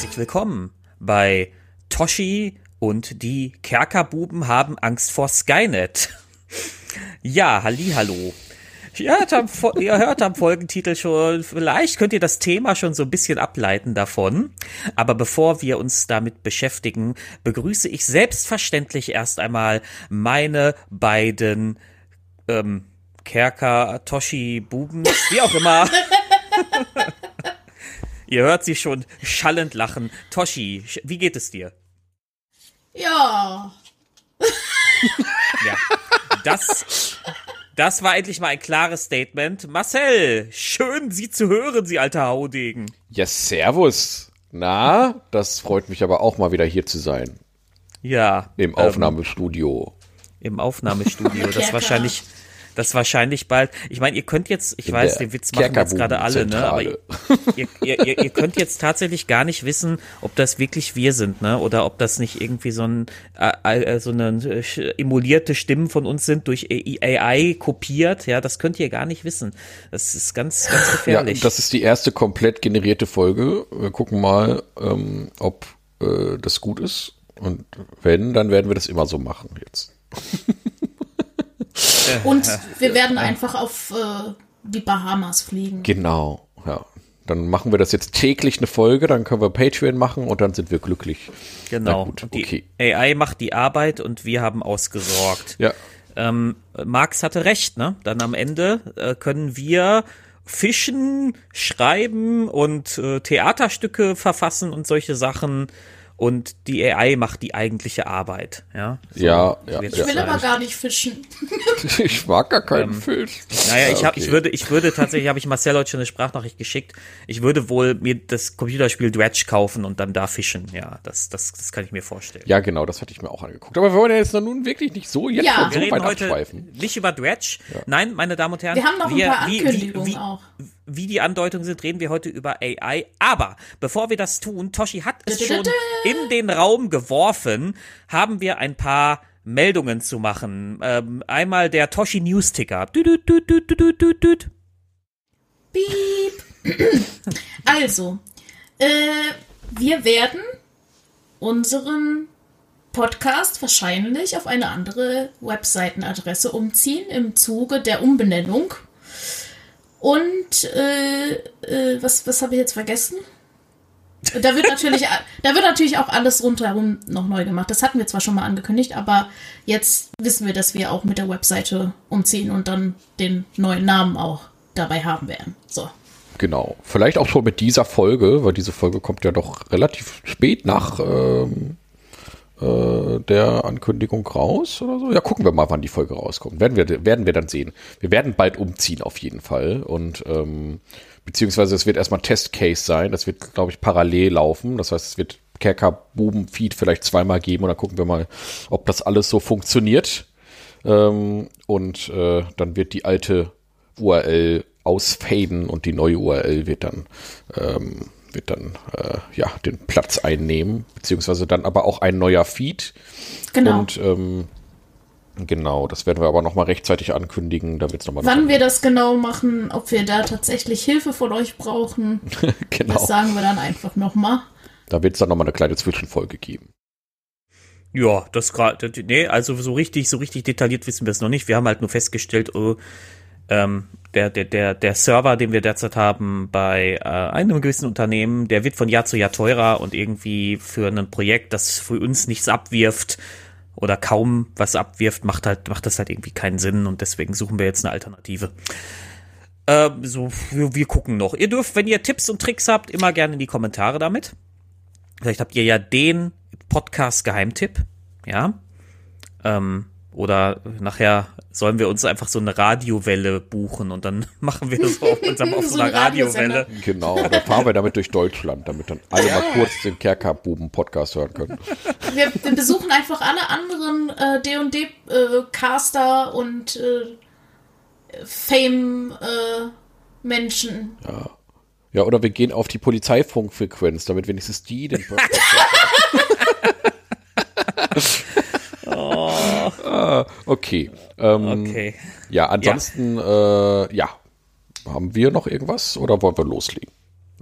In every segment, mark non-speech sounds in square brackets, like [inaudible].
Herzlich willkommen bei Toshi und die Kerkerbuben haben Angst vor Skynet. [laughs] Ja, hallo. Ihr hört, am, ihr hört am Folgentitel schon, vielleicht könnt ihr das Thema schon so ein bisschen ableiten davon. Aber bevor wir uns damit beschäftigen, begrüße ich selbstverständlich erst einmal meine beiden ähm, Kerker, Toshi, Buben, wie auch immer. [laughs] ihr hört sie schon schallend lachen. Toshi, wie geht es dir? Ja. [laughs] ja. Das, das war endlich mal ein klares Statement. Marcel, schön Sie zu hören, Sie alter Haudegen. Ja, servus. Na, das freut mich aber auch mal wieder hier zu sein. Ja. Im Aufnahmestudio. Ähm, Im Aufnahmestudio. Das wahrscheinlich das wahrscheinlich bald. Ich meine, ihr könnt jetzt, ich In weiß, den Witz machen jetzt gerade alle, ne? Aber ihr, ihr, ihr, ihr, könnt jetzt tatsächlich gar nicht wissen, ob das wirklich wir sind, ne? Oder ob das nicht irgendwie so ein äh, äh so eine äh, emulierte Stimmen von uns sind durch AI kopiert. Ja, das könnt ihr gar nicht wissen. Das ist ganz, ganz gefährlich. Ja, das ist die erste komplett generierte Folge. Wir gucken mal, ähm, ob äh, das gut ist. Und wenn, dann werden wir das immer so machen jetzt. [laughs] Und wir werden einfach auf äh, die Bahamas fliegen. Genau, ja. Dann machen wir das jetzt täglich eine Folge, dann können wir Patreon machen und dann sind wir glücklich. Genau. Gut, die okay. AI macht die Arbeit und wir haben ausgesorgt. Ja. Ähm, Marx hatte recht, ne? Dann am Ende äh, können wir fischen, schreiben und äh, Theaterstücke verfassen und solche Sachen und die AI macht die eigentliche Arbeit. Ja, so, ja, ja. Ich will aber gar nicht fischen. [laughs] ich mag gar keinen ähm, Fisch. Naja, ich, hab, okay. ich würde, ich würde tatsächlich, habe ich Marcel heute schon eine Sprachnachricht geschickt. Ich würde wohl mir das Computerspiel Dredge kaufen und dann da fischen. Ja, das, das, das kann ich mir vorstellen. Ja, genau, das hatte ich mir auch angeguckt. Aber wir wollen ja jetzt nun wirklich nicht so jetzt ja. so wir reden heute abschweifen. nicht über Dredge. Ja. Nein, meine Damen und Herren. Wir haben noch wir, ein paar Ankündigungen wie, wie, auch wie die Andeutungen sind, reden wir heute über AI. Aber bevor wir das tun, Toshi hat es schon in den Raum geworfen, haben wir ein paar Meldungen zu machen. Ähm, einmal der Toshi News Ticker. Piep. Also, äh, wir werden unseren Podcast wahrscheinlich auf eine andere Webseitenadresse umziehen im Zuge der Umbenennung und äh, äh, was, was habe ich jetzt vergessen? Da wird natürlich, [laughs] da wird natürlich auch alles rundherum noch neu gemacht. Das hatten wir zwar schon mal angekündigt, aber jetzt wissen wir, dass wir auch mit der Webseite umziehen und dann den neuen Namen auch dabei haben werden. So. Genau. Vielleicht auch schon mit dieser Folge, weil diese Folge kommt ja doch relativ spät nach ähm, äh, der Ankündigung raus oder so. Ja, gucken wir mal, wann die Folge rauskommt. Werden wir, werden wir dann sehen. Wir werden bald umziehen auf jeden Fall. Und ähm, beziehungsweise es wird erstmal Testcase sein. Das wird, glaube ich, parallel laufen. Das heißt, es wird Kerker-Buben-Feed vielleicht zweimal geben und dann gucken wir mal, ob das alles so funktioniert. Ähm, und äh, dann wird die alte URL ausfaden und die neue URL wird dann ähm, wird dann äh, ja den Platz einnehmen, beziehungsweise dann aber auch ein neuer Feed. Genau. Und ähm, genau, das werden wir aber nochmal rechtzeitig ankündigen. Da wird's noch mal Wann wir das genau machen, ob wir da tatsächlich Hilfe von euch brauchen, [laughs] genau. das sagen wir dann einfach nochmal. Da wird es dann nochmal eine kleine Zwischenfolge geben. Ja, das gerade, nee, also so richtig, so richtig detailliert wissen wir es noch nicht. Wir haben halt nur festgestellt, oh, ähm, der, der, der, der Server, den wir derzeit haben bei äh, einem gewissen Unternehmen, der wird von Jahr zu Jahr teurer und irgendwie für ein Projekt, das für uns nichts abwirft oder kaum was abwirft, macht halt, macht das halt irgendwie keinen Sinn und deswegen suchen wir jetzt eine Alternative. Äh, so, wir, wir gucken noch. Ihr dürft, wenn ihr Tipps und Tricks habt, immer gerne in die Kommentare damit. Vielleicht habt ihr ja den Podcast-Geheimtipp, ja. Ähm, oder nachher sollen wir uns einfach so eine Radiowelle buchen und dann [laughs] machen wir das auf, unserem, auf [laughs] so, so einer Radiowelle. Genau, da fahren wir damit durch Deutschland, damit dann alle mal kurz den Kerkerbuben-Podcast hören können. Wir, wir, besuchen einfach alle anderen äh, D&D-Caster äh, und äh, Fame-Menschen. Äh, ja. ja, oder wir gehen auf die Polizeifunkfrequenz, damit wenigstens die den Podcast [laughs] Oh. okay. Ähm, okay. Ja, ansonsten, ja. Äh, ja. Haben wir noch irgendwas oder wollen wir loslegen?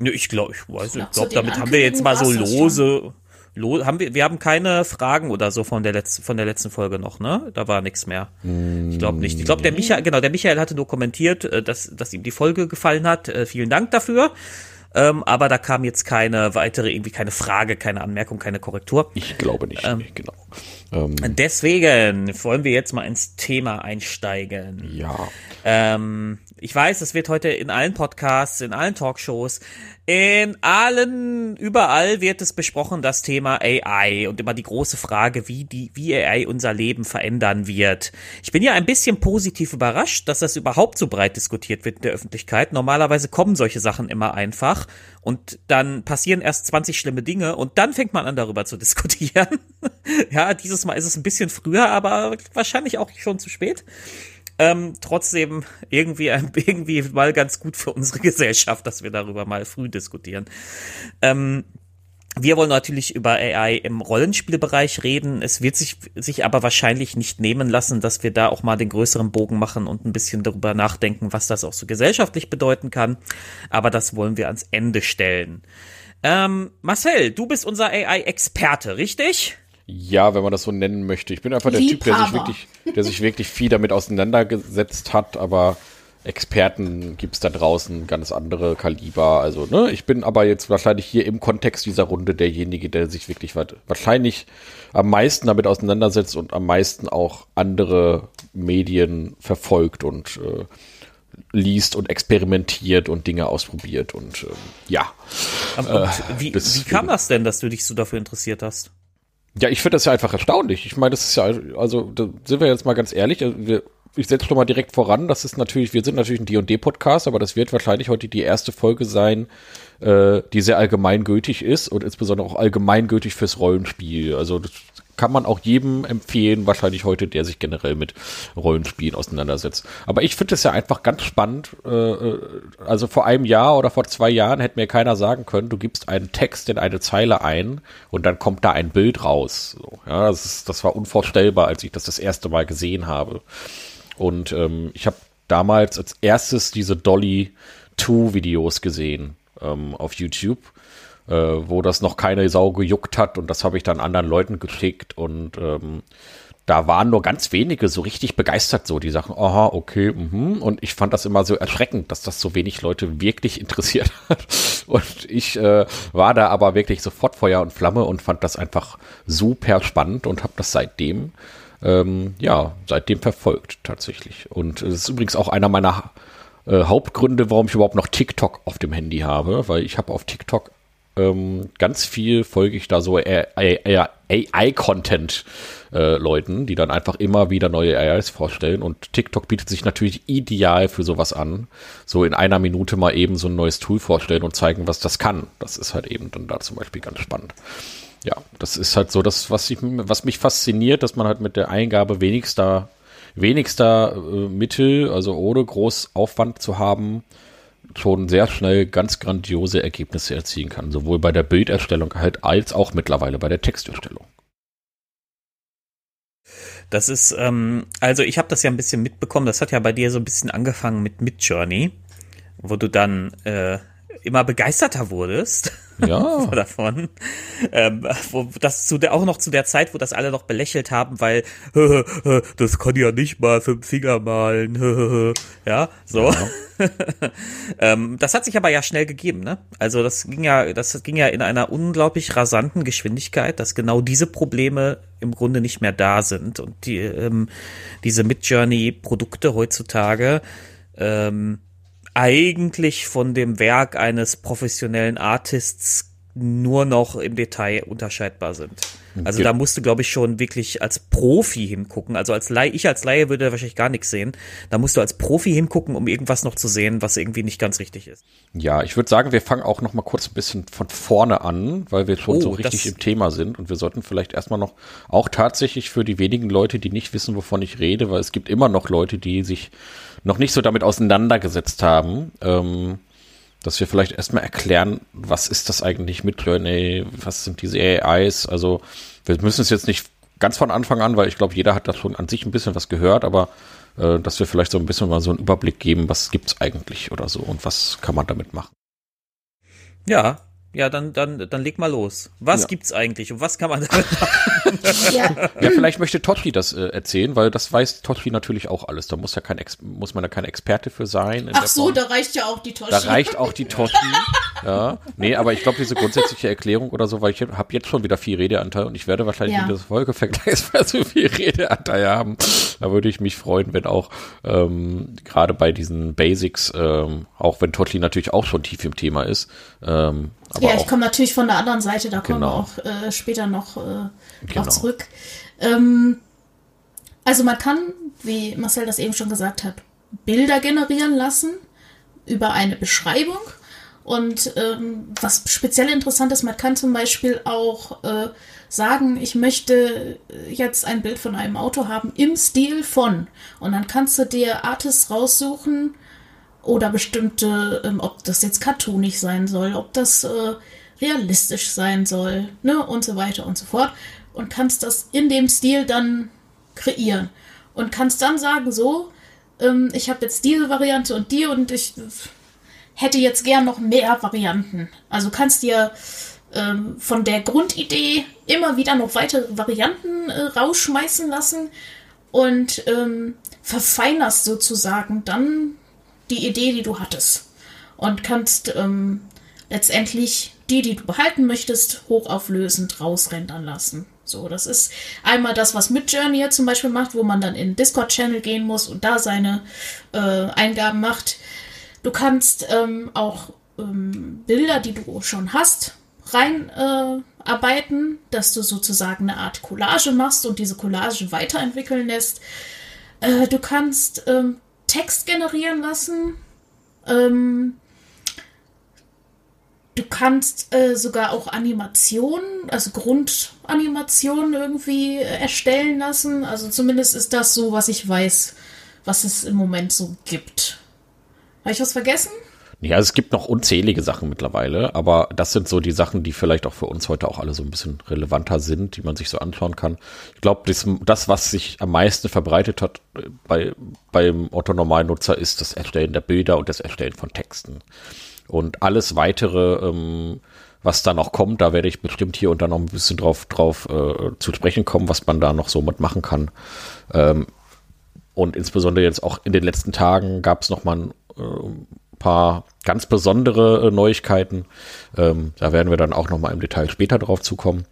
Ja, ich glaube, ich weiß, ich glaube, damit haben wir jetzt mal so lose. Lo, haben wir, wir haben keine Fragen oder so von der letzten, von der letzten Folge noch, ne? Da war nichts mehr. Ich glaube nicht. Ich glaube, der Michael, genau, der Michael hatte nur kommentiert, äh, dass, dass ihm die Folge gefallen hat. Äh, vielen Dank dafür. Ähm, aber da kam jetzt keine weitere, irgendwie keine Frage, keine Anmerkung, keine Korrektur. Ich glaube nicht, nee, genau. Ähm, Deswegen wollen wir jetzt mal ins Thema einsteigen. ja. Ähm, ich weiß, es wird heute in allen Podcasts, in allen Talkshows, in allen, überall wird es besprochen, das Thema AI und immer die große Frage, wie die, wie AI unser Leben verändern wird. Ich bin ja ein bisschen positiv überrascht, dass das überhaupt so breit diskutiert wird in der Öffentlichkeit. Normalerweise kommen solche Sachen immer einfach und dann passieren erst 20 schlimme Dinge und dann fängt man an, darüber zu [laughs] diskutieren. ja, dieses Mal ist es ein bisschen früher, aber wahrscheinlich auch schon zu spät ähm, trotzdem irgendwie, [laughs] irgendwie mal ganz gut für unsere Gesellschaft, dass wir darüber mal früh diskutieren. Ähm, wir wollen natürlich über AI im Rollenspielbereich reden. Es wird sich, sich aber wahrscheinlich nicht nehmen lassen, dass wir da auch mal den größeren Bogen machen und ein bisschen darüber nachdenken, was das auch so gesellschaftlich bedeuten kann. Aber das wollen wir ans Ende stellen. Ähm, Marcel, du bist unser AI-Experte, richtig? Ja, wenn man das so nennen möchte. Ich bin einfach der Typ, der sich Liebhaber. wirklich, der sich wirklich viel damit auseinandergesetzt hat, aber Experten gibt's da draußen ganz andere Kaliber. Also, ne, ich bin aber jetzt wahrscheinlich hier im Kontext dieser Runde derjenige, der sich wirklich wa- wahrscheinlich am meisten damit auseinandersetzt und am meisten auch andere Medien verfolgt und äh, liest und experimentiert und Dinge ausprobiert und ähm, ja. Und wie, das- wie kam das denn, dass du dich so dafür interessiert hast? Ja, ich finde das ja einfach erstaunlich. Ich meine, das ist ja, also da sind wir jetzt mal ganz ehrlich, also wir, ich setze schon mal direkt voran, das ist natürlich, wir sind natürlich ein D&D-Podcast, aber das wird wahrscheinlich heute die erste Folge sein, äh, die sehr allgemeingültig ist und insbesondere auch allgemeingültig fürs Rollenspiel. Also das kann man auch jedem empfehlen, wahrscheinlich heute, der sich generell mit Rollenspielen auseinandersetzt. Aber ich finde es ja einfach ganz spannend. Äh, äh, also vor einem Jahr oder vor zwei Jahren hätte mir keiner sagen können, du gibst einen Text in eine Zeile ein und dann kommt da ein Bild raus. So, ja, das, ist, das war unvorstellbar, als ich das das erste Mal gesehen habe. Und ähm, ich habe damals als erstes diese Dolly 2 Videos gesehen ähm, auf YouTube, äh, wo das noch keine Sau gejuckt hat. Und das habe ich dann anderen Leuten geschickt und ähm, da waren nur ganz wenige so richtig begeistert so, die Sachen, aha, okay, mhm. und ich fand das immer so erschreckend, dass das so wenig Leute wirklich interessiert [laughs] hat. Und ich äh, war da aber wirklich sofort Feuer und Flamme und fand das einfach super spannend und habe das seitdem ähm, ja, seitdem verfolgt tatsächlich. Und es ist übrigens auch einer meiner äh, Hauptgründe, warum ich überhaupt noch TikTok auf dem Handy habe, weil ich habe auf TikTok ähm, ganz viel folge ich da so AI-Content äh, Leuten, die dann einfach immer wieder neue AIs vorstellen und TikTok bietet sich natürlich ideal für sowas an. So in einer Minute mal eben so ein neues Tool vorstellen und zeigen, was das kann. Das ist halt eben dann da zum Beispiel ganz spannend ja, das ist halt so das, was, ich, was mich fasziniert, dass man halt mit der Eingabe wenigster, wenigster äh, Mittel, also ohne groß Aufwand zu haben, schon sehr schnell ganz grandiose Ergebnisse erzielen kann. Sowohl bei der Bilderstellung halt als auch mittlerweile bei der Texterstellung. Das ist, ähm, also ich habe das ja ein bisschen mitbekommen, das hat ja bei dir so ein bisschen angefangen mit Midjourney, wo du dann äh, immer begeisterter wurdest Ja, [laughs] davon. Ähm, wo das zu der, auch noch zu der Zeit, wo das alle noch belächelt haben, weil [laughs] das kann ja nicht mal fünf Finger malen. [laughs] ja, so. ähm, das hat sich aber ja schnell gegeben, ne? Also das ging ja, das ging ja in einer unglaublich rasanten Geschwindigkeit, dass genau diese Probleme im Grunde nicht mehr da sind und die ähm, diese Midjourney-Produkte heutzutage ähm, eigentlich von dem Werk eines professionellen Artists nur noch im Detail unterscheidbar sind. Also Ja. da musst du, glaube ich, schon wirklich als Profi hingucken. Also als Laie, ich als Laie würde wahrscheinlich gar nichts sehen. Da musst du als Profi hingucken, um irgendwas noch zu sehen, was irgendwie nicht ganz richtig ist. ja, ich würde sagen, wir fangen auch noch mal kurz ein bisschen von vorne an, weil wir schon Oh, so richtig im Thema sind und wir sollten vielleicht erstmal noch, auch tatsächlich für die wenigen Leute, die nicht wissen, wovon ich rede, weil es gibt immer noch Leute, die sich noch nicht so damit auseinandergesetzt haben, ähm, dass wir vielleicht erstmal erklären, was ist das eigentlich mit Journey, was sind diese AIs, also wir müssen es jetzt nicht ganz von Anfang an, weil ich glaube, jeder hat da schon an sich ein bisschen was gehört, aber äh, dass wir vielleicht so ein bisschen mal so einen Überblick geben, was gibt's eigentlich oder so und was kann man damit machen. Ja, ja, dann, dann, dann leg mal los. Was Ja. gibt's eigentlich und was kann man damit machen? [laughs] Ja, Ja, vielleicht möchte Totri das äh, erzählen, weil das weiß Totri natürlich auch alles. Da muss ja kein Ex muss man da kein Experte für sein. in ach der so, Form. da reicht ja auch die Toschi. Da reicht auch die Totri. [laughs] ja. Nee, aber ich glaube, diese grundsätzliche Erklärung oder so, weil ich habe jetzt schon wieder viel Redeanteil und ich werde wahrscheinlich Ja. in dieser Folge vergleichsweise so [laughs] viel Redeanteil haben. Da würde ich mich freuen, wenn auch ähm, gerade bei diesen Basics, ähm, auch wenn Totri natürlich auch schon tief im Thema ist, ähm, aber ja, ich komme natürlich von der anderen Seite, da kommen Genau. wir auch äh, später noch äh, Genau. zurück. Ähm, also man kann, wie Marcel das eben schon gesagt hat, Bilder generieren lassen über eine Beschreibung. Und ähm, was speziell interessant ist, man kann zum Beispiel auch äh, sagen, ich möchte jetzt ein Bild von einem Auto haben im Stil von. Und dann kannst du dir Artists raussuchen, oder bestimmte, ähm, ob das jetzt cartoonig sein soll, ob das äh, realistisch sein soll, ne, und so weiter und so fort. Und kannst das in dem Stil dann kreieren. Und kannst dann sagen, so, ähm, ich habe jetzt diese Variante und die und ich hätte jetzt gern noch mehr Varianten. Also kannst dir ähm, von der Grundidee immer wieder noch weitere Varianten äh, rausschmeißen lassen und ähm, verfeinerst sozusagen dann die Idee, die du hattest. Und kannst ähm, letztendlich die, die du behalten möchtest, hochauflösend rausrendern lassen. So, das ist einmal das, was Midjourney jetzt zum Beispiel macht, wo man dann in Discord-Channel gehen muss und da seine äh, Eingaben macht. Du kannst ähm, auch ähm, Bilder, die du schon hast, reinarbeiten, äh, dass du sozusagen eine Art Collage machst und diese Collage weiterentwickeln lässt. Äh, du kannst ähm, Text generieren lassen. Ähm, du kannst äh, sogar auch Animationen, also Grundanimationen irgendwie äh, erstellen lassen. Also zumindest ist das so, was ich weiß, was es im Moment so gibt. Habe ich was vergessen? Ja, es gibt noch unzählige Sachen mittlerweile, aber das sind so die Sachen, die vielleicht auch für uns heute auch alle so ein bisschen relevanter sind, die man sich so anschauen kann. Ich glaube, das, das, was sich am meisten verbreitet hat äh, bei, beim Otto-Normalnutzer, ist das Erstellen der Bilder und das Erstellen von Texten. Und alles weitere, ähm, was da noch kommt, da werde ich bestimmt hier und da noch ein bisschen drauf, drauf äh, zu sprechen kommen, was man da noch so mitmachen kann. Ähm, und insbesondere jetzt auch in den letzten Tagen gab es noch mal ein äh, paar ganz besondere äh, Neuigkeiten. Ähm, da werden wir dann auch noch mal im Detail später drauf zukommen.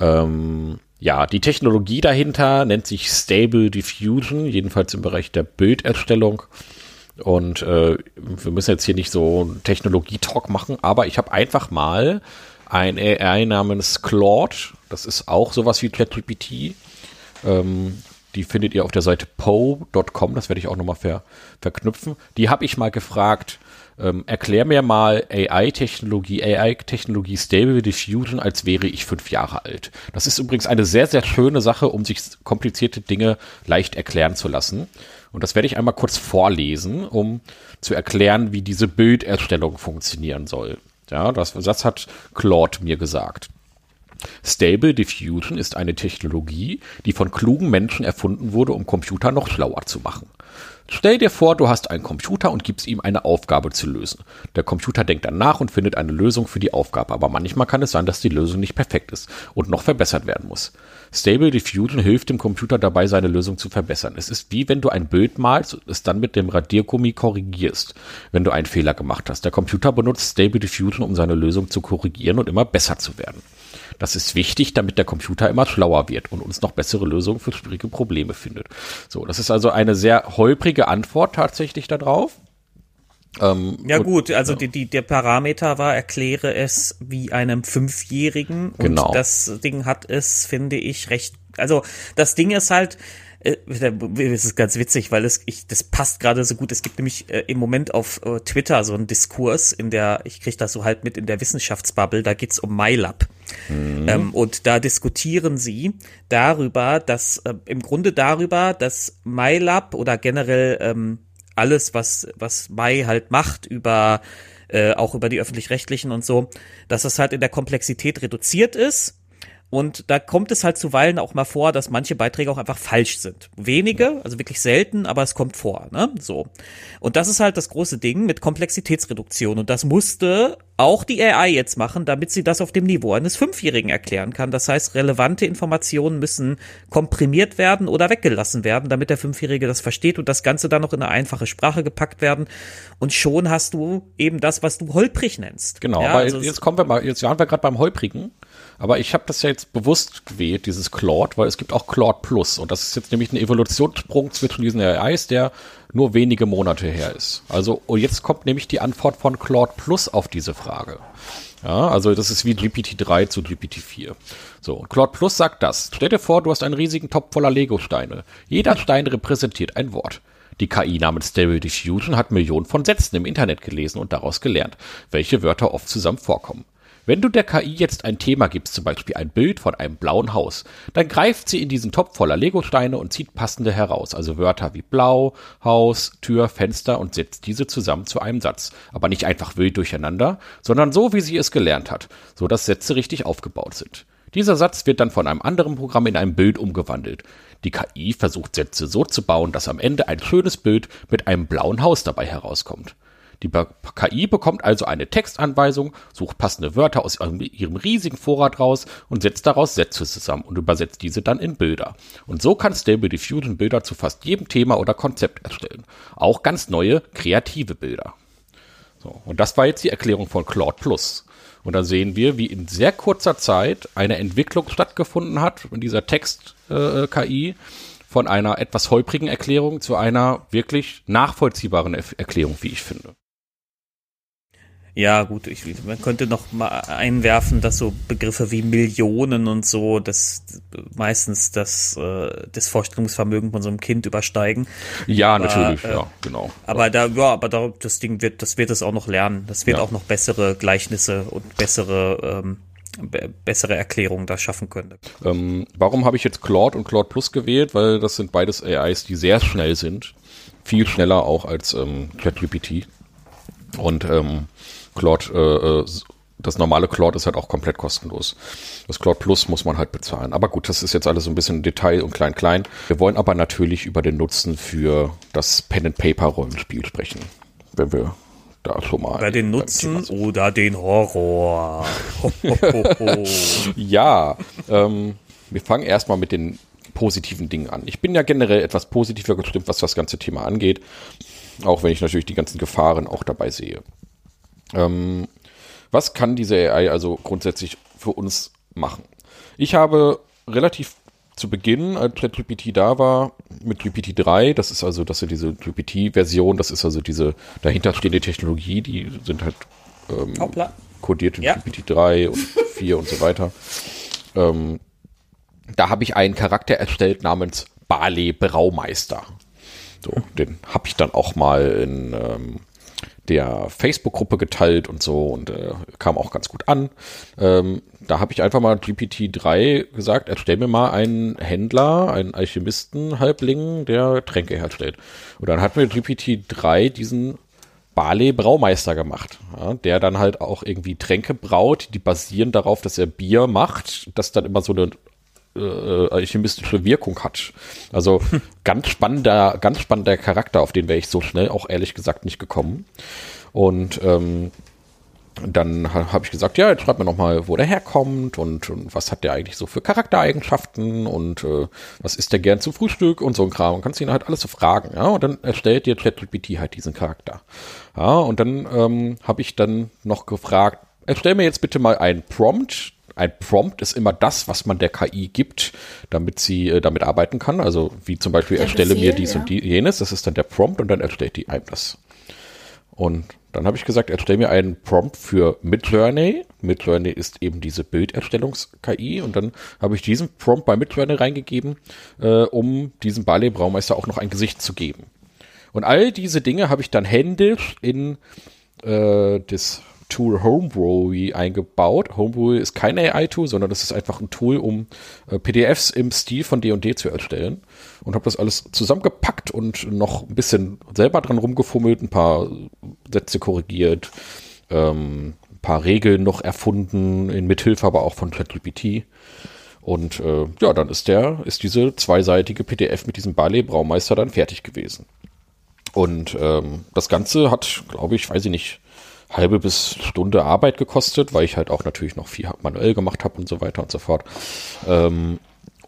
Ähm, ja, die Technologie dahinter nennt sich Stable Diffusion, jedenfalls im Bereich der Bilderstellung. Und äh, wir müssen jetzt hier nicht so einen Technologie-Talk machen, aber ich habe einfach mal ein AI namens Claude, das ist auch sowas wie ChatGPT, ähm, die findet ihr auf der Seite po.com, das werde ich auch nochmal ver, verknüpfen. Die habe ich mal gefragt, ähm, erklär mir mal AI-Technologie, AI-Technologie Stable Diffusion, als wäre ich fünf Jahre alt. Das ist übrigens eine sehr, sehr schöne Sache, um sich komplizierte Dinge leicht erklären zu lassen. Und das werde ich einmal kurz vorlesen, um zu erklären, wie diese Bilderstellung funktionieren soll. Ja, das, das hat Claude mir gesagt. Stable Diffusion ist eine Technologie, die von klugen Menschen erfunden wurde, um Computer noch schlauer zu machen. Stell dir vor, du hast einen Computer und gibst ihm eine Aufgabe zu lösen. Der Computer denkt dann nach und findet eine Lösung für die Aufgabe, aber manchmal kann es sein, dass die Lösung nicht perfekt ist und noch verbessert werden muss. Stable Diffusion hilft dem Computer dabei, seine Lösung zu verbessern. Es ist wie wenn du ein Bild malst und es dann mit dem Radiergummi korrigierst, wenn du einen Fehler gemacht hast. Der Computer benutzt Stable Diffusion, um seine Lösung zu korrigieren und immer besser zu werden. Das ist wichtig, damit der Computer immer schlauer wird und uns noch bessere Lösungen für schwierige Probleme findet. So, das ist also eine sehr holprige Antwort tatsächlich darauf. Ähm, Ja und- gut, also Die, die, der Parameter war, erkläre es wie einem Fünfjährigen. Und Genau. das Ding hat es, finde ich, recht. Also das Ding ist halt, äh, es ist ganz witzig, weil es, ich, das passt gerade so gut. Es gibt nämlich äh, im Moment auf äh, Twitter so einen Diskurs, in der, ich kriege das so halt mit in der Wissenschaftsbubble, da geht's um MyLab. Ähm, und da diskutieren sie darüber, dass äh, im Grunde darüber, dass MyLab oder generell ähm, alles, was, was Mai halt macht, über äh, auch über die öffentlich-rechtlichen und so, dass es halt in der Komplexität reduziert ist. Und da kommt es halt zuweilen auch mal vor, dass manche Beiträge auch einfach falsch sind. Wenige, also wirklich selten, aber es kommt vor, ne? So. Und das ist halt das große Ding mit Komplexitätsreduktion. Und das musste auch die AI jetzt machen, damit sie das auf dem Niveau eines Fünfjährigen erklären kann. Das heißt, relevante Informationen müssen komprimiert werden oder weggelassen werden, damit der Fünfjährige das versteht und das Ganze dann noch in eine einfache Sprache gepackt werden. Und schon hast du eben das, was du holprig nennst. Genau, ja, aber also jetzt kommen wir mal, jetzt waren wir gerade beim Holprigen. Aber ich habe das ja jetzt bewusst gewählt, dieses Claude, weil es gibt auch Claude Plus. Und das ist jetzt nämlich ein Evolutionssprung zwischen diesen AIs, der nur wenige Monate her ist. Also und jetzt kommt nämlich die Antwort von Claude Plus auf diese Frage. Ja, also das ist wie GPT-3 zu GPT-4. So, und Claude Plus sagt das. Stell dir vor, du hast einen riesigen Topf voller Lego-Steine. Jeder Stein repräsentiert ein Wort. Die KI namens Stereo Diffusion hat Millionen von Sätzen im Internet gelesen und daraus gelernt, welche Wörter oft zusammen vorkommen. Wenn du der KI jetzt ein Thema gibst, zum Beispiel ein Bild von einem blauen Haus, dann greift sie in diesen Topf voller Legosteine und zieht passende heraus, also Wörter wie blau, Haus, Tür, Fenster und setzt diese zusammen zu einem Satz. Aber nicht einfach wild durcheinander, sondern so, wie sie es gelernt hat, so dass Sätze richtig aufgebaut sind. Dieser Satz wird dann von einem anderen Programm in ein Bild umgewandelt. Die KI versucht Sätze so zu bauen, dass am Ende ein schönes Bild mit einem blauen Haus dabei herauskommt. Die KI bekommt also eine Textanweisung, sucht passende Wörter aus ihrem riesigen Vorrat raus und setzt daraus Sätze zusammen und übersetzt diese dann in Bilder. Und so kann Stable Diffusion Bilder zu fast jedem Thema oder Konzept erstellen. Auch ganz neue, kreative Bilder. So, und das war jetzt die Erklärung von Claude Plus. Und da sehen wir, wie in sehr kurzer Zeit eine Entwicklung stattgefunden hat in dieser Text-KI äh, von einer etwas holprigen Erklärung zu einer wirklich nachvollziehbaren Erklärung, wie ich finde. Ja, gut, ich, man könnte noch mal einwerfen, dass so Begriffe wie Millionen und so, das meistens das, äh, das Vorstellungsvermögen von so einem Kind übersteigen. Ja, aber, natürlich, äh, ja, genau. Aber ja. da, ja, aber da, das Ding wird, das wird es auch noch lernen. Das wird ja. auch noch bessere Gleichnisse und bessere, ähm, bessere Erklärungen da schaffen können. Ähm, warum habe ich jetzt Claude und Claude Plus gewählt? Weil das sind beides AIs, die sehr schnell sind. Viel schneller auch als ähm, ChatGPT. Und ähm, Claude, äh, äh, das normale Claude ist halt auch komplett kostenlos. Das Claude Plus muss man halt bezahlen. Aber gut, das ist jetzt alles so ein bisschen Detail und klein klein. Wir wollen aber natürlich über den Nutzen für das Pen and Paper Rollenspiel sprechen, wenn wir da schon mal. Über den Nutzen oder den Horror. [laughs] ja, ähm, wir fangen erstmal mit den positiven Dingen an. Ich bin ja generell etwas positiver gestimmt, was das ganze Thema angeht. Auch wenn ich natürlich die ganzen Gefahren auch dabei sehe. Ähm, was kann diese AI also grundsätzlich für uns machen? Ich habe relativ zu Beginn, als ChatGPT da war, mit GPT-3, das ist also, das ist diese GPT-Version, das ist also diese dahinterstehende Technologie, die sind halt ähm, kodiert in ja. GPT-3 und 4 und so weiter. Ähm, da habe ich einen Charakter erstellt namens Bale Braumeister. So, den habe ich dann auch mal in ähm, der Facebook-Gruppe geteilt und so und äh, kam auch ganz gut an. Ähm, da habe ich einfach mal GPT-3 gesagt, erstell mir mal einen Händler, einen Alchemisten-Halbling, der Tränke herstellt. Und dann hat mir GPT-3 diesen Barley Braumeister gemacht, ja, der dann halt auch irgendwie Tränke braut, die basieren darauf, dass er Bier macht, das dann immer so eine äh, alchemistische Wirkung hat. Also [laughs] ganz spannender, ganz spannender Charakter, auf den wäre ich so schnell auch ehrlich gesagt nicht gekommen. Und ähm, dann habe ich gesagt, ja, jetzt schreib mir noch mal, wo der herkommt und, und, was hat der eigentlich so für Charaktereigenschaften und äh, was isst der gern zum Frühstück und so ein Kram. Man kann ihn halt alles so fragen, ja, und dann erstellt dir ChatGPT halt diesen Charakter. Ja, und dann ähm, habe ich dann noch gefragt, erstell mir jetzt bitte mal einen Prompt, ein Prompt ist immer das, was man der KI gibt, damit sie äh, damit arbeiten kann. Also wie zum Beispiel der erstelle Befehl, mir dies ja. und die, jenes, das ist dann der Prompt und dann erstellt die einem das. Und dann habe ich gesagt, erstelle mir einen Prompt für Midjourney. Midjourney ist eben diese Bilderstellungs-KI. Und dann habe ich diesen Prompt bei Midjourney reingegeben, äh, um diesem Ballet Braumeister auch noch ein Gesicht zu geben. Und all diese Dinge habe ich dann händisch in äh, das Tool Homebrew eingebaut. Homebrew ist kein AI-Tool, sondern das ist einfach ein Tool, um äh, PDFs im Stil von D&D zu erstellen. Und habe das alles zusammengepackt und noch ein bisschen selber dran rumgefummelt, ein paar Sätze korrigiert, ähm, ein paar Regeln noch erfunden, in Mithilfe aber auch von ChatGPT. Und äh, ja, dann ist der, ist diese zweiseitige PDF mit diesem Ballet Braumeister dann fertig gewesen. Und ähm, das Ganze hat, glaube ich, weiß ich nicht, halbe bis Stunde Arbeit gekostet, weil ich halt auch natürlich noch viel manuell gemacht habe und so weiter und so fort. Ähm,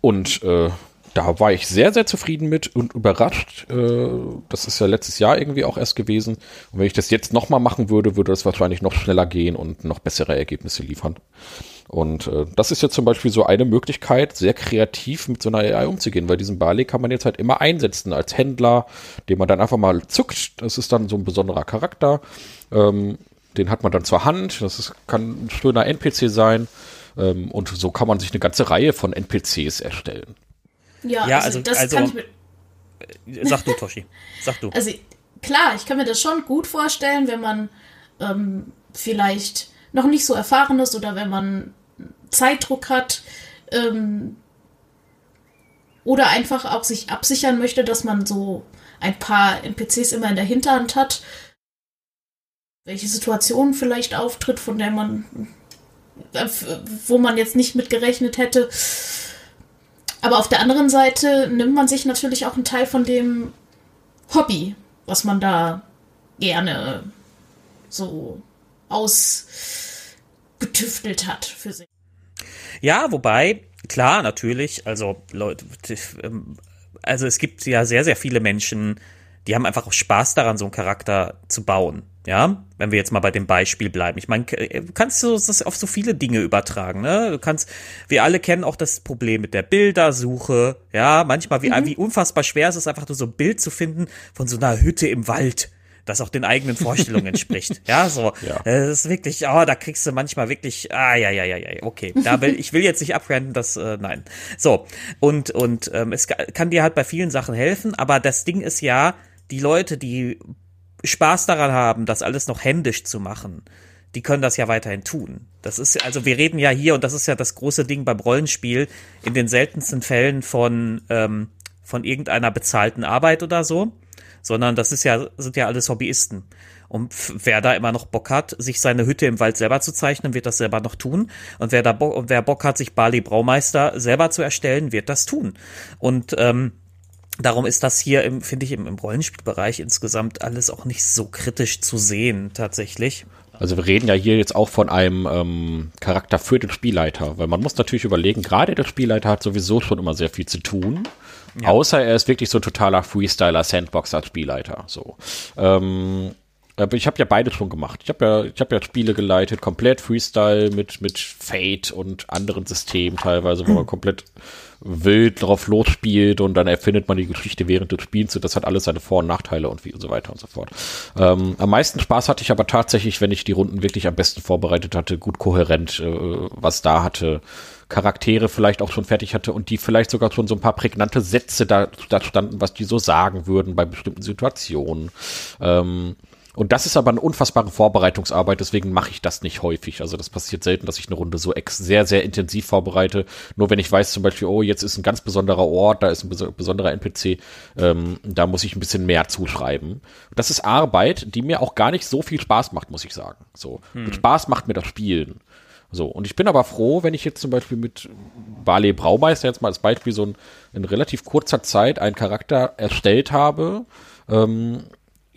und äh, da war ich sehr, sehr zufrieden mit und überrascht. Äh, das ist ja letztes Jahr irgendwie auch erst gewesen. Und wenn ich das jetzt nochmal machen würde, würde das wahrscheinlich noch schneller gehen und noch bessere Ergebnisse liefern. Und äh, das ist jetzt zum Beispiel so eine Möglichkeit, sehr kreativ mit so einer AI umzugehen, weil diesen Barley kann man jetzt halt immer einsetzen als Händler, den man dann einfach mal zuckt. Das ist dann so ein besonderer Charakter. Ähm, den hat man dann zur Hand. Das ist, kann ein schöner NPC sein. Ähm, und so kann man sich eine ganze Reihe von NPCs erstellen. Ja, Ja, also, also- das also- kann ich mir. Sag du, Toshi. Sag du. Also klar, ich kann mir das schon gut vorstellen, wenn man ähm, vielleicht noch nicht so erfahren ist oder wenn man Zeitdruck hat ähm, oder einfach auch sich absichern möchte, dass man so ein paar NPCs immer in der Hinterhand hat, welche Situation vielleicht auftritt, von der man, äh, wo man jetzt nicht mit gerechnet hätte. Aber auf der anderen Seite nimmt man sich natürlich auch einen Teil von dem Hobby, was man da gerne so ausgetüftelt hat für sich. Ja, wobei, klar, natürlich, also Leute, ähm, also es gibt ja sehr, sehr viele Menschen, die haben einfach auch Spaß daran, so einen Charakter zu bauen. Ja, wenn wir jetzt mal bei dem Beispiel bleiben. Ich meine, du kannst du das auf so viele Dinge übertragen, ne? Du kannst, wir alle kennen auch das Problem mit der Bildersuche. Ja, manchmal, wie, wie unfassbar schwer es ist, einfach nur so ein Bild zu finden von so einer Hütte im Wald das auch den eigenen Vorstellungen [laughs] entspricht. Ja, so. Ja. Das ist wirklich, oh, da kriegst du manchmal wirklich, ah, ja, ja, ja, ja, okay. Da will, ich will jetzt nicht abrenten, das, äh, nein. So. Und, und, ähm, es ka- kann dir halt bei vielen Sachen helfen, aber das Ding ist ja, die Leute, die Spaß daran haben, das alles noch händisch zu machen, die können das ja weiterhin tun. Das ist, also wir reden ja hier, und das ist ja das große Ding beim Rollenspiel, in den seltensten Fällen von, ähm, von irgendeiner bezahlten Arbeit oder so, sondern das ist ja, sind ja alles Hobbyisten. Und wer da immer noch Bock hat, sich seine Hütte im Wald selber zu zeichnen, wird das selber noch tun. Und wer da Bock, und wer Bock hat, sich Bali Braumeister selber zu erstellen, wird das tun. Und ähm, darum ist das hier, finde ich, im, im Rollenspielbereich insgesamt alles auch nicht so kritisch zu sehen, tatsächlich. Also wir reden ja hier jetzt auch von einem ähm, Charakter für den Spielleiter, weil man muss natürlich überlegen, gerade der Spielleiter hat sowieso schon immer sehr viel zu tun. Außer er ist wirklich so ein totaler Freestyler, Sandboxer, Spielleiter. So. Ähm, aber ich habe ja beide schon gemacht. Ich habe ja, ich habe ja Spiele geleitet, komplett Freestyle mit mit Fate und anderen Systemen teilweise, wo man [clears throat] komplett wild drauf losspielt und dann erfindet man die Geschichte während des Spiels und das hat alles seine Vor- und Nachteile und wie und so weiter und so fort. Ähm, am meisten Spaß hatte ich aber tatsächlich, wenn ich die Runden wirklich am besten vorbereitet hatte, gut kohärent, äh, was da hatte, Charaktere vielleicht auch schon fertig hatte und die vielleicht sogar schon so ein paar prägnante Sätze da, da standen, was die so sagen würden bei bestimmten Situationen. Ähm, und das ist aber eine unfassbare Vorbereitungsarbeit, deswegen mache ich das nicht häufig. Also das passiert selten, dass ich eine Runde so ex sehr, sehr intensiv vorbereite. Nur wenn ich weiß zum Beispiel, oh, jetzt ist ein ganz besonderer Ort, da ist ein bes- besonderer NPC, ähm, da muss ich ein bisschen mehr zuschreiben. Das ist Arbeit, die mir auch gar nicht so viel Spaß macht, muss ich sagen. So, Spaß macht mir das Spielen. So, und ich bin aber froh, wenn ich jetzt zum Beispiel mit Barley Braumeister jetzt mal als Beispiel so ein, in relativ kurzer Zeit einen Charakter erstellt habe, ähm,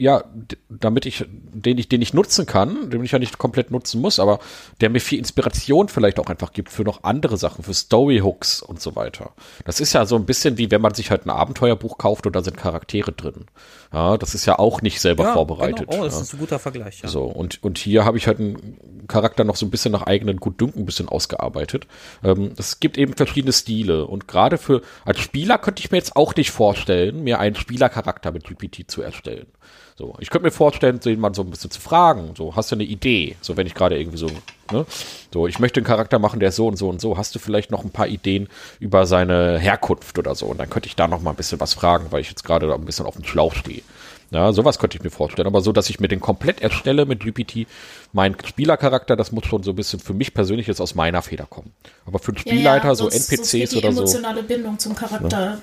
ja, damit ich, den ich, den ich nutzen kann, den ich ja nicht komplett nutzen muss, aber der mir viel Inspiration vielleicht auch einfach gibt für noch andere Sachen, für Storyhooks und so weiter. Das ist ja so ein bisschen wie wenn man sich halt ein Abenteuerbuch kauft und da sind Charaktere drin. Ja, das ist ja auch nicht selber vorbereitet. Genau. Oh, das ja. ist ein guter Vergleich. Ja. So, und, und hier habe ich halt einen Charakter noch so ein bisschen nach eigenen Gutdünken ein bisschen ausgearbeitet. Ähm, es gibt eben verschiedene Stile und gerade für, als Spieler könnte ich mir jetzt auch nicht vorstellen, mir einen Spielercharakter mit GPT zu erstellen. So, ich könnte mir vorstellen, den mal so ein bisschen zu fragen. So, hast du eine Idee? So, wenn ich gerade irgendwie so, ne? So, ich möchte einen Charakter machen, der ist so und so und so. Hast du vielleicht noch ein paar Ideen über seine Herkunft oder so? Und dann könnte ich da noch mal ein bisschen was fragen, weil ich jetzt gerade da ein bisschen auf dem Schlauch stehe. Ja, sowas könnte ich mir vorstellen. Aber so, dass ich mir den komplett erstelle mit GPT, mein Spielercharakter, das muss schon so ein bisschen für mich persönlich jetzt aus meiner Feder kommen. Aber für einen Spielleiter, so sonst- sonst NPCs die oder so. emotionale Bindung zum Charakter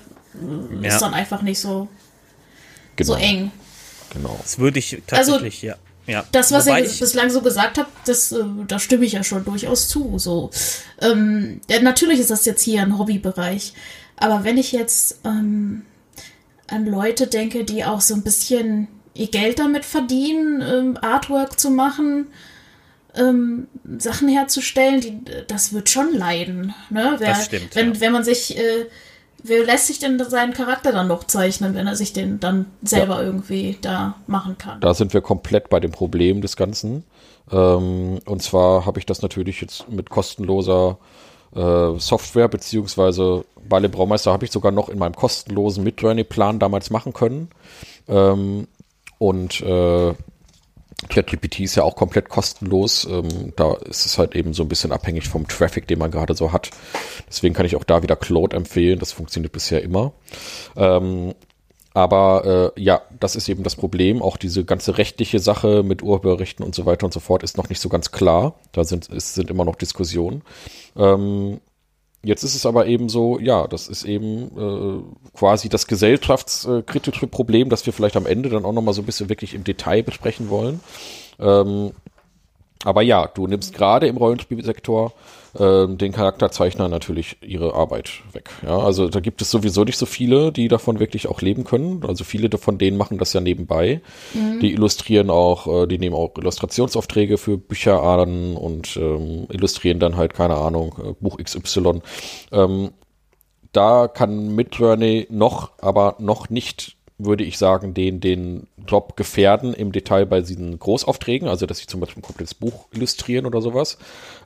Ja. ist dann einfach nicht so, Genau, so eng. Genau. Das würde ich tatsächlich, ja. ja. Also, Das, was Wobei ihr ich, bislang so gesagt habt, das, äh, da stimme ich ja schon durchaus zu. So. Ähm, ja, natürlich ist das jetzt hier ein Hobbybereich. Aber wenn ich jetzt ähm, an Leute denke, die auch so ein bisschen ihr Geld damit verdienen, ähm, Artwork zu machen, ähm, Sachen herzustellen, die, das wird schon leiden. Ne? Wer, Das stimmt, Wenn, ja. wenn man sich, äh, wer lässt sich denn seinen Charakter dann noch zeichnen, wenn er sich den dann selber irgendwie da machen kann? Da sind wir komplett bei dem Problem des Ganzen. Ähm, und zwar habe ich das natürlich jetzt mit kostenloser äh, Software, beziehungsweise bei dem Braumeister habe ich sogar noch in meinem kostenlosen Midjourney-Plan damals machen können. Ähm, und äh, ChatGPT ist ja auch komplett kostenlos. Ähm, da ist es halt eben so ein bisschen abhängig vom Traffic, den man gerade so hat. Deswegen kann ich auch da wieder Claude empfehlen. Das funktioniert bisher immer. Ähm, aber äh, ja, das ist eben das Problem. Auch diese ganze rechtliche Sache mit Urheberrechten und so weiter und so fort ist noch nicht so ganz klar. Da sind, es sind immer noch Diskussionen. Ähm, jetzt ist es aber eben so, ja, das ist eben äh, quasi das gesellschaftskritische Problem, das wir vielleicht am Ende dann auch nochmal so ein bisschen wirklich im Detail besprechen wollen. Ähm, aber ja, du nimmst gerade im Rollenspielsektor ähm, den Charakterzeichnern natürlich ihre Arbeit weg. Ja, also da gibt es sowieso nicht so viele, die davon wirklich auch leben können. Also viele von denen machen das ja nebenbei. Die illustrieren auch, äh, die nehmen auch Illustrationsaufträge für Bücher an und ähm, illustrieren dann halt, keine Ahnung, äh, Buch XY. Ähm, da kann Midjourney noch, aber noch nicht, würde ich sagen, den, den Job gefährden im Detail bei diesen Großaufträgen, also dass sie zum Beispiel ein komplettes Buch illustrieren oder sowas,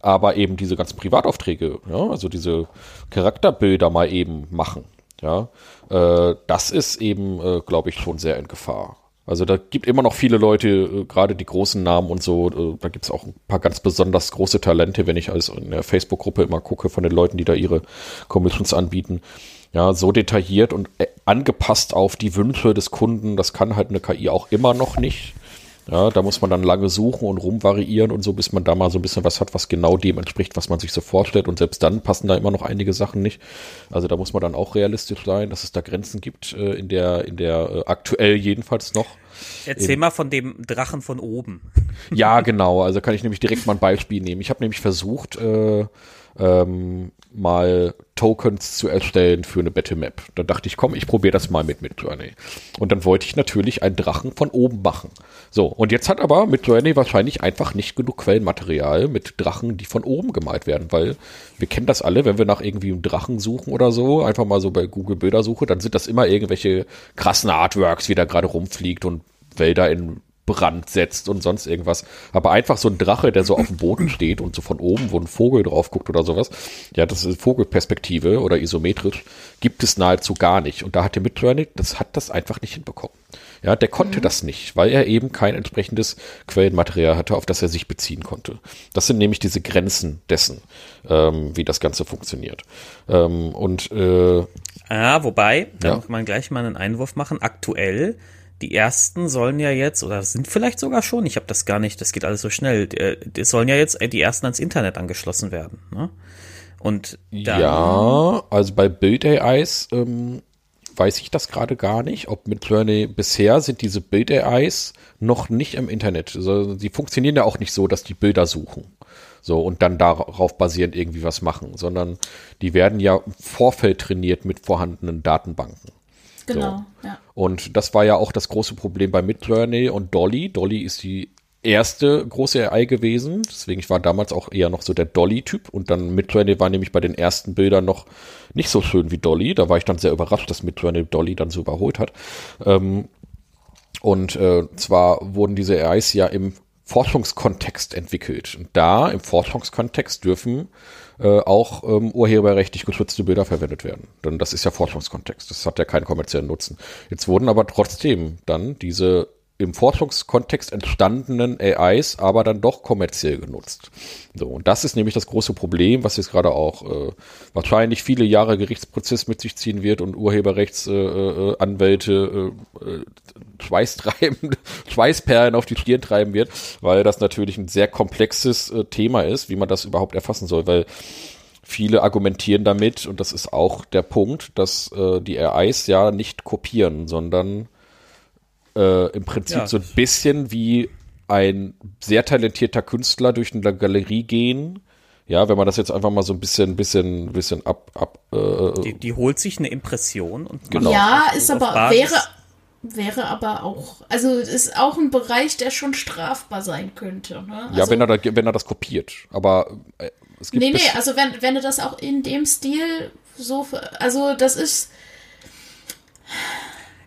aber eben diese ganzen Privataufträge, ja, also diese Charakterbilder mal eben machen, ja, äh, das ist eben, äh, glaube ich, schon sehr in Gefahr. Also da gibt immer noch viele Leute, äh, gerade die großen Namen und so, äh, da gibt es auch ein paar ganz besonders große Talente, wenn ich also in der Facebook-Gruppe immer gucke von den Leuten, die da ihre Commissions anbieten. Ja, so detailliert und äh, angepasst auf die Wünsche des Kunden, das kann halt eine KI auch immer noch nicht. Ja, da muss man dann lange suchen und rumvariieren und so, bis man da mal so ein bisschen was hat, was genau dem entspricht, was man sich so vorstellt. Und selbst dann passen da immer noch einige Sachen nicht. Also da muss man dann auch realistisch sein, dass es da Grenzen gibt, äh, in der, in der äh, aktuell jedenfalls noch. Erzähl mal von dem Drachen von oben. Ja, genau. Also kann ich nämlich direkt mal ein Beispiel nehmen. Ich habe nämlich versucht, äh, ähm, mal Tokens zu erstellen für eine Battle Map. Da dachte ich, komm, ich probiere das mal mit Midjourney. Und dann wollte ich natürlich einen Drachen von oben machen. So, und jetzt hat aber Midjourney wahrscheinlich einfach nicht genug Quellenmaterial mit Drachen, die von oben gemalt werden, weil wir kennen das alle, wenn wir nach irgendwie einem Drachen suchen oder so, einfach mal so bei Google Bildersuche, dann sind das immer irgendwelche krassen Artworks, wie da gerade rumfliegt und Wälder in Brand setzt und sonst irgendwas. Aber einfach so ein Drache, der so auf dem Boden steht und so von oben, wo ein Vogel drauf guckt oder sowas, ja, das ist Vogelperspektive oder isometrisch, gibt es nahezu gar nicht. Und da hat der Midjourney, das hat das einfach nicht hinbekommen. Ja, der konnte das nicht, weil er eben kein entsprechendes Quellenmaterial hatte, auf das er sich beziehen konnte. Das sind nämlich diese Grenzen dessen, ähm, wie das Ganze funktioniert. Ähm, und äh, Ja, wobei, da Ja. kann man gleich mal einen Einwurf machen. Aktuell, die ersten sollen ja jetzt, oder sind vielleicht sogar schon, ich habe das gar nicht, das geht alles so schnell, äh, die sollen ja jetzt äh, die ersten ans Internet angeschlossen werden. Ne? Und Ja, also bei Build AIs ähm, weiß ich das gerade gar nicht, ob mit Midjourney bisher sind diese Build AIs noch nicht im Internet. Also, sie funktionieren ja auch nicht so, dass die Bilder suchen. So, und dann darauf basierend irgendwie was machen, sondern die werden ja im Vorfeld trainiert mit vorhandenen Datenbanken. Genau, ja. Und das war ja auch das große Problem bei Midjourney und Dolly. Dolly ist die erste große AI gewesen. Deswegen ich war damals auch eher noch so der Dolly-Typ. Und dann Midjourney war nämlich bei den ersten Bildern noch nicht so schön wie Dolly. Da war ich dann sehr überrascht, dass Midjourney Dolly dann so überholt hat. Ähm, und äh, zwar wurden diese AIs ja im Forschungskontext entwickelt. Und da im Forschungskontext dürfen äh, auch ähm, urheberrechtlich geschützte Bilder verwendet werden. Denn das ist ja Forschungskontext. Das hat ja keinen kommerziellen Nutzen. Jetzt wurden aber trotzdem dann diese im Forschungskontext entstandenen AIs aber dann doch kommerziell genutzt. So, und das ist nämlich das große Problem, was jetzt gerade auch äh, wahrscheinlich viele Jahre Gerichtsprozess mit sich ziehen wird und Urheberrechtsanwälte äh, Anwälte, äh, äh, Schweiß [laughs] treiben, Schweißperlen auf die Stirn treiben wird, weil das natürlich ein sehr komplexes äh, Thema ist, wie man das überhaupt erfassen soll, weil viele argumentieren damit, und das ist auch der Punkt, dass äh, die AIs ja nicht kopieren, sondern äh, im Prinzip Ja. so ein bisschen wie ein sehr talentierter Künstler durch eine Galerie gehen. Ja, wenn man das jetzt einfach mal so ein bisschen, bisschen, bisschen ab, ab äh, die, die holt sich eine Impression und Genau. Ja, ist aber, Basis- wäre, wäre aber auch, also ist auch ein Bereich, der schon strafbar sein könnte. Ne? ja, Also- wenn er, da, wenn er das kopiert. Aber äh, es gibt Nee, nee, also wenn, wenn du das auch in dem Stil so, also das ist,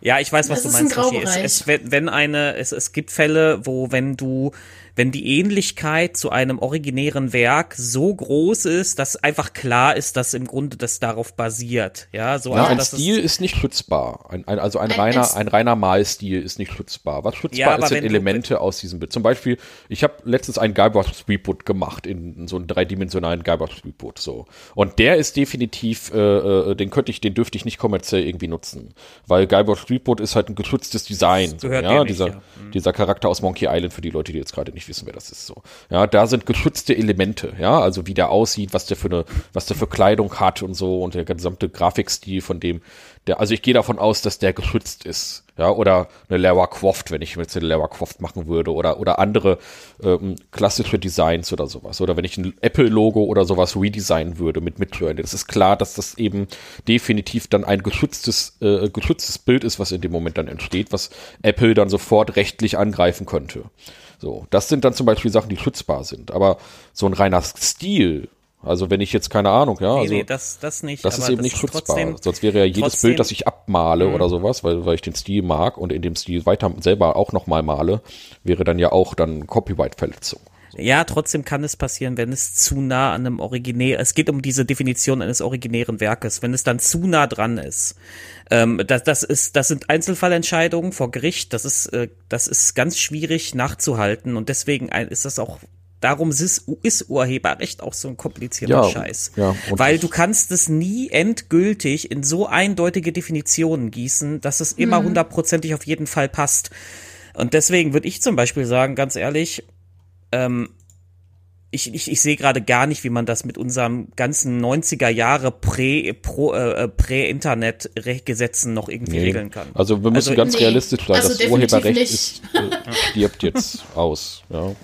Ja, ich weiß, was Das du ist ein meinst. Es, es, wenn, wenn eine, es, es gibt Fälle, wo wenn du, wenn die Ähnlichkeit zu einem originären Werk so groß ist, dass einfach klar ist, dass im Grunde das darauf basiert. Ja, so Ja, also, ein Stil ist nicht schützbar. Ein, ein, also ein, Ein- reiner, ein- ein reiner Malstil ist nicht schützbar. Was schützbar Ja, ist, sind Elemente aus diesem Bild. Zum Beispiel, ich habe letztens einen Guybrush Threepwood gemacht, in so einen dreidimensionalen Guybrush Threepwood. So. Und der ist definitiv, äh, äh, den könnte ich, den dürfte ich nicht kommerziell irgendwie nutzen. Weil Guybrush Threepwood ist halt ein geschütztes Design. So, gehört ja, dir nicht, dieser, ja. dieser Charakter aus Monkey Island, für die Leute, die jetzt gerade nicht wissen, wer das ist. So. Ja, da sind geschützte Elemente, ja, also wie der aussieht, was der für eine, was der für Kleidung hat und so und der gesamte Grafikstil von dem, der, also ich gehe davon aus, dass der geschützt ist, ja, oder eine Lara Croft, wenn ich jetzt eine Lara Croft machen würde, oder, oder andere ähm, klassische Designs oder sowas, oder wenn ich ein Apple-Logo oder sowas redesignen würde mit Midjourney. Das ist klar, dass das eben definitiv dann ein geschütztes, äh, geschütztes Bild ist, was in dem Moment dann entsteht, was Apple dann sofort rechtlich angreifen könnte. So, das sind dann zum Beispiel Sachen, die schützbar sind. Aber so ein reiner Stil, also wenn ich jetzt keine Ahnung, ja, Nee, also nee, das, das nicht. das ist eben nicht schützbar. trotzdem- Sonst wäre ja jedes trotzdem- Mhm. Bild, das ich abmale oder sowas, weil, weil ich den Stil mag und in dem Stil weiter selber auch nochmal male, wäre dann ja auch dann Copyright-Verletzung. Ja, trotzdem kann es passieren, wenn es zu nah an einem originär, es geht um diese Definition eines originären Werkes, wenn es dann zu nah dran ist. Ähm, das, das ist, das sind Einzelfallentscheidungen vor Gericht, das ist, äh, das ist ganz schwierig nachzuhalten und deswegen ist das auch, darum ist, ist Urheberrecht auch so ein komplizierter Ja, Scheiß. ja, Weil du kannst es nie endgültig in so eindeutige Definitionen gießen, dass es immer hundertprozentig auf jeden Fall passt. Und deswegen würde ich zum Beispiel sagen, ganz ehrlich, ähm, ich, ich, ich sehe gerade gar nicht, wie man das mit unserem ganzen 90er Jahre Prä, Pro, äh, Prä-Internet-Gesetzen noch irgendwie regeln kann. Also wir müssen Also- ganz Nee, realistisch sein, also das Urheberrecht ist, äh, stirbt jetzt aus. Ja.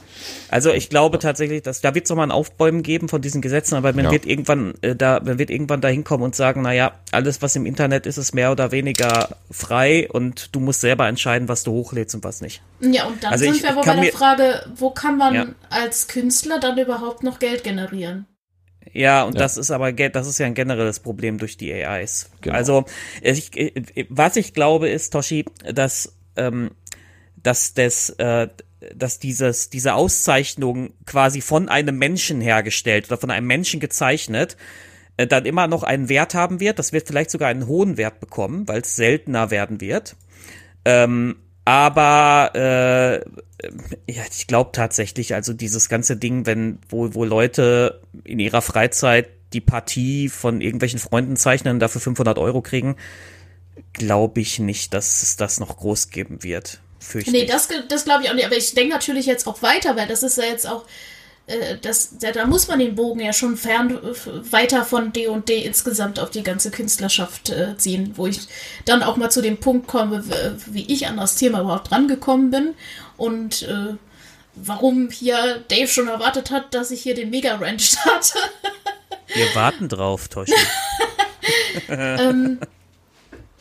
Also ich glaube tatsächlich, dass da wird es nochmal ein Aufbäumen geben von diesen Gesetzen, aber man Ja. wird irgendwann äh, da, man wird irgendwann dahin kommen und sagen, naja, alles was im Internet ist, ist mehr oder weniger frei und du musst selber entscheiden, was du hochlädst und was nicht. ja, und dann Also sind ich wir aber bei der Frage, wo kann man Ja. als Künstler dann überhaupt noch Geld generieren? Ja, und Ja. das ist aber das ist ja ein generelles Problem durch die AIs. Genau. Also ich, äh, was ich glaube ist, Toshi, dass ähm, dass das äh, dass dieses diese Auszeichnung quasi von einem Menschen hergestellt oder von einem Menschen gezeichnet äh, dann immer noch einen Wert haben wird. Das wird vielleicht sogar einen hohen Wert bekommen, weil es seltener werden wird. Ähm, aber äh, ja, ich glaube tatsächlich, also dieses ganze Ding, wenn, wo, wo Leute in ihrer Freizeit die Partie von irgendwelchen Freunden zeichnen, dafür 500 Euro kriegen, glaube ich nicht, dass es das noch groß geben wird. Fürchte Nee, das, das glaube ich auch nicht. Aber ich denke natürlich jetzt auch weiter, weil das ist ja jetzt auch, äh, das, da, da muss man den Bogen ja schon fern äh, weiter von D und D insgesamt auf die ganze Künstlerschaft äh, ziehen, wo ich dann auch mal zu dem Punkt komme, wie ich an das Thema überhaupt rangekommen bin und äh, warum hier Dave schon erwartet hat, dass ich hier den Mega-Rant starte. Wir warten drauf, Toshi. [laughs] ähm,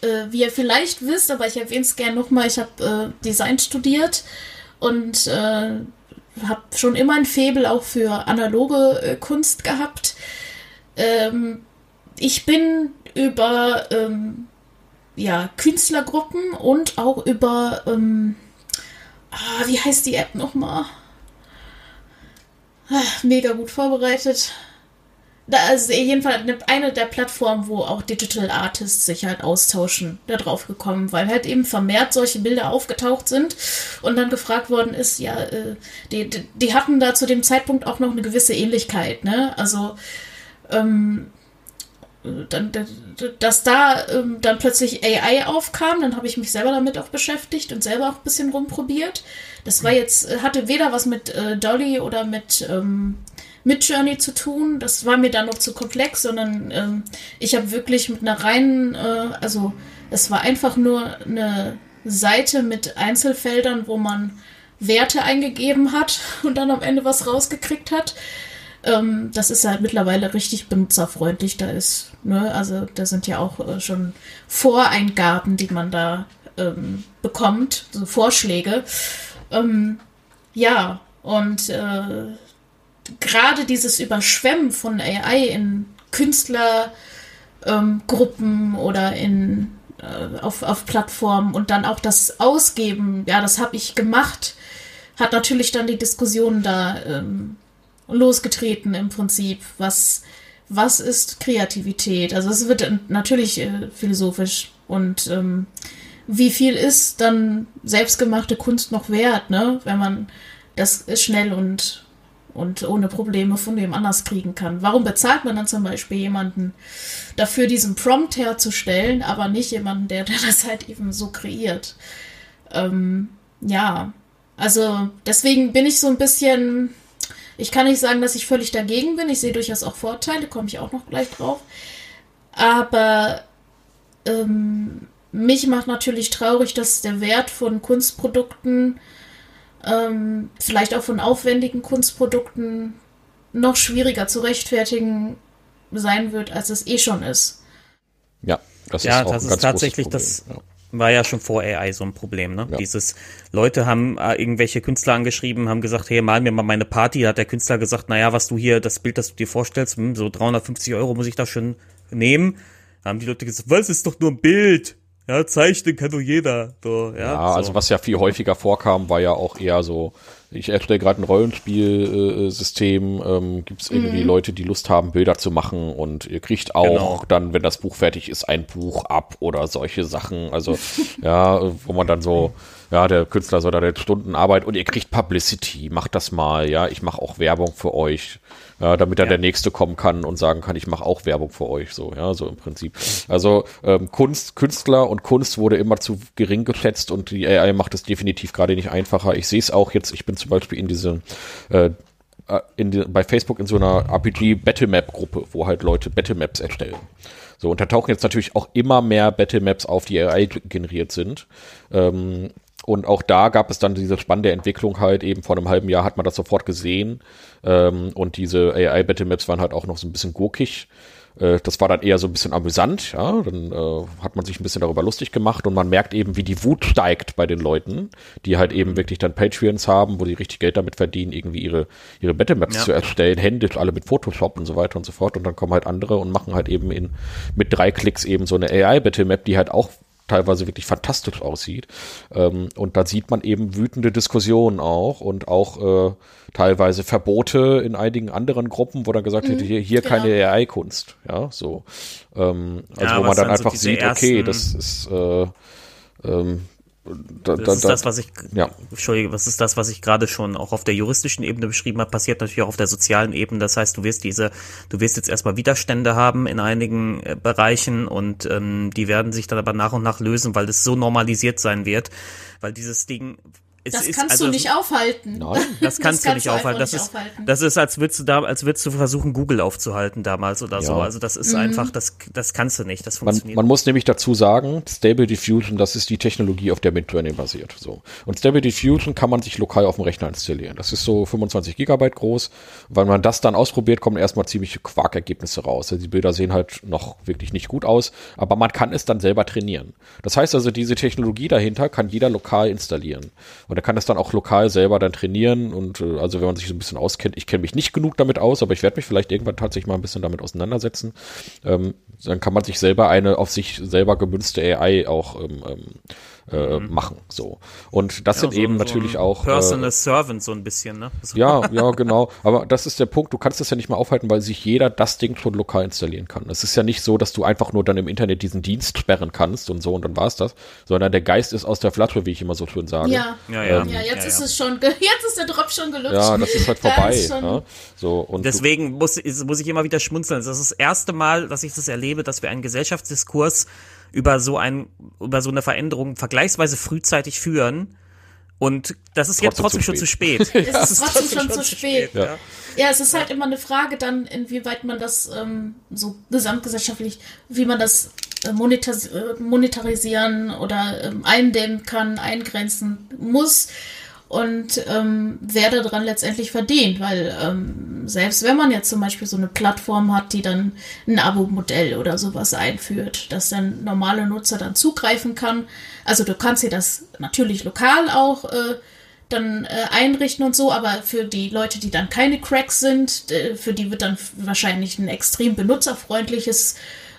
äh, wie ihr vielleicht wisst, aber ich erwähne es gerne nochmal, ich habe äh, Design studiert und äh, habe schon immer ein Faible auch für analoge äh, Kunst gehabt. Ähm, ich bin über ähm, ja, Künstlergruppen und auch über, ähm, ah, wie heißt die App nochmal? Ah, mega gut vorbereitet. Da ist jedenfalls eine- eine der Plattformen, wo auch Digital Artists sich halt austauschen, da drauf gekommen, weil halt eben vermehrt solche Bilder aufgetaucht sind und dann gefragt worden ist, ja, äh, die, die, hatten da zu dem Zeitpunkt auch noch eine gewisse Ähnlichkeit, ne? Also, ähm, dann, dass da ähm, dann plötzlich AI aufkam, dann habe ich mich selber damit auch beschäftigt und selber auch ein bisschen rumprobiert. Das war jetzt, äh, hatte weder was mit äh, Dolly oder mit, ähm, mit Journey zu tun. Das war mir dann noch zu komplex, sondern ähm, ich habe wirklich mit einer reinen, äh, also es war einfach nur eine Seite mit Einzelfeldern, wo man Werte eingegeben hat [laughs] und dann am Ende was rausgekriegt hat. Ähm, das ist halt mittlerweile richtig benutzerfreundlich da ist. Ne? Also da sind ja auch äh, schon Voreingaben, die man da ähm, bekommt, so Vorschläge. Ähm, ja, und äh, gerade dieses Überschwemmen von AI in Künstlergruppen ähm, oder in äh, auf, auf Plattformen und dann auch das Ausgeben, ja, das habe ich gemacht, hat natürlich dann die Diskussion da ähm, losgetreten im Prinzip, was, was ist Kreativität? Also es wird natürlich äh, philosophisch und ähm, wie viel ist dann selbstgemachte Kunst noch wert, ne? Wenn man das schnell und, und ohne Probleme von dem anders kriegen kann. Warum bezahlt man dann zum Beispiel jemanden dafür, diesen Prompt herzustellen, aber nicht jemanden, der, der das halt eben so kreiert? Ähm, ja, also deswegen bin ich so ein bisschen, ich kann nicht sagen, dass ich völlig dagegen bin. Ich sehe durchaus auch Vorteile, komme ich auch noch gleich drauf. Aber ähm, mich macht natürlich traurig, dass der Wert von Kunstprodukten, ähm, vielleicht auch von aufwendigen Kunstprodukten, noch schwieriger zu rechtfertigen sein wird, als es eh schon ist. Ja, das ja, ist auch das ein ist ganz tatsächlich das. Problem. War ja schon vor AI so ein Problem, ne? Ja. Dieses Leute haben äh, irgendwelche Künstler angeschrieben, haben gesagt, hey, mal mir mal meine Party. Da hat der Künstler gesagt, naja, was du hier, das Bild, das du dir vorstellst, hm, so 350 Euro muss ich da schon nehmen. Da haben die Leute gesagt, was ist doch nur ein Bild? Ja, zeichnen kann doch jeder. So, ja, Ja, so. also was ja viel häufiger vorkam, war ja auch eher so, ich erstelle gerade ein Rollenspielsystem, ähm, gibt es irgendwie Leute, die Lust haben, Bilder zu machen und ihr kriegt auch Genau. dann, wenn das Buch fertig ist, ein Buch ab oder solche Sachen. Also [laughs] ja, wo man dann so, ja, der Künstler soll da jetzt Stunden Arbeit und ihr kriegt Publicity, macht das mal, ja, ich mache auch Werbung für euch. Ja, damit dann Ja. der nächste kommen kann und sagen kann, ich mache auch Werbung für euch, so, ja, so im Prinzip. Also ähm, Kunst, Künstler und Kunst wurde immer zu gering geschätzt und die AI macht es definitiv gerade nicht einfacher. Ich sehe es auch jetzt, ich bin zum Beispiel in diese äh, äh, in die, bei Facebook in so einer RPG Battlemap Gruppe, wo halt Leute Battlemaps erstellen. So, und da tauchen jetzt natürlich auch immer mehr Battlemaps auf, die AI generiert sind. Ähm, und auch da gab es dann diese spannende Entwicklung halt, eben vor einem halben Jahr hat man das sofort gesehen. Ähm, und diese AI-Battlemaps waren halt auch noch so ein bisschen gurkig. Äh, das war dann eher so ein bisschen amüsant, ja. Dann äh, hat man sich ein bisschen darüber lustig gemacht und man merkt eben, wie die Wut steigt bei den Leuten, die halt eben wirklich dann Patreons haben, wo die richtig Geld damit verdienen, irgendwie ihre, ihre Battlemaps Ja. zu erstellen, händisch, alle mit Photoshop und so weiter und so fort. Und dann kommen halt andere und machen halt eben in, mit drei Klicks eben so eine AI-Battlemap, die halt auch teilweise wirklich fantastisch aussieht. Ähm, und da sieht man eben wütende Diskussionen auch und auch äh, teilweise Verbote in einigen anderen Gruppen, wo dann gesagt wird, hier, hier genau. keine AI-Kunst. Ja, so. Ähm, also Ja, wo man dann dann so einfach diese sieht, okay, das ist äh, ähm, da, Das da, ist da, das, was ich, ja. Entschuldige, was ist das, was ich gerade schon auch auf der juristischen Ebene beschrieben habe, passiert natürlich auch auf der sozialen Ebene. Das heißt, du wirst diese, du wirst jetzt erstmal Widerstände haben in einigen äh, Bereichen und ähm, die werden sich dann aber nach und nach lösen, weil das so normalisiert sein wird, weil dieses Ding es Das ist, kannst also, du nicht aufhalten. Nein. Das [laughs] kannst du nicht aufhalten. Das nicht ist, aufhalten. das ist, als würdest du da, als würdest du versuchen, Google aufzuhalten damals oder so. Ja. Also das ist Mhm. einfach, das, das kannst du nicht. Das Man, funktioniert. man muss nämlich dazu sagen, Stable Diffusion, das ist die Technologie, auf der Midjourney basiert. So. Und Stable Diffusion kann man sich lokal auf dem Rechner installieren. Das ist so 25 Gigabyte groß. Wenn man das dann ausprobiert, kommen erstmal ziemliche Quarkergebnisse raus. Also die Bilder sehen halt noch wirklich nicht gut aus, aber man kann es dann selber trainieren. Das heißt also, diese Technologie dahinter kann jeder lokal installieren. Und er kann es dann auch lokal selber dann trainieren. Und äh, also wenn man sich so ein bisschen auskennt, ich kenne mich nicht genug damit aus, aber ich werde mich vielleicht irgendwann tatsächlich mal ein bisschen damit auseinandersetzen. Ähm, dann kann man sich selber eine auf sich selber gemünzte AI auch ähm, ähm, äh, machen. So. Und das Ja, sind so- eben so natürlich ein auch. Personal Äh, Servant so ein bisschen, ne? So. ja, [laughs] ja, genau. Aber das ist der Punkt. Du kannst das ja nicht mal aufhalten, weil sich jeder das Ding schon lokal installieren kann. Es ist ja nicht so, dass du einfach nur dann im Internet diesen Dienst sperren kannst und so und dann war's das, sondern der Geist ist aus der Flasche, wie ich immer so schön sage. Ja. Ja, ja. Ja, jetzt Ja, ist ja. es schon, jetzt ist der Drop schon gelutscht. Ja, das ist halt vorbei. ist ne? So, und Deswegen muss, ist- muss ich immer wieder schmunzeln. Das ist das erste Mal, dass ich das erlebe, dass wir einen Gesellschaftsdiskurs über so ein, über so eine Veränderung vergleichsweise frühzeitig führen. Und das ist jetzt Trotzdem trotzdem zu schon zu spät. [laughs] Es ist [laughs] trotzdem schon zu spät. Ja. Ja, es ist halt immer eine Frage dann, inwieweit man das ähm, so gesamtgesellschaftlich, wie man das äh, äh, monetarisieren oder ähm, eindämmen kann, eingrenzen muss. Und ähm, wer daran letztendlich verdient, weil ähm, selbst wenn man jetzt zum Beispiel so eine Plattform hat, die dann ein Abo-Modell oder sowas einführt, dass dann normale Nutzer dann zugreifen kann, also du kannst dir das natürlich lokal auch äh, dann äh, einrichten und so, aber für die Leute, die dann keine Cracks sind, äh, für die wird dann wahrscheinlich ein extrem benutzerfreundliches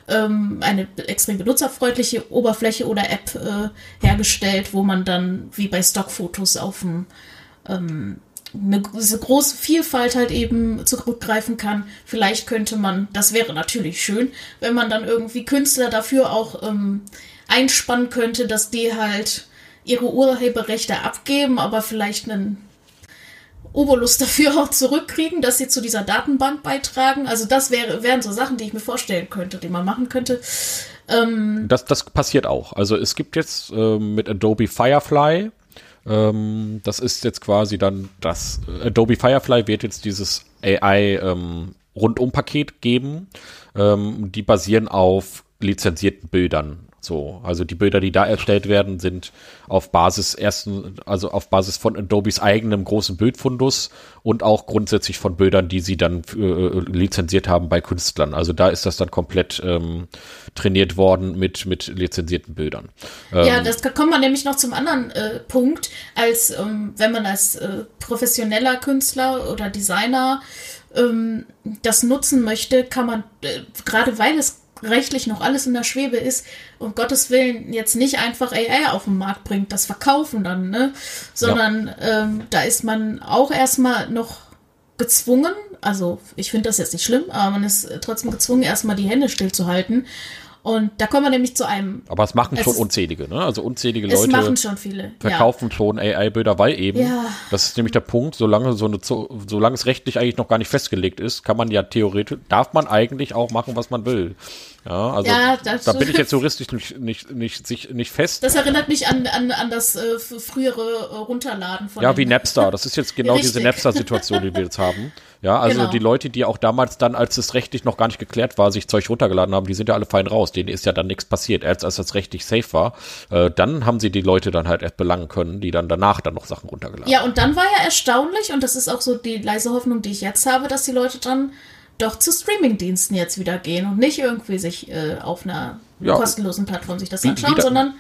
ähm, eine extrem benutzerfreundliche Oberfläche oder App äh, hergestellt, wo man dann wie bei Stockfotos auf ein, ähm, eine große Vielfalt halt eben zurückgreifen kann. Vielleicht könnte man, das wäre natürlich schön, wenn man dann irgendwie Künstler dafür auch ähm, einspannen könnte, dass die halt ihre Urheberrechte abgeben, aber vielleicht einen Obolus dafür auch [laughs] zurückkriegen, dass sie zu dieser Datenbank beitragen. Also das wäre, wären so Sachen, die ich mir vorstellen könnte, die man machen könnte. Ähm das, das passiert auch. Also es gibt jetzt äh, mit Adobe Firefly, ähm, das ist jetzt quasi dann das, Adobe Firefly wird jetzt dieses AI ähm, geben. Ähm, die basieren auf lizenzierten Bildern. So, also die Bilder, die da erstellt werden, sind auf Basis ersten, also auf Basis von Adobes eigenem großen Bildfundus und auch grundsätzlich von Bildern, die sie dann äh, lizenziert haben bei Künstlern. Also da ist das dann komplett ähm, trainiert worden mit mit lizenzierten Bildern. Ähm, ja, das kommt man nämlich noch zum anderen äh, Punkt, als ähm, wenn man als äh, professioneller Künstler oder Designer ähm, das nutzen möchte, kann man äh, gerade weil es rechtlich noch alles in der Schwebe ist, um Gottes Willen jetzt nicht einfach AI auf den Markt bringt, das verkaufen dann, ne? Sondern ja. ähm, da ist man auch erstmal noch gezwungen, also ich finde das jetzt nicht schlimm, aber man ist trotzdem gezwungen, erstmal die Hände stillzuhalten und da kommen wir nämlich zu einem. Aber es machen es schon unzählige, ne? Also unzählige Leute. Es machen schon viele. Verkaufen ja. schon AI-Bilder, weil eben. Ja. Das ist nämlich der Punkt, solange so eine, solange es rechtlich eigentlich noch gar nicht festgelegt ist, kann man ja theoretisch, darf man eigentlich auch machen, was man will. Ja, also ja, da bin ich [laughs] jetzt juristisch nicht, nicht, nicht, nicht, nicht fest. Das erinnert mich an, an, an das äh, frühere äh, Runterladen von. Ja, wie Napster. [laughs] Das ist jetzt genau diese Napster-Situation, die wir jetzt haben. [laughs] Ja, also genau. die Leute, die auch damals dann, als es rechtlich noch gar nicht geklärt war, sich Zeug runtergeladen haben, die sind ja alle fein raus. Denen ist ja dann nichts passiert. Als, als das rechtlich safe war, äh, dann haben sie die Leute dann halt erst belangen können, die dann danach dann noch Sachen runtergeladen haben. Ja, und dann war ja erstaunlich, und das ist auch so die leise Hoffnung, die ich jetzt habe, dass die Leute dann doch zu Streamingdiensten jetzt wieder gehen und nicht irgendwie sich äh, auf einer ja. kostenlosen Plattform sich das anschauen, wieder, sondern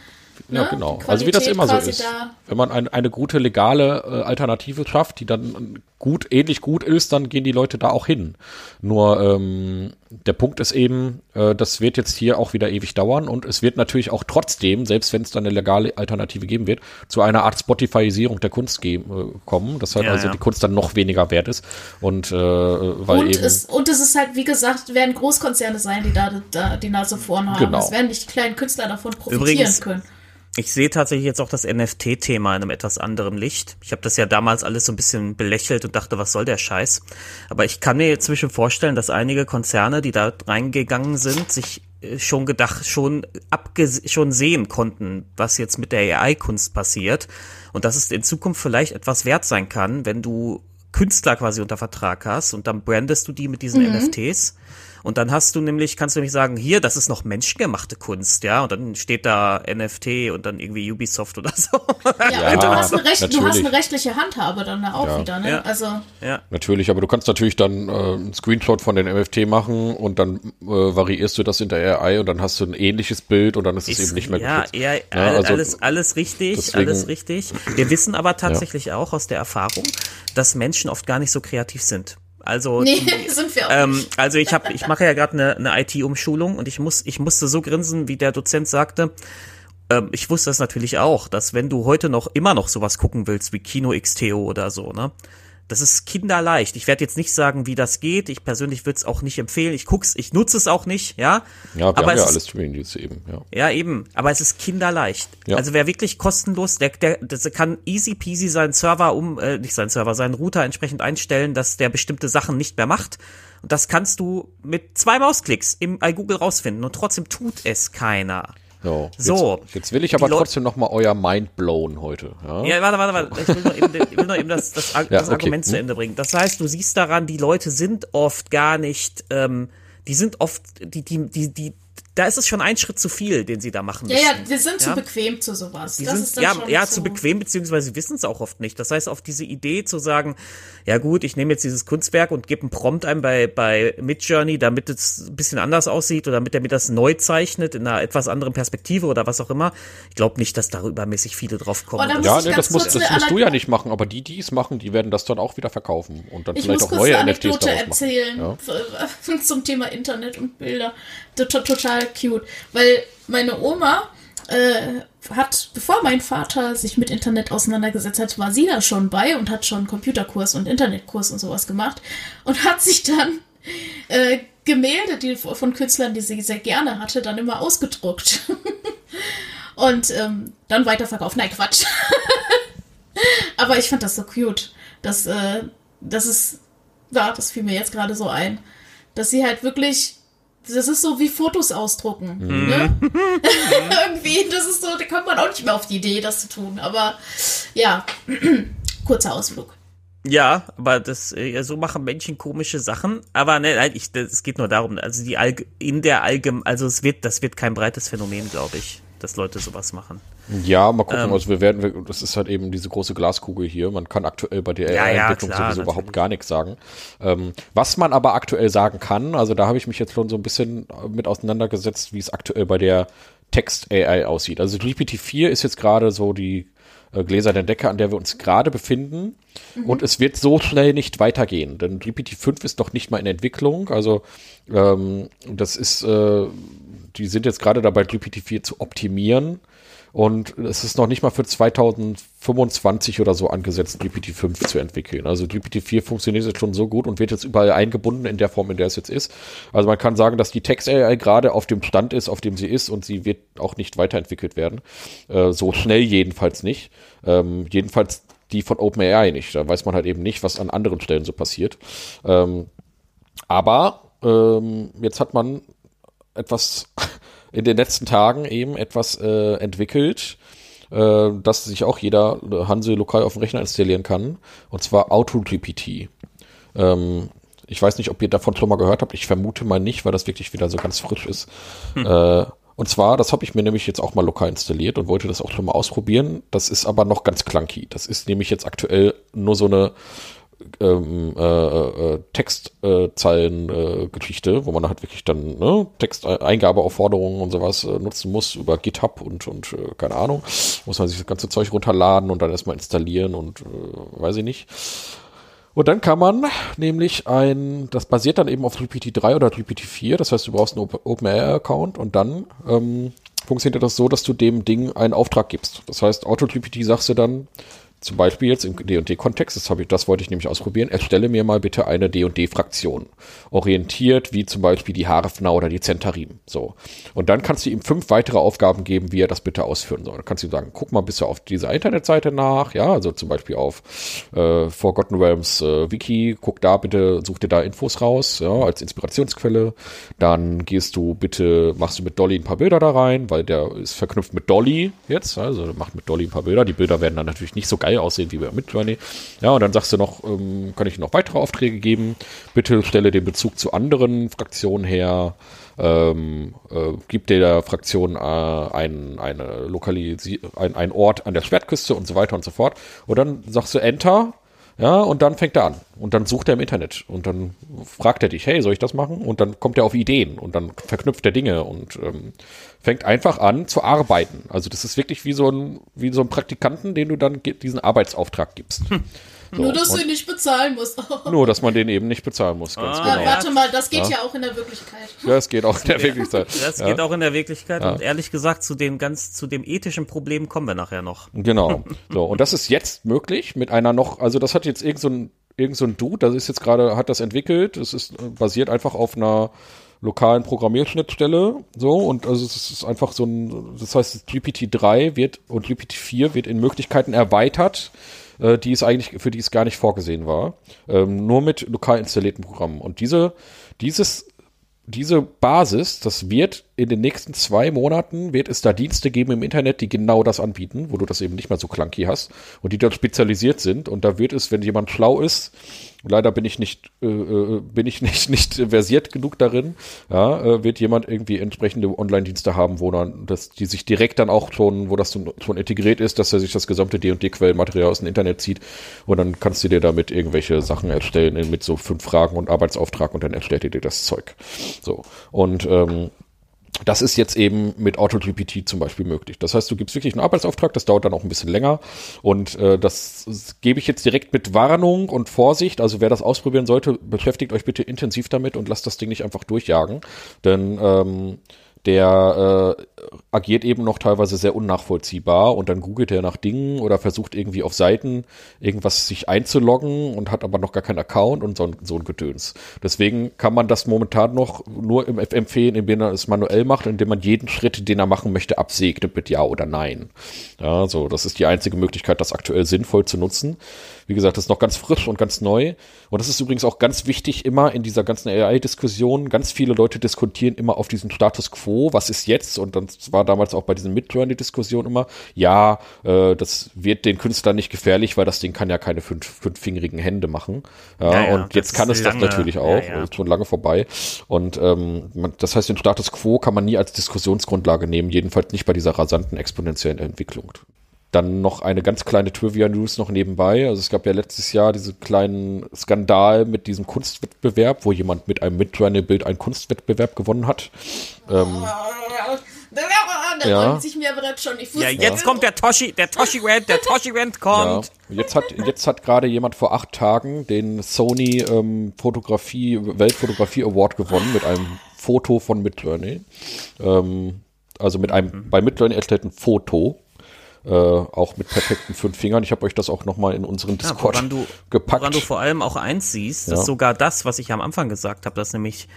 ja, ne, genau. Also wie das immer so ist. Wenn man ein, eine gute legale äh, Alternative schafft, die dann gut, ähnlich gut ist, dann gehen die Leute da auch hin. Nur ähm, der Punkt ist eben, äh, das wird jetzt hier auch wieder ewig dauern und es wird natürlich auch trotzdem, selbst wenn es dann eine legale Alternative geben wird, zu einer Art Spotifyisierung der Kunst geben, äh, kommen, dass halt ja, also ja. die Kunst dann noch weniger wert ist. Und äh, weil und eben. Es, und es ist halt, wie gesagt, werden Großkonzerne sein, die da, da die Nase vorn haben. Genau. Es werden nicht die kleinen Künstler davon profitieren Übrigens, können. Ich sehe tatsächlich jetzt auch das NFT-Thema in einem etwas anderen Licht. Ich habe das ja damals alles so ein bisschen belächelt und dachte, was soll der Scheiß? Aber ich kann mir jetzt zwischen vorstellen, dass einige Konzerne, die da reingegangen sind, sich äh, schon gedacht, schon abge schon sehen konnten, was jetzt mit der AI-Kunst passiert und dass es in Zukunft vielleicht etwas wert sein kann, wenn du Künstler quasi unter Vertrag hast und dann brandest du die mit diesen mhm. NFTs und dann hast du nämlich, kannst du nämlich sagen, hier, das ist noch menschgemachte Kunst, ja, und dann steht da NFT und dann irgendwie Ubisoft oder [laughs] so. Ja, ja du, hast eine Recht, du hast eine rechtliche Handhabe dann auch ja. wieder, ne? Ja. Also. Ja. Natürlich, aber du kannst natürlich dann äh, einen Screenshot von den NFT machen und dann äh, variierst du das in der AI und dann hast du ein ähnliches Bild und dann ist es eben nicht mehr Ja, ja, ja also, alles, alles richtig, deswegen, alles richtig. Wir wissen aber tatsächlich auch aus der Erfahrung, dass Menschen oft gar nicht so kreativ sind. Also, nee, [laughs] sind wir auch ähm, also ich habe, ich mache ja gerade eine, eine IT-Umschulung und ich muss, ich musste so grinsen, wie der Dozent sagte. Ähm, ich wusste das natürlich auch, dass wenn du heute noch immer noch sowas gucken willst wie Kino XTO oder so, ne, das ist kinderleicht. Ich werde jetzt nicht sagen, wie das geht. Ich persönlich würde es auch nicht empfehlen. Ich guck's, ich nutze es auch nicht, ja. Ja, wir aber haben ja alles Streaming-Dienste eben, ja. Ja, eben. Aber es ist kinderleicht. Ja. Also wer wirklich kostenlos, der, der, das kann easy peasy seinen Server um, äh, nicht seinen Server, seinen Router entsprechend einstellen, dass der bestimmte Sachen nicht mehr macht. Und das kannst du mit zwei Mausklicks im iGoogle rausfinden. Und trotzdem tut es keiner. So, so. Jetzt, jetzt, will ich aber trotzdem noch mal euer Mind blown heute. Ja, ja warte, warte, warte. Ich will noch eben, ich will noch eben das, das, das ja, okay. Argument zu hm. Ende bringen. Das heißt, du siehst daran, die Leute sind oft gar nicht, ähm, die sind oft, die, die, die, die da ist es schon ein Schritt zu viel, den sie da machen Ja, müssen. ja, wir sind zu Ja. bequem zu sowas. Die das sind, ist dann ja, schon ja, so. zu bequem, beziehungsweise sie wissen es auch oft nicht. Das heißt, auf diese Idee zu sagen, ja gut, ich nehme jetzt dieses Kunstwerk und gebe einen Prompt ein bei, bei Midjourney, damit es ein bisschen anders aussieht oder damit er mir das neu zeichnet in einer etwas anderen Perspektive oder was auch immer. Ich glaube nicht, dass da übermäßig viele drauf kommen. Oh, Ja, nee, das, muss, das musst du ja nicht machen, aber die, die es machen, die werden das dann auch wieder verkaufen und dann Ich vielleicht muss auch neue NFTs Anekdote daraus machen. erzählen Ja. [laughs] zum Thema Internet und Bilder. Tot- Total cute. Weil meine Oma äh, hat, bevor mein Vater sich mit Internet auseinandergesetzt hat, war sie da schon bei und hat schon Computerkurs und Internetkurs und sowas gemacht und hat sich dann äh, Gemälde die, von Künstlern, die sie sehr gerne hatte, dann immer ausgedruckt. [laughs] und ähm, dann weiterverkauft. Nein, Quatsch. [laughs] Aber ich fand das so cute. dass äh, das ist, ja, das fiel mir jetzt gerade so ein, dass sie halt wirklich, das ist so wie Fotos ausdrucken. Ne? [laughs] Irgendwie, das ist so, da kommt man auch nicht mehr auf die Idee, das zu tun. Aber ja, [clears throat] kurzer Ausflug. Ja, aber das äh, so machen Menschen komische Sachen. Aber ne, nein, ich, es geht nur darum, also die Allg in der Allgem, also es wird, das wird kein breites Phänomen, glaube ich, dass Leute sowas machen. Ja, mal gucken. Ähm. also wir werden, wir- das ist halt eben diese große Glaskugel hier. Man kann aktuell bei der Ja, ja, AI-Entwicklung klar, sowieso natürlich. überhaupt gar nichts sagen. Ähm, was man aber aktuell sagen kann, also da habe ich mich jetzt schon so ein bisschen mit auseinandergesetzt, wie es aktuell bei der Text-AI aussieht. Also GPT-4 ist jetzt gerade so die äh, gläserne Decke, an der wir uns gerade befinden. Und es wird so schnell nicht weitergehen, denn GPT-5 ist noch nicht mal in Entwicklung. Also ähm, das ist, äh, die sind jetzt gerade dabei, GPT-4 zu optimieren. Und es ist noch nicht mal für 2025 oder so angesetzt, GPT-5 zu entwickeln. Also GPT-4 funktioniert jetzt schon so gut und wird jetzt überall eingebunden in der Form, in der es jetzt ist. Also man kann sagen, dass die Text-AI gerade auf dem Stand ist, auf dem sie ist und sie wird auch nicht weiterentwickelt werden. Äh, so schnell jedenfalls nicht. Ähm, jedenfalls die von OpenAI nicht. Da weiß man halt eben nicht, was an anderen Stellen so passiert. Ähm, aber ähm, jetzt hat man etwas in den letzten Tagen eben etwas äh, entwickelt, äh, dass sich auch jeder äh, Hanse lokal auf dem Rechner installieren kann, und zwar AutoGPT. Ähm, ich weiß nicht, ob ihr davon schon mal gehört habt. Ich vermute mal nicht, weil das wirklich wieder so ganz frisch ist. Äh, und zwar, das habe ich mir nämlich jetzt auch mal lokal installiert und wollte das auch schon mal ausprobieren. Das ist aber noch ganz clunky. Das ist nämlich jetzt aktuell nur so eine ähm, äh, äh, Textzeilen-Geschichte, äh, wo man halt wirklich dann ne, Texteingabeaufforderungen und sowas äh, nutzen muss über GitHub und, und äh, keine Ahnung. Muss man sich das ganze Zeug runterladen und dann erstmal installieren und äh, weiß ich nicht. Und dann kann man nämlich ein, das basiert dann eben auf GPT-3 oder GPT-4, das heißt, du brauchst einen Op- OpenAI-Account und dann ähm, funktioniert das so, dass du dem Ding einen Auftrag gibst. Das heißt, AutoGPT sagst du dann, zum Beispiel jetzt im D&D-Kontext, das, das wollte ich nämlich ausprobieren, erstelle mir mal bitte eine D&D-Fraktion. Orientiert wie zum Beispiel die Harfner oder die Zentarim. So. Und dann kannst du ihm fünf weitere Aufgaben geben, wie er das bitte ausführen soll. Dann kannst du ihm sagen, guck mal bitte auf dieser Internetseite nach, ja, also zum Beispiel auf äh, Forgotten Realms äh, Wiki, guck da bitte, such dir da Infos raus, ja, als Inspirationsquelle. Dann gehst du bitte, machst du mit Dolly ein paar Bilder da rein, weil der ist verknüpft mit Dolly jetzt, also macht mit Dolly ein paar Bilder. Die Bilder werden dann natürlich nicht so geil aussehen wie bei Midjourney. Ja, und dann sagst du noch, ähm, kann ich noch weitere Aufträge geben? Bitte stelle den Bezug zu anderen Fraktionen her. Ähm, äh, gib der Fraktion äh, ein, eine ein, ein Ort an der Schwertküste und so weiter und so fort. Und dann sagst du Enter, ja, und dann fängt er an. Und dann sucht er im Internet. Und dann fragt er dich, hey, soll ich das machen? Und dann kommt er auf Ideen und dann verknüpft er Dinge und ähm, fängt einfach an zu arbeiten. Also das ist wirklich wie so ein, wie so ein Praktikanten, den du dann diesen Arbeitsauftrag gibst. So, Nur, dass du ihn nicht bezahlen musst. [laughs] nur, dass man den eben nicht bezahlen muss, ganz Ah, Ja, genau. warte mal, das geht Ja. ja. auch in der Wirklichkeit. Ja, es geht auch in der Wirklichkeit. Das ja. geht auch in der Wirklichkeit und ehrlich gesagt zu den ganz zu dem ethischen Problem kommen wir nachher noch. Genau. [laughs] So, und das ist jetzt möglich mit einer noch, also das hat jetzt irgend so ein, irgend so ein Dude, das ist jetzt gerade, hat das entwickelt, das ist äh, basiert einfach auf einer lokalen Programmierschnittstelle, so, und also es ist einfach so ein, das heißt, GPT-3 wird und GPT-4 wird in Möglichkeiten erweitert, äh, die es eigentlich, für die es gar nicht vorgesehen war, ähm, nur mit lokal installierten Programmen. Und diese, dieses diese Basis, das wird in den nächsten zwei Monaten wird es da Dienste geben im Internet, die genau das anbieten, wo du das eben nicht mehr so clunky hast und die dort spezialisiert sind. Und da wird es, wenn jemand schlau ist, leider bin ich nicht, äh, äh, bin ich [laughs] nicht, nicht versiert genug darin, ja, äh, wird jemand irgendwie entsprechende Online-Dienste haben, wo dann, dass die sich direkt dann auch schon, wo das schon integriert ist, dass er sich das gesamte D&D-Quellenmaterial aus dem Internet zieht und dann kannst du dir damit irgendwelche Sachen erstellen mit so fünf Fragen und Arbeitsauftrag und dann erstellt er dir das Zeug. So. Und ähm, das ist jetzt eben mit AutoGPT zum Beispiel möglich. Das heißt, du gibst wirklich einen Arbeitsauftrag, das dauert dann auch ein bisschen länger. Und äh, das, gebe ich jetzt direkt mit Warnung und Vorsicht. Also wer das ausprobieren sollte, beschäftigt euch bitte intensiv damit und lasst das Ding nicht einfach durchjagen. Denn ähm, der äh, agiert eben noch teilweise sehr unnachvollziehbar und dann googelt er nach Dingen oder versucht irgendwie auf Seiten irgendwas sich einzuloggen und hat aber noch gar keinen Account und so ein, so ein Gedöns. Deswegen kann man das momentan noch nur im empfehlen, indem man es manuell macht, indem man jeden Schritt, den er machen möchte, absegnet mit Ja oder Nein. Ja, so, das ist die einzige Möglichkeit, das aktuell sinnvoll zu nutzen. Wie gesagt, das ist noch ganz frisch und ganz neu. Und das ist übrigens auch ganz wichtig immer in dieser ganzen AI-Diskussion. Ganz viele Leute diskutieren immer auf diesen Status quo. Was ist jetzt? Und das war damals auch bei diesen Midjourney-Diskussionen immer. Ja, äh, das wird den Künstlern nicht gefährlich, weil das Ding kann ja keine fünf, fünffingerigen Hände machen. Ja, ja, ja und jetzt kann es lange, das natürlich auch. Ja, ist schon lange vorbei. Und ähm, man, das heißt, den Status quo kann man nie als Diskussionsgrundlage nehmen. Jedenfalls nicht bei dieser rasanten exponentiellen Entwicklung. Dann noch eine ganz kleine Trivia-News noch nebenbei. Also es gab ja letztes Jahr diesen kleinen Skandal mit diesem Kunstwettbewerb, wo jemand mit einem Midjourney-Bild einen Kunstwettbewerb gewonnen hat. Ähm, da ja. sich mir aber schon die Fuß. Ja, jetzt ja. kommt der Toshi, der Toshi Rant, der Toshi Rant kommt. Ja. Jetzt hat, jetzt hat gerade jemand vor acht Tagen den Sony ähm, Fotografie, Weltfotografie Award gewonnen mit einem Foto von Midjourney. Ähm, also mit einem mhm. bei Midjourney erstellten Foto äh, auch mit perfekten fünf Fingern. Ich habe euch das auch nochmal in unseren Discord ja, woran du, gepackt. Woran du vor allem auch eins siehst, ja. ist sogar das, was ich am Anfang gesagt habe, dass nämlich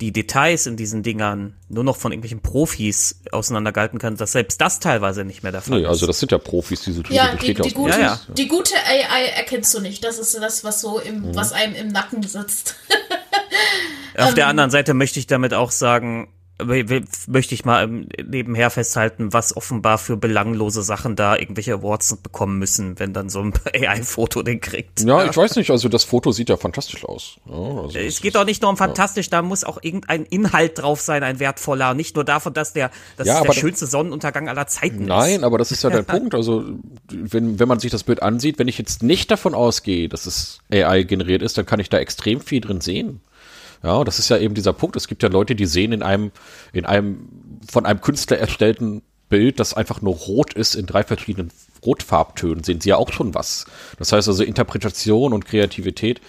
die Details in diesen Dingern nur noch von irgendwelchen Profis auseinandergehalten können, dass selbst das teilweise nicht mehr der Fall nee, ist. Also das sind ja Profis, diese Typen. Ja, die, die, gute, ja, ja. die gute AI erkennst du nicht. Das ist das, was so im, mhm. was einem im Nacken sitzt. Auf der ähm. anderen Seite möchte ich damit auch sagen, möchte ich mal nebenher festhalten, was offenbar für belanglose Sachen da irgendwelche Awards bekommen müssen, wenn dann so ein [laughs] AI-Foto den kriegt. Ja, ich weiß nicht, also das Foto sieht ja fantastisch aus. Ja, also es geht doch nicht nur um fantastisch, ja. da muss auch irgendein Inhalt drauf sein, ein wertvoller, nicht nur davon, dass der, dass ja, der schönste Sonnenuntergang aller Zeiten nein, ist. Nein, aber das ist ja der [laughs] Punkt, also wenn, wenn man sich das Bild ansieht, wenn ich jetzt nicht davon ausgehe, dass es AI generiert ist, dann kann ich da extrem viel drin sehen. Ja, das ist ja eben dieser Punkt. Es gibt ja Leute, die sehen in einem, in einem von einem Künstler erstellten Bild, das einfach nur rot ist, in drei verschiedenen Rotfarbtönen, sehen sie ja auch schon was. Das heißt also, Interpretation und Kreativität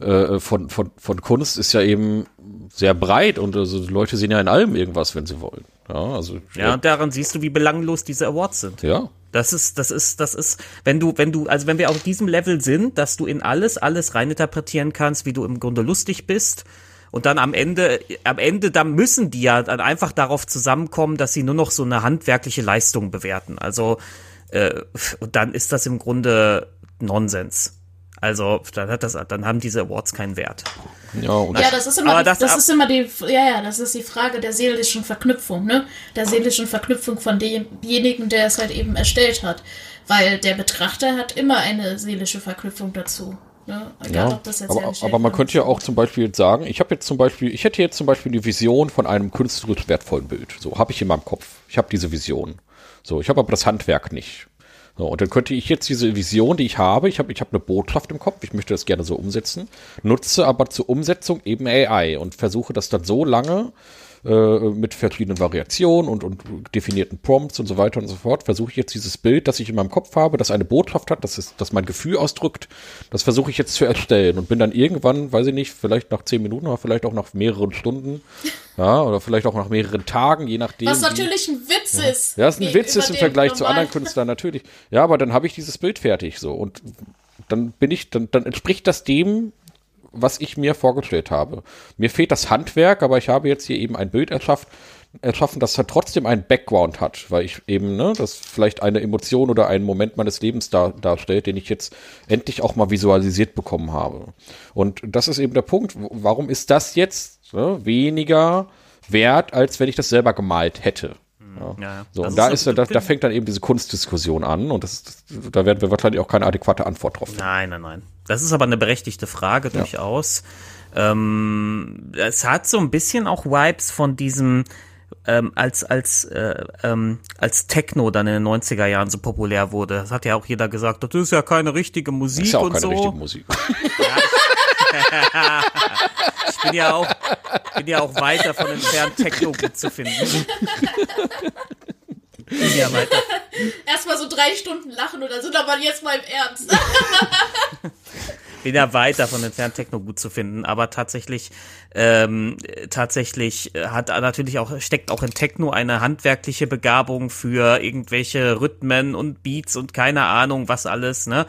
äh, von, von, von Kunst ist ja eben sehr breit und also Leute sehen ja in allem irgendwas, wenn sie wollen. Ja, also, ja, daran siehst du, wie belanglos diese Awards sind. Ja. Das ist, das ist, das ist, wenn du, wenn du, also wenn wir auf diesem Level sind, dass du in alles, alles reininterpretieren kannst, wie du im Grunde lustig bist, und dann am Ende, am Ende, da müssen die ja dann einfach darauf zusammenkommen, dass sie nur noch so eine handwerkliche Leistung bewerten. Also, äh, und dann ist das im Grunde Nonsens. Also, dann hat das, dann haben diese Awards keinen Wert. Ja, ja das ist immer, die, das, das ist immer die, ja, ja, das ist die Frage der seelischen Verknüpfung, ne? Der seelischen Verknüpfung von demjenigen, der es halt eben erstellt hat. Weil der Betrachter hat immer eine seelische Verknüpfung dazu. Ne? Egal, ja, aber, aber man könnte ja auch zum Beispiel sagen, ich habe jetzt zum Beispiel, ich hätte jetzt zum Beispiel die Vision von einem künstlerisch wertvollen Bild. So habe ich in meinem Kopf. Ich habe diese Vision. So, ich habe aber das Handwerk nicht. So, und dann könnte ich jetzt diese Vision, die ich habe, ich habe ich hab eine Botschaft im Kopf, ich möchte das gerne so umsetzen, nutze aber zur Umsetzung eben AI und versuche das dann so lange äh, mit verschiedenen Variationen und, und definierten Prompts und so weiter und so fort, versuche ich jetzt dieses Bild, das ich in meinem Kopf habe, das eine Botschaft hat, das, ist, das mein Gefühl ausdrückt, das versuche ich jetzt zu erstellen und bin dann irgendwann, weiß ich nicht, vielleicht nach zehn Minuten oder vielleicht auch nach mehreren Stunden, [laughs] ja, oder vielleicht auch nach mehreren Tagen, je nachdem. Was natürlich ein Witz ja. ist. Ja, ist ein Witz ist im Vergleich zu anderen Künstlern, natürlich. Ja, aber dann habe ich dieses Bild fertig, so. Und dann bin ich, dann, dann entspricht das dem, was ich mir vorgestellt habe. Mir fehlt das Handwerk, aber ich habe jetzt hier eben ein Bild erschaffen, erschaffen, das halt trotzdem einen Background hat, weil ich eben, ne, das vielleicht eine Emotion oder einen Moment meines Lebens dar, darstellt, den ich jetzt endlich auch mal visualisiert bekommen habe. Und das ist eben der Punkt. Warum ist das jetzt ne, weniger wert, als wenn ich das selber gemalt hätte. Ja. Ja, so, das und da, ist da, da fängt dann eben diese Kunstdiskussion an und das, das, da werden wir wahrscheinlich auch keine adäquate Antwort drauf finden. Nein, nein, nein. Das ist aber eine berechtigte Frage durchaus. Ähm, es hat so ein bisschen auch Vibes von diesem, ähm, als, als, äh, ähm, als Techno dann in den 90er Jahren so populär wurde. Das hat ja auch jeder gesagt, das ist ja keine richtige Musik ist ja auch und keine so. richtige Musik. [laughs] Ich bin ja auch, bin ja auch weit davon entfernt, Techno gut zu finden. Ja Erstmal so drei Stunden lachen oder sind aber jetzt mal im Ernst. [laughs] bin ja weit davon entfernt, Techno gut zu finden, aber tatsächlich, ähm, tatsächlich hat natürlich auch, steckt auch in Techno eine handwerkliche Begabung für irgendwelche Rhythmen und Beats und keine Ahnung, was alles, ne?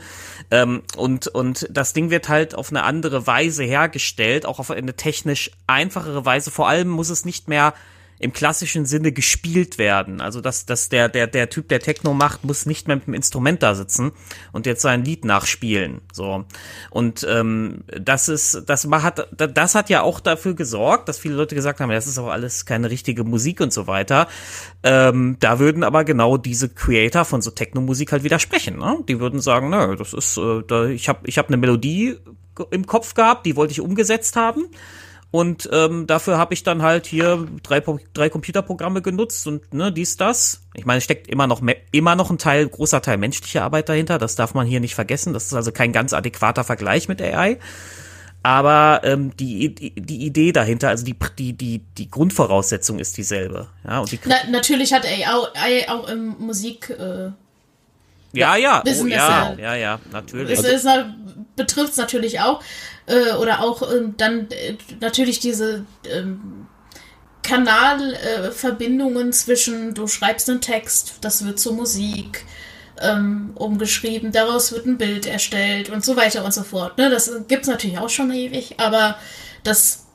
Ähm, und, und das Ding wird halt auf eine andere Weise hergestellt, auch auf eine technisch einfachere Weise. Vor allem muss es nicht mehr im klassischen Sinne gespielt werden. Also dass, dass der, der, der Typ, der Techno macht, muss nicht mehr mit dem Instrument da sitzen und jetzt sein Lied nachspielen. So. Und ähm, das ist, das hat, das hat ja auch dafür gesorgt, dass viele Leute gesagt haben, das ist auch alles keine richtige Musik und so weiter. Ähm, da würden aber genau diese Creator von so Techno-Musik halt widersprechen. Ne? Die würden sagen, nö, das ist, äh, da, ich habe ich hab eine Melodie im Kopf gehabt, die wollte ich umgesetzt haben. Und ähm, dafür habe ich dann halt hier drei, drei Computerprogramme genutzt und ne, dies, das. Ich meine, es steckt immer noch me- immer noch ein Teil, großer Teil menschlicher Arbeit dahinter. Das darf man hier nicht vergessen. Das ist also kein ganz adäquater Vergleich mit AI. Aber ähm, die, die, die Idee dahinter, also die, die, die, die Grundvoraussetzung ist dieselbe. Ja, und die, Na, natürlich hat AI auch, AI auch im Musik. Äh, ja, ja, oh, wissen das ja, ja. ja, ja, natürlich. es ist, betrifft es natürlich auch. Äh, oder auch ähm, dann äh, natürlich diese ähm, Kanalverbindungen äh, Verbindungen zwischen, du schreibst einen Text, das wird zur Musik ähm, umgeschrieben, daraus wird ein Bild erstellt und so weiter und so fort. Ne? Das gibt es natürlich auch schon ewig, aber das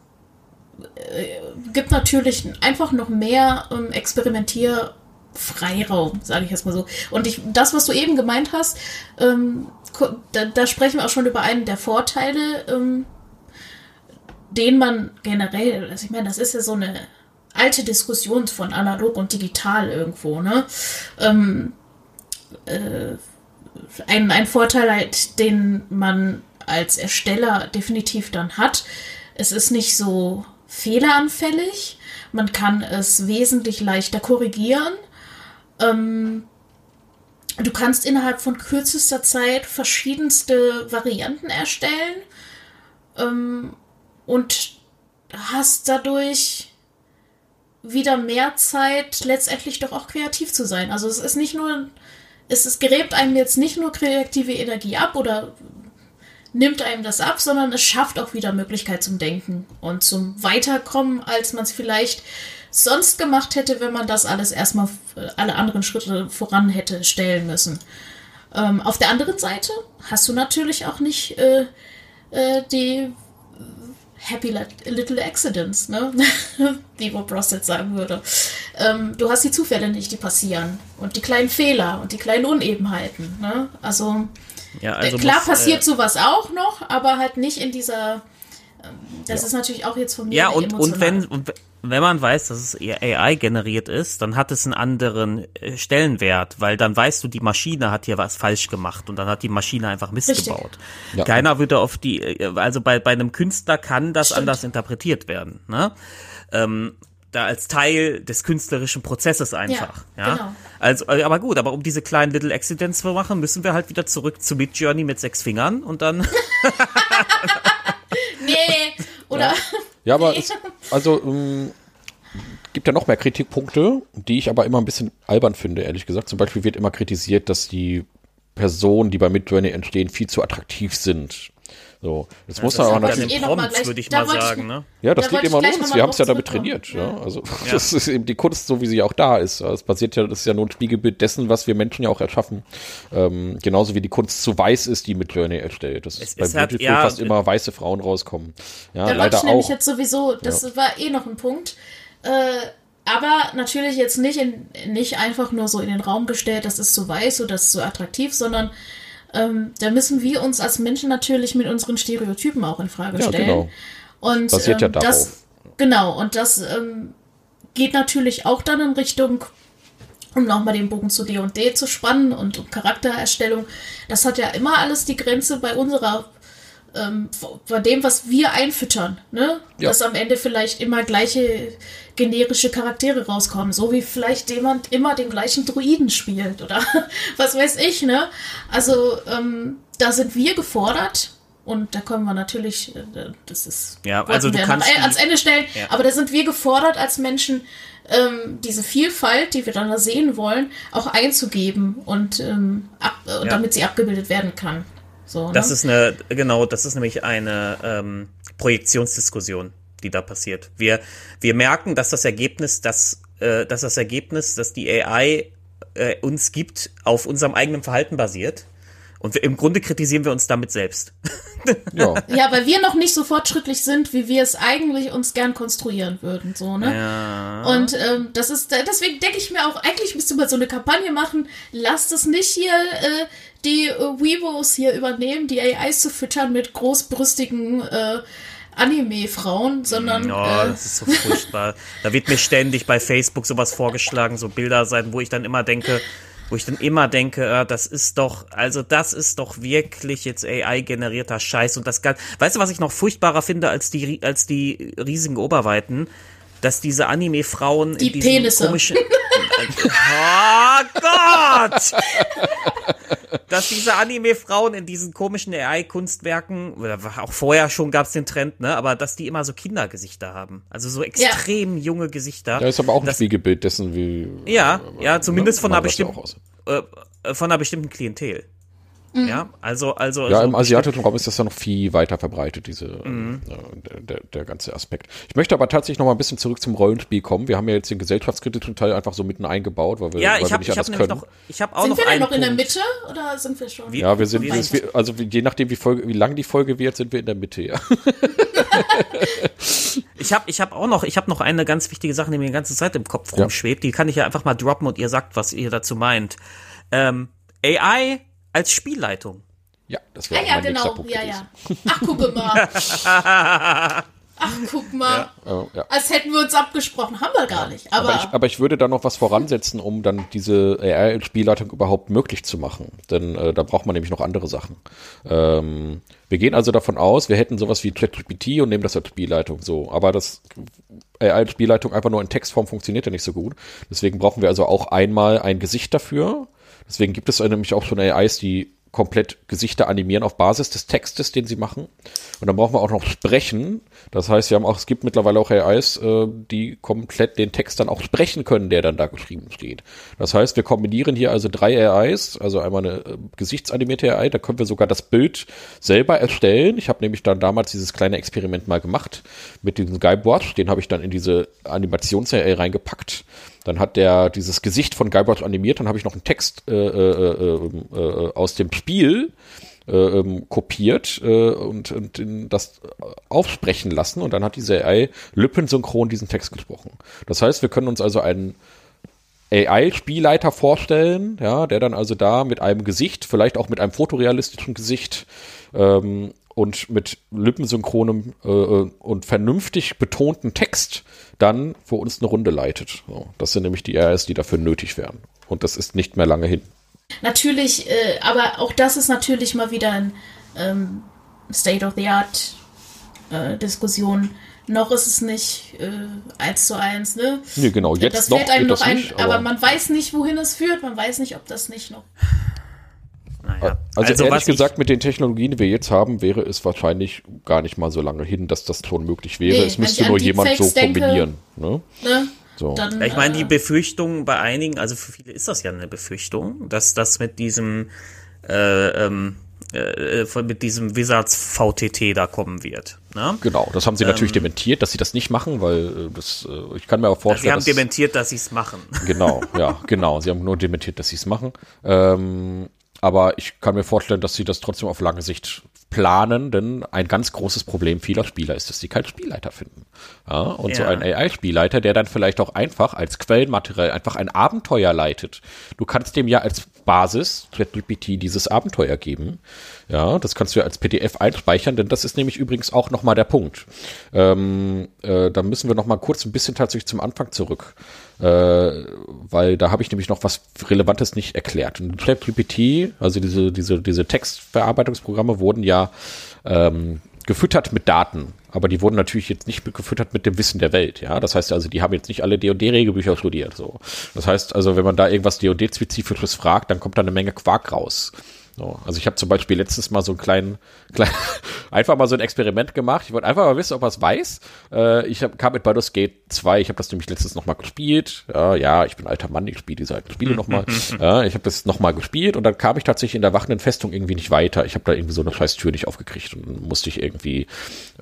äh, gibt natürlich einfach noch mehr ähm, Experimentierfreiraum, sage ich jetzt mal so. Und ich, das, was du eben gemeint hast, ähm, da, da sprechen wir auch schon über einen der Vorteile, ähm, den man generell, also ich meine, das ist ja so eine alte Diskussion von analog und digital irgendwo, ne? Ähm, äh, ein, ein Vorteil halt, den man als Ersteller definitiv dann hat. Es ist nicht so fehleranfällig. Man kann es wesentlich leichter korrigieren. Ähm, du kannst innerhalb von kürzester Zeit verschiedenste Varianten erstellen ähm, und hast dadurch wieder mehr Zeit, letztendlich doch auch kreativ zu sein. Also es ist nicht nur, es, es gräbt einem jetzt nicht nur kreative Energie ab oder nimmt einem das ab, sondern es schafft auch wieder Möglichkeit zum Denken und zum Weiterkommen, als man es vielleicht sonst gemacht hätte, wenn man das alles erstmal äh, alle anderen Schritte voran hätte stellen müssen. Ähm, auf der anderen Seite hast du natürlich auch nicht äh, äh, die Happy Little Accidents, ne? [laughs] wie Bob Ross jetzt sagen würde. Ähm, du hast die Zufälle nicht, die passieren. Und die kleinen Fehler und die kleinen Unebenheiten. Ne? Also, ja, also klar muss, passiert äh, sowas auch noch, aber halt nicht in dieser. ähm, Das ist natürlich auch jetzt von mir. Ja, und, und wenn, und wenn man weiß, dass es eher AI generiert ist, dann hat es einen anderen äh, Stellenwert, weil dann weißt du, die Maschine hat hier was falsch gemacht und dann hat die Maschine einfach Mist Richtig. gebaut. Ja. Keiner würde auf die, äh, also bei, bei einem Künstler kann das Stimmt. anders interpretiert werden, ne? Ähm, da als Teil des künstlerischen Prozesses einfach. Ja, genau. Also, äh, aber gut, aber um diese kleinen Little Accidents zu machen, müssen wir halt wieder zurück zu Midjourney mit sechs Fingern und dann. [laughs] Nee, oder. Ja, aber [laughs] Nee. es, also ähm, gibt ja noch mehr Kritikpunkte, die ich aber immer ein bisschen albern finde, ehrlich gesagt. Zum Beispiel wird immer kritisiert, dass die Personen, die bei Midjourney entstehen, viel zu attraktiv sind. So, jetzt muss man das aber liegt an natürlich. eh Prompts, würde ich da mal wollte ich- sagen, ne? Ja, das Da liegt wollte ich immer noch mal Wir haben es ja damit trainiert. Ja. Also [laughs] das ist eben die Kunst, so wie sie auch da ist. Es basiert ja, das ist ja nur ein Spiegelbild dessen, was wir Menschen ja auch erschaffen. Ähm, genauso wie die Kunst zu weiß ist, die mit Journey erstellt. Das Es ist bei halt- Beautiful ja, fast immer weiße Frauen rauskommen. Ja, Da wollte leider ich nämlich auch. jetzt sowieso, das war eh noch ein Punkt. Äh, aber natürlich jetzt nicht, in, nicht einfach nur so in den Raum gestellt, das ist zu weiß oder das ist zu attraktiv, sondern ähm, da müssen wir uns als Menschen natürlich mit unseren Stereotypen auch in Frage Ja, stellen. genau. Und Basiert ja ähm, darauf. das genau und das ähm, geht natürlich auch dann in Richtung um nochmal den Bogen zu D&D zu spannen und um Charaktererstellung, das hat ja immer alles die Grenze bei unserer, ähm, bei dem, was wir einfüttern, ne? Ja. Dass am Ende vielleicht immer gleiche generische Charaktere rauskommen, so wie vielleicht jemand immer den gleichen Druiden spielt oder [laughs] was weiß ich, ne? Also ähm, da sind wir gefordert und da kommen wir natürlich, äh, das ist, Ja, also du kannst ans Ende stellen, Ja. aber da sind wir gefordert als Menschen, ähm, diese Vielfalt, die wir dann da sehen wollen, auch einzugeben und ähm, ab, Ja. damit sie abgebildet werden kann. So, Das ne? ist eine, genau, das ist nämlich eine ähm, Projektionsdiskussion, die da passiert. Wir, wir merken, dass das Ergebnis, dass, äh, dass das Ergebnis, dass die AI äh, uns gibt, auf unserem eigenen Verhalten basiert. Und wir, im Grunde kritisieren wir uns damit selbst. Ja. [laughs] ja, weil wir noch nicht so fortschrittlich sind, wie wir es eigentlich uns gern konstruieren würden, so, ne? Ja. Und ähm, das ist, deswegen denke ich mir auch, eigentlich müsste man so eine Kampagne machen, lasst es nicht hier äh, die äh, Weebos hier übernehmen, die AIs zu füttern mit großbrüstigen äh, Anime-Frauen, sondern Oh, äh, das ist so furchtbar. [laughs] Da wird mir ständig bei Facebook sowas vorgeschlagen, so Bilderseiten, wo ich dann immer denke, wo ich dann immer denke, äh, das ist doch, also das ist doch wirklich jetzt AI-generierter Scheiß und das kann, weißt du, was ich noch furchtbarer finde als die, als die riesigen Oberweiten? Dass diese Anime-Frauen Die in diesen Penisse. komischen, oh Gott! Dass diese Anime-Frauen in diesen komischen AI-Kunstwerken, oder auch vorher schon gab es den Trend, ne, aber dass die immer so Kindergesichter haben. Also so extrem junge Gesichter. Ja, ist aber auch ein Das- Spiegelbild dessen, wie. Ja, ja, zumindest von man einer ja bestimmten, äh, äh, von einer bestimmten Klientel. Ja, also, also. Ja, im asiatischen Raum ist das ja noch viel weiter verbreitet, diese, Mhm. äh, der, der, ganze Aspekt. Ich möchte aber tatsächlich noch mal ein bisschen zurück zum Rollenspiel kommen. Wir haben ja jetzt den gesellschaftskritischen Teil einfach so mitten eingebaut, weil wir, Ja, weil ich wir habe nicht ich hab anders können. noch, ich habe auch sind noch wir denn noch in der. Mitte oder sind wir schon? Wie- Ja, wir sind, wir- also je nachdem, wie, Folge, wie lang die Folge wird, sind wir in der Mitte, ja. [laughs] Ich habe ich hab auch noch, ich habe noch eine ganz wichtige Sache, die mir die ganze Zeit im Kopf Ja. rumschwebt. Die kann ich ja einfach mal droppen und ihr sagt, was ihr dazu meint. Ähm, AI als Spielleitung. Ja, das Ah wäre ja, mein nächster genau. Punkt Ja, ja. Ach, guck mal. [laughs] Ach, guck mal. Äh, ja. Als hätten wir uns abgesprochen. Haben wir gar nicht. Aber, Aber ich, aber ich würde da noch was voransetzen, um dann diese AI-Spielleitung überhaupt möglich zu machen. Denn äh, da braucht man nämlich noch andere Sachen. Ähm, wir gehen also davon aus, wir hätten sowas wie ChatGPT und nehmen das als Spielleitung so. Aber das AI-Spielleitung einfach nur in Textform funktioniert ja nicht so gut. Deswegen brauchen wir also auch einmal ein Gesicht dafür. Deswegen gibt es nämlich auch schon AIs, die komplett Gesichter animieren auf Basis des Textes, den sie machen. Und dann brauchen wir auch noch Sprechen. Das heißt, wir haben auch, es gibt mittlerweile auch AIs, äh, die komplett den Text dann auch sprechen können, der dann da geschrieben steht. Das heißt, wir kombinieren hier also drei AIs, also einmal eine äh, gesichtsanimierte AI, da können wir sogar das Bild selber erstellen. Ich habe nämlich dann damals dieses kleine Experiment mal gemacht mit diesem Guybrush, den habe ich dann in diese Animations-AI reingepackt. Dann hat der dieses Gesicht von Guybrush animiert, dann habe ich noch einen Text äh, äh, äh, äh, aus dem Spiel äh, ähm, kopiert äh, und, und das aufsprechen lassen und dann hat diese AI lippensynchron diesen Text gesprochen. Das heißt, wir können uns also einen AI-Spielleiter vorstellen, ja, der dann also da mit einem Gesicht, vielleicht auch mit einem fotorealistischen Gesicht ähm, und mit lippensynchronem äh, äh, und vernünftig betonten Text dann für uns eine Runde leitet. So, das sind nämlich die AIs, die dafür nötig wären. Und das ist nicht mehr lange hin. natürlich, äh, aber auch das ist natürlich mal wieder ein ähm, State-of-the-Art-Diskussion. noch ist es nicht äh, eins zu eins, ne? Nee, genau, jetzt das noch fällt einem noch ein, aber- man weiß nicht, wohin es führt. Man weiß nicht, ob das nicht noch. Naja. Also, ehrlich was ich- gesagt, mit den Technologien, die wir jetzt haben, wäre es wahrscheinlich gar nicht mal so lange hin, dass das schon möglich wäre. Nee, es müsste nur jemand so Deepfakes denke- kombinieren. Ne? Ne? So. Dann, ich meine, die äh, Befürchtung bei einigen, also für viele ist das ja eine Befürchtung, dass das mit diesem äh, ähm, äh, mit diesem Wizards VTT da kommen wird. Ne? Genau, das haben sie Ähm. natürlich dementiert, dass sie das nicht machen, weil äh, das, ich kann mir auch Sie vorstellen, haben dass, dementiert, dass sie es machen. genau, ja, [laughs] genau, sie haben nur dementiert, dass sie es machen. Ähm, aber ich kann mir vorstellen, dass sie das trotzdem auf lange Sicht Planenden ein ganz großes Problem vieler Spieler ist, dass sie keinen Spielleiter finden. Ja, und Ja. so ein AI-Spielleiter, der dann vielleicht auch einfach als Quellenmaterial einfach ein Abenteuer leitet. Du kannst dem ja als Basis ChatGPT dieses Abenteuer geben. Ja, das kannst du ja als PDF einspeichern, denn das ist nämlich übrigens auch nochmal der Punkt. Ähm, äh, da müssen wir nochmal kurz ein bisschen tatsächlich zum Anfang zurück. Äh, weil da habe ich nämlich noch was Relevantes nicht erklärt. Und ChatGPT, also diese, diese, diese Textverarbeitungsprogramme wurden ja ähm, gefüttert mit Daten, aber die wurden natürlich jetzt nicht gefüttert mit dem Wissen der Welt, ja. Das heißt also, die haben jetzt nicht alle D&D-Regelbücher studiert, so. Das heißt also, wenn man da irgendwas D&D-spezifisches fragt, dann kommt da eine Menge Quark raus. So, also ich habe zum Beispiel letztens mal so einen kleinen, [laughs] kleinen einfach mal so ein Experiment gemacht. Ich wollte einfach mal wissen, ob er es weiß. Äh, ich hab, kam mit Baldur's Gate 2, ich habe das nämlich letztens noch mal gespielt. Ja, ja, ich bin alter Mann, ich spiele diese alten Spiele noch mal. [laughs] Ja, ich habe das noch mal gespielt und dann kam ich tatsächlich in der wachenden Festung irgendwie nicht weiter. Ich habe da irgendwie so eine scheiß Tür nicht aufgekriegt und musste ich irgendwie,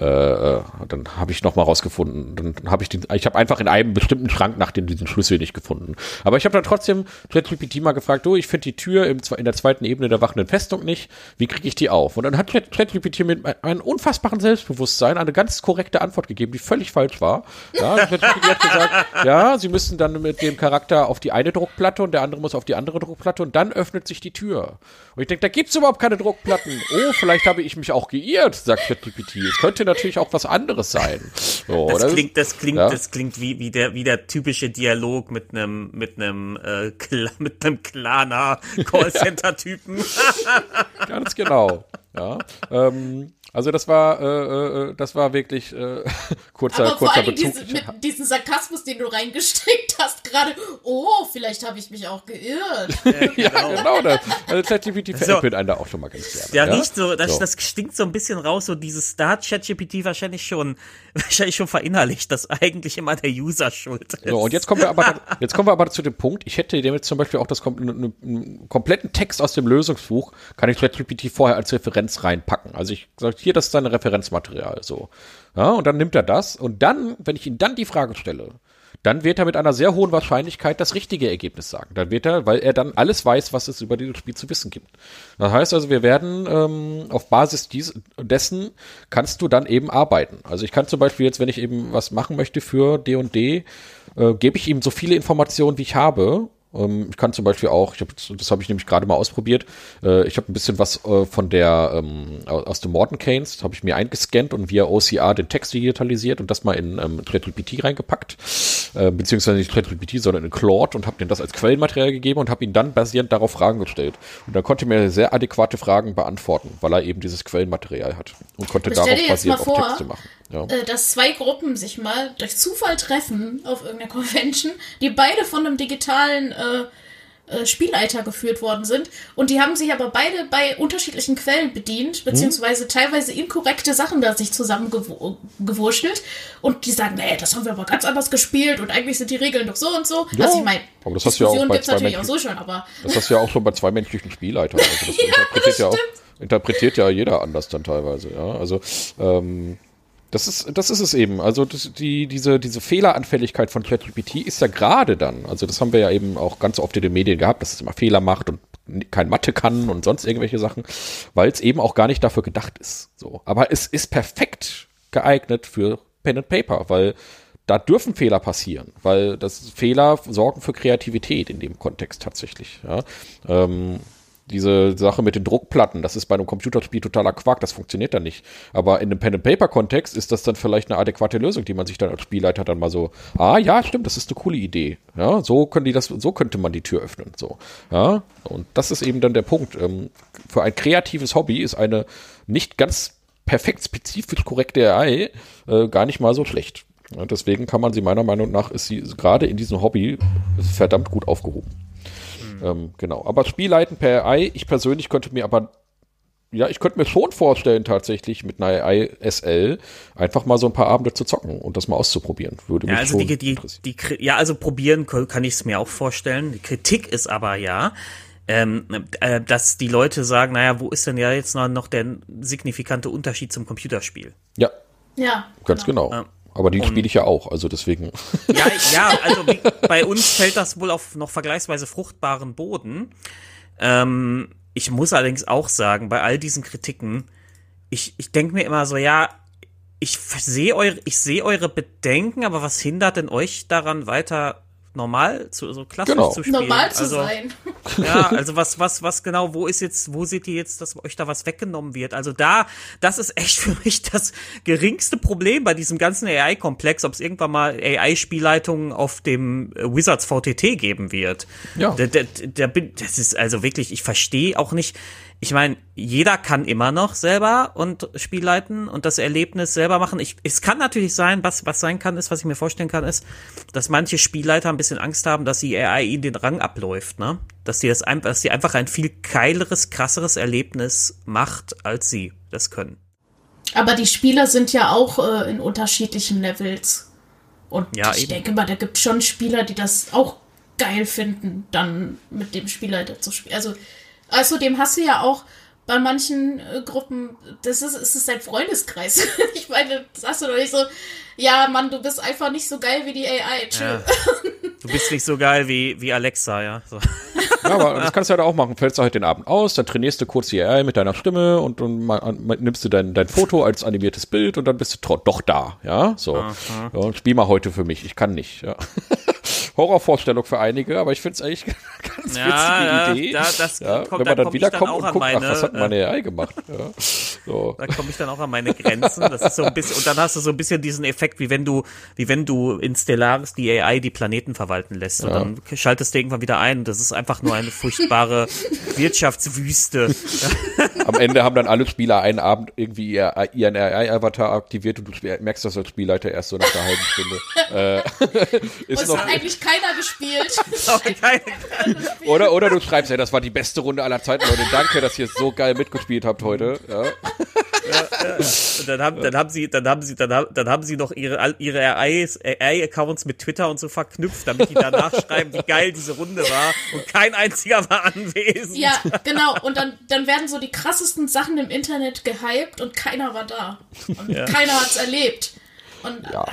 äh, äh, dann habe ich noch mal rausgefunden. Dann habe ich den, ich habe einfach in einem bestimmten Schrank nach dem diesen Schlüssel nicht gefunden. Aber ich habe dann trotzdem ChatGPT mal gefragt, du, ich finde die Tür im, in der zweiten Ebene der wachenden Festung nicht. Wie kriege ich die auf? Und dann hat Chat- ChatGPT mit einem unfassbaren Selbstbewusstsein eine ganz korrekte Antwort gegeben, die völlig falsch war. Ja, ChatGPT hat gesagt, ja, sie müssen dann mit dem Charakter auf die eine Druckplatte und der andere muss auf die andere Druckplatte und dann öffnet sich die Tür. Und ich denke, da gibt's überhaupt keine Druckplatten. Oh, vielleicht habe ich mich auch geirrt, sagt ChatGPT. Es könnte natürlich auch was anderes sein. So, Das klingt, das klingt, ja. das klingt wie, wie der, wie der typische Dialog mit einem, mit einem, äh, mit einem [laughs] Callcenter-Typen. [laughs] Ganz genau. Ja, ähm, also das war, äh, äh, das war wirklich äh, [laughs] kurzer, Aber vor kurzer allem Bezug. diese, mit diesem Sarkasmus, den du reingesteckt hast, gerade, oh, vielleicht habe ich mich auch geirrt. [laughs] ja, genau. Das. Also ChatGPT So. veräppelt einen da auch schon mal ganz gerne. Ja, ja? riecht so, das, So. das stinkt so ein bisschen raus, so dieses, da hat ChatGPT wahrscheinlich schon, wahrscheinlich schon verinnerlicht, dass eigentlich immer der User schuld ist. So, und jetzt kommen wir aber, jetzt kommen wir aber zu dem Punkt, ich hätte dem jetzt zum Beispiel auch das kom n- n- kompletten Text aus dem Lösungsbuch, kann ich ChatGPT vorher als Referenz reinpacken. Also ich sage, hier, das ist dein Referenzmaterial, so. Ja, und dann nimmt er das und dann, wenn ich ihm dann die Frage stelle, dann wird er mit einer sehr hohen Wahrscheinlichkeit das richtige Ergebnis sagen. Dann wird er, weil er dann alles weiß, was es über dieses Spiel zu wissen gibt. Das heißt also, wir werden ähm, auf Basis dies, dessen kannst du dann eben arbeiten. Also ich kann zum Beispiel jetzt, wenn ich eben was machen möchte für D&D, äh, gebe ich ihm so viele Informationen, wie ich habe. Ähm, ich kann zum Beispiel auch, ich hab, das habe ich nämlich gerade mal ausprobiert, äh, ich habe ein bisschen was äh, von der, ähm, aus dem Morton Canes, habe ich mir eingescannt und via OCR den Text digitalisiert und das mal in ähm, ChatGPT reingepackt, äh, beziehungsweise nicht ChatGPT, sondern in Claude und habe den das als Quellenmaterial gegeben und habe ihn dann basierend darauf Fragen gestellt. Und dann konnte er mir sehr adäquate Fragen beantworten, weil er eben dieses Quellenmaterial hat und konnte dir darauf basierend mal auch vor, Texte machen. Ja. äh, dass zwei Gruppen sich mal durch Zufall treffen auf irgendeiner [laughs] Convention, die beide von einem digitalen äh, äh, Spielleiter geführt worden sind und die haben sich aber beide bei unterschiedlichen Quellen bedient, beziehungsweise teilweise inkorrekte Sachen da sich zusammengewurschtelt und die sagen, nee, das haben wir aber ganz anders gespielt und eigentlich sind die Regeln doch so und so. Ja, also ich meine, aber das hast du ja auch bei zwei natürlich auch so schon, aber Das hast du ja auch schon bei zwei menschlichen Spielleitern. Also das [laughs] interpretiert ja auch, interpretiert ja jeder anders dann teilweise, ja. Also ähm, das ist, das ist es eben. Also das, die, diese, diese Fehleranfälligkeit von ChatGPT ist ja gerade dann, also das haben wir ja eben auch ganz oft in den Medien gehabt, dass es immer Fehler macht und kein Mathe kann und sonst irgendwelche Sachen, weil es eben auch gar nicht dafür gedacht ist. So. Aber es ist perfekt geeignet für Pen and Paper, weil da dürfen Fehler passieren, weil das Fehler sorgen für Kreativität in dem Kontext tatsächlich. Ja. Ähm, diese Sache mit den Druckplatten, das ist bei einem Computerspiel totaler Quark, das funktioniert dann nicht. Aber in einem Pen-and-Paper-Kontext ist das dann vielleicht eine adäquate Lösung, die man sich dann als Spielleiter dann mal so, ah ja, stimmt, das ist eine coole Idee. Ja, so können die das, so könnte man die Tür öffnen. So, ja, und das ist eben dann der Punkt. Ähm, für ein kreatives Hobby ist eine nicht ganz perfekt spezifisch korrekte AI äh, gar nicht mal so schlecht. Ja, deswegen kann man sie meiner Meinung nach, ist sie gerade in diesem Hobby verdammt gut aufgehoben. Ähm, genau. Aber Spielleiten per AI, ich persönlich könnte mir aber, ja, ich könnte mir schon vorstellen, tatsächlich mit einer AI SL einfach mal so ein paar Abende zu zocken und das mal auszuprobieren. Würde mich Ja, also schon die, die, interessieren. die, ja, also probieren kann ich es mir auch vorstellen. Die Kritik ist aber ja, ähm, äh, dass die Leute sagen, naja, wo ist denn ja jetzt noch, der signifikante Unterschied zum Computerspiel? Ja, ja. ganz genau. Ja. Aber die spiele ich ja auch, also deswegen. Ja, [laughs] ja, also wie, bei uns fällt das wohl auf noch vergleichsweise fruchtbaren Boden. Ähm, ich muss allerdings auch sagen, bei all diesen Kritiken, ich, ich denke mir immer so, ja, ich sehe eure, ich sehe eure Bedenken, aber was hindert denn euch daran weiter normal zu so klassisch Genau. zu spielen? Normal zu also, sein. [laughs] Ja, also was, was, was genau, wo ist jetzt, wo seht ihr jetzt, dass euch da was weggenommen wird? Also da, das ist echt [laughs] für mich das geringste Problem bei diesem ganzen AI-Komplex, ob es irgendwann mal AI-Spielleitungen auf dem Wizards VTT geben wird. Ja. Da, da, da bin, das ist also wirklich, ich verstehe auch nicht, ich meine, jeder kann immer noch selber und Spiel leiten und das Erlebnis selber machen. Ich, es kann natürlich sein, was, was sein kann, ist, was ich mir vorstellen kann, ist, dass manche Spielleiter ein bisschen Angst haben, dass die AI ihnen den Rang abläuft, ne? Dass die das einfach, dass die einfach ein viel geileres, krasseres Erlebnis macht, als sie das können. Aber die Spieler sind ja auch äh, in unterschiedlichen Levels. Und Ja, ich eben. denke mal, da gibt schon Spieler, die das auch geil finden, dann mit dem Spielleiter zu spielen. Also, außerdem hast du ja auch bei manchen äh, Gruppen, das ist, es ist dein Freundeskreis. [laughs] ich meine, das sagst du doch nicht so, ja, Mann, du bist einfach nicht so geil wie die AI. Ja. [laughs] Du bist nicht so geil wie, wie Alexa, ja. So. Ja, aber das kannst du halt auch machen. Fällst du halt den Abend aus, dann trainierst du kurz die AI mit deiner Stimme und dann ma- ma- nimmst du dein, dein Foto als animiertes Bild und dann bist du doch da, ja, so. Ja, und spiel mal heute für mich, ich kann nicht, ja. [laughs] Horrorvorstellung für einige, aber ich finde es eigentlich [laughs] ganz witzige Ja, ja, Idee. da- das ja, kommt- wenn da man dann wiederkommt dann auch und an guckt, ach, meine, was hat äh, meine AI gemacht? Ja. So. [laughs] Da komme ich dann auch an meine Grenzen. Das ist so ein bisschen, und dann hast du so ein bisschen diesen Effekt, wie wenn du, wie wenn du in Stellaris die AI die Planeten verwalten lässt. Und Ja. dann schaltest du irgendwann wieder ein. Das ist einfach nur eine furchtbare [laughs] Wirtschaftswüste. Am Ende haben dann alle Spieler einen Abend irgendwie ihr, ihren AI-Avatar aktiviert und du merkst das als Spielleiter erst so nach einer halben Stunde. äh, Und ist es noch, hat eigentlich keiner [laughs] gespielt. Oder, oder du schreibst, ja, das war die beste Runde aller Zeiten, Leute. Danke, dass ihr so geil mitgespielt habt heute. Ja. Und dann haben, dann haben sie, dann haben sie, dann haben, dann haben sie noch ihre, all- ihre AI-Accounts mit Twitter und so verknüpft, damit die danach [laughs] schreiben, wie geil diese Runde war. Und kein einziger war anwesend. Ja, genau. Und dann, dann werden so die krassesten Sachen im Internet gehypt und keiner war da. Und keiner hat's erlebt. Und Ja. ah,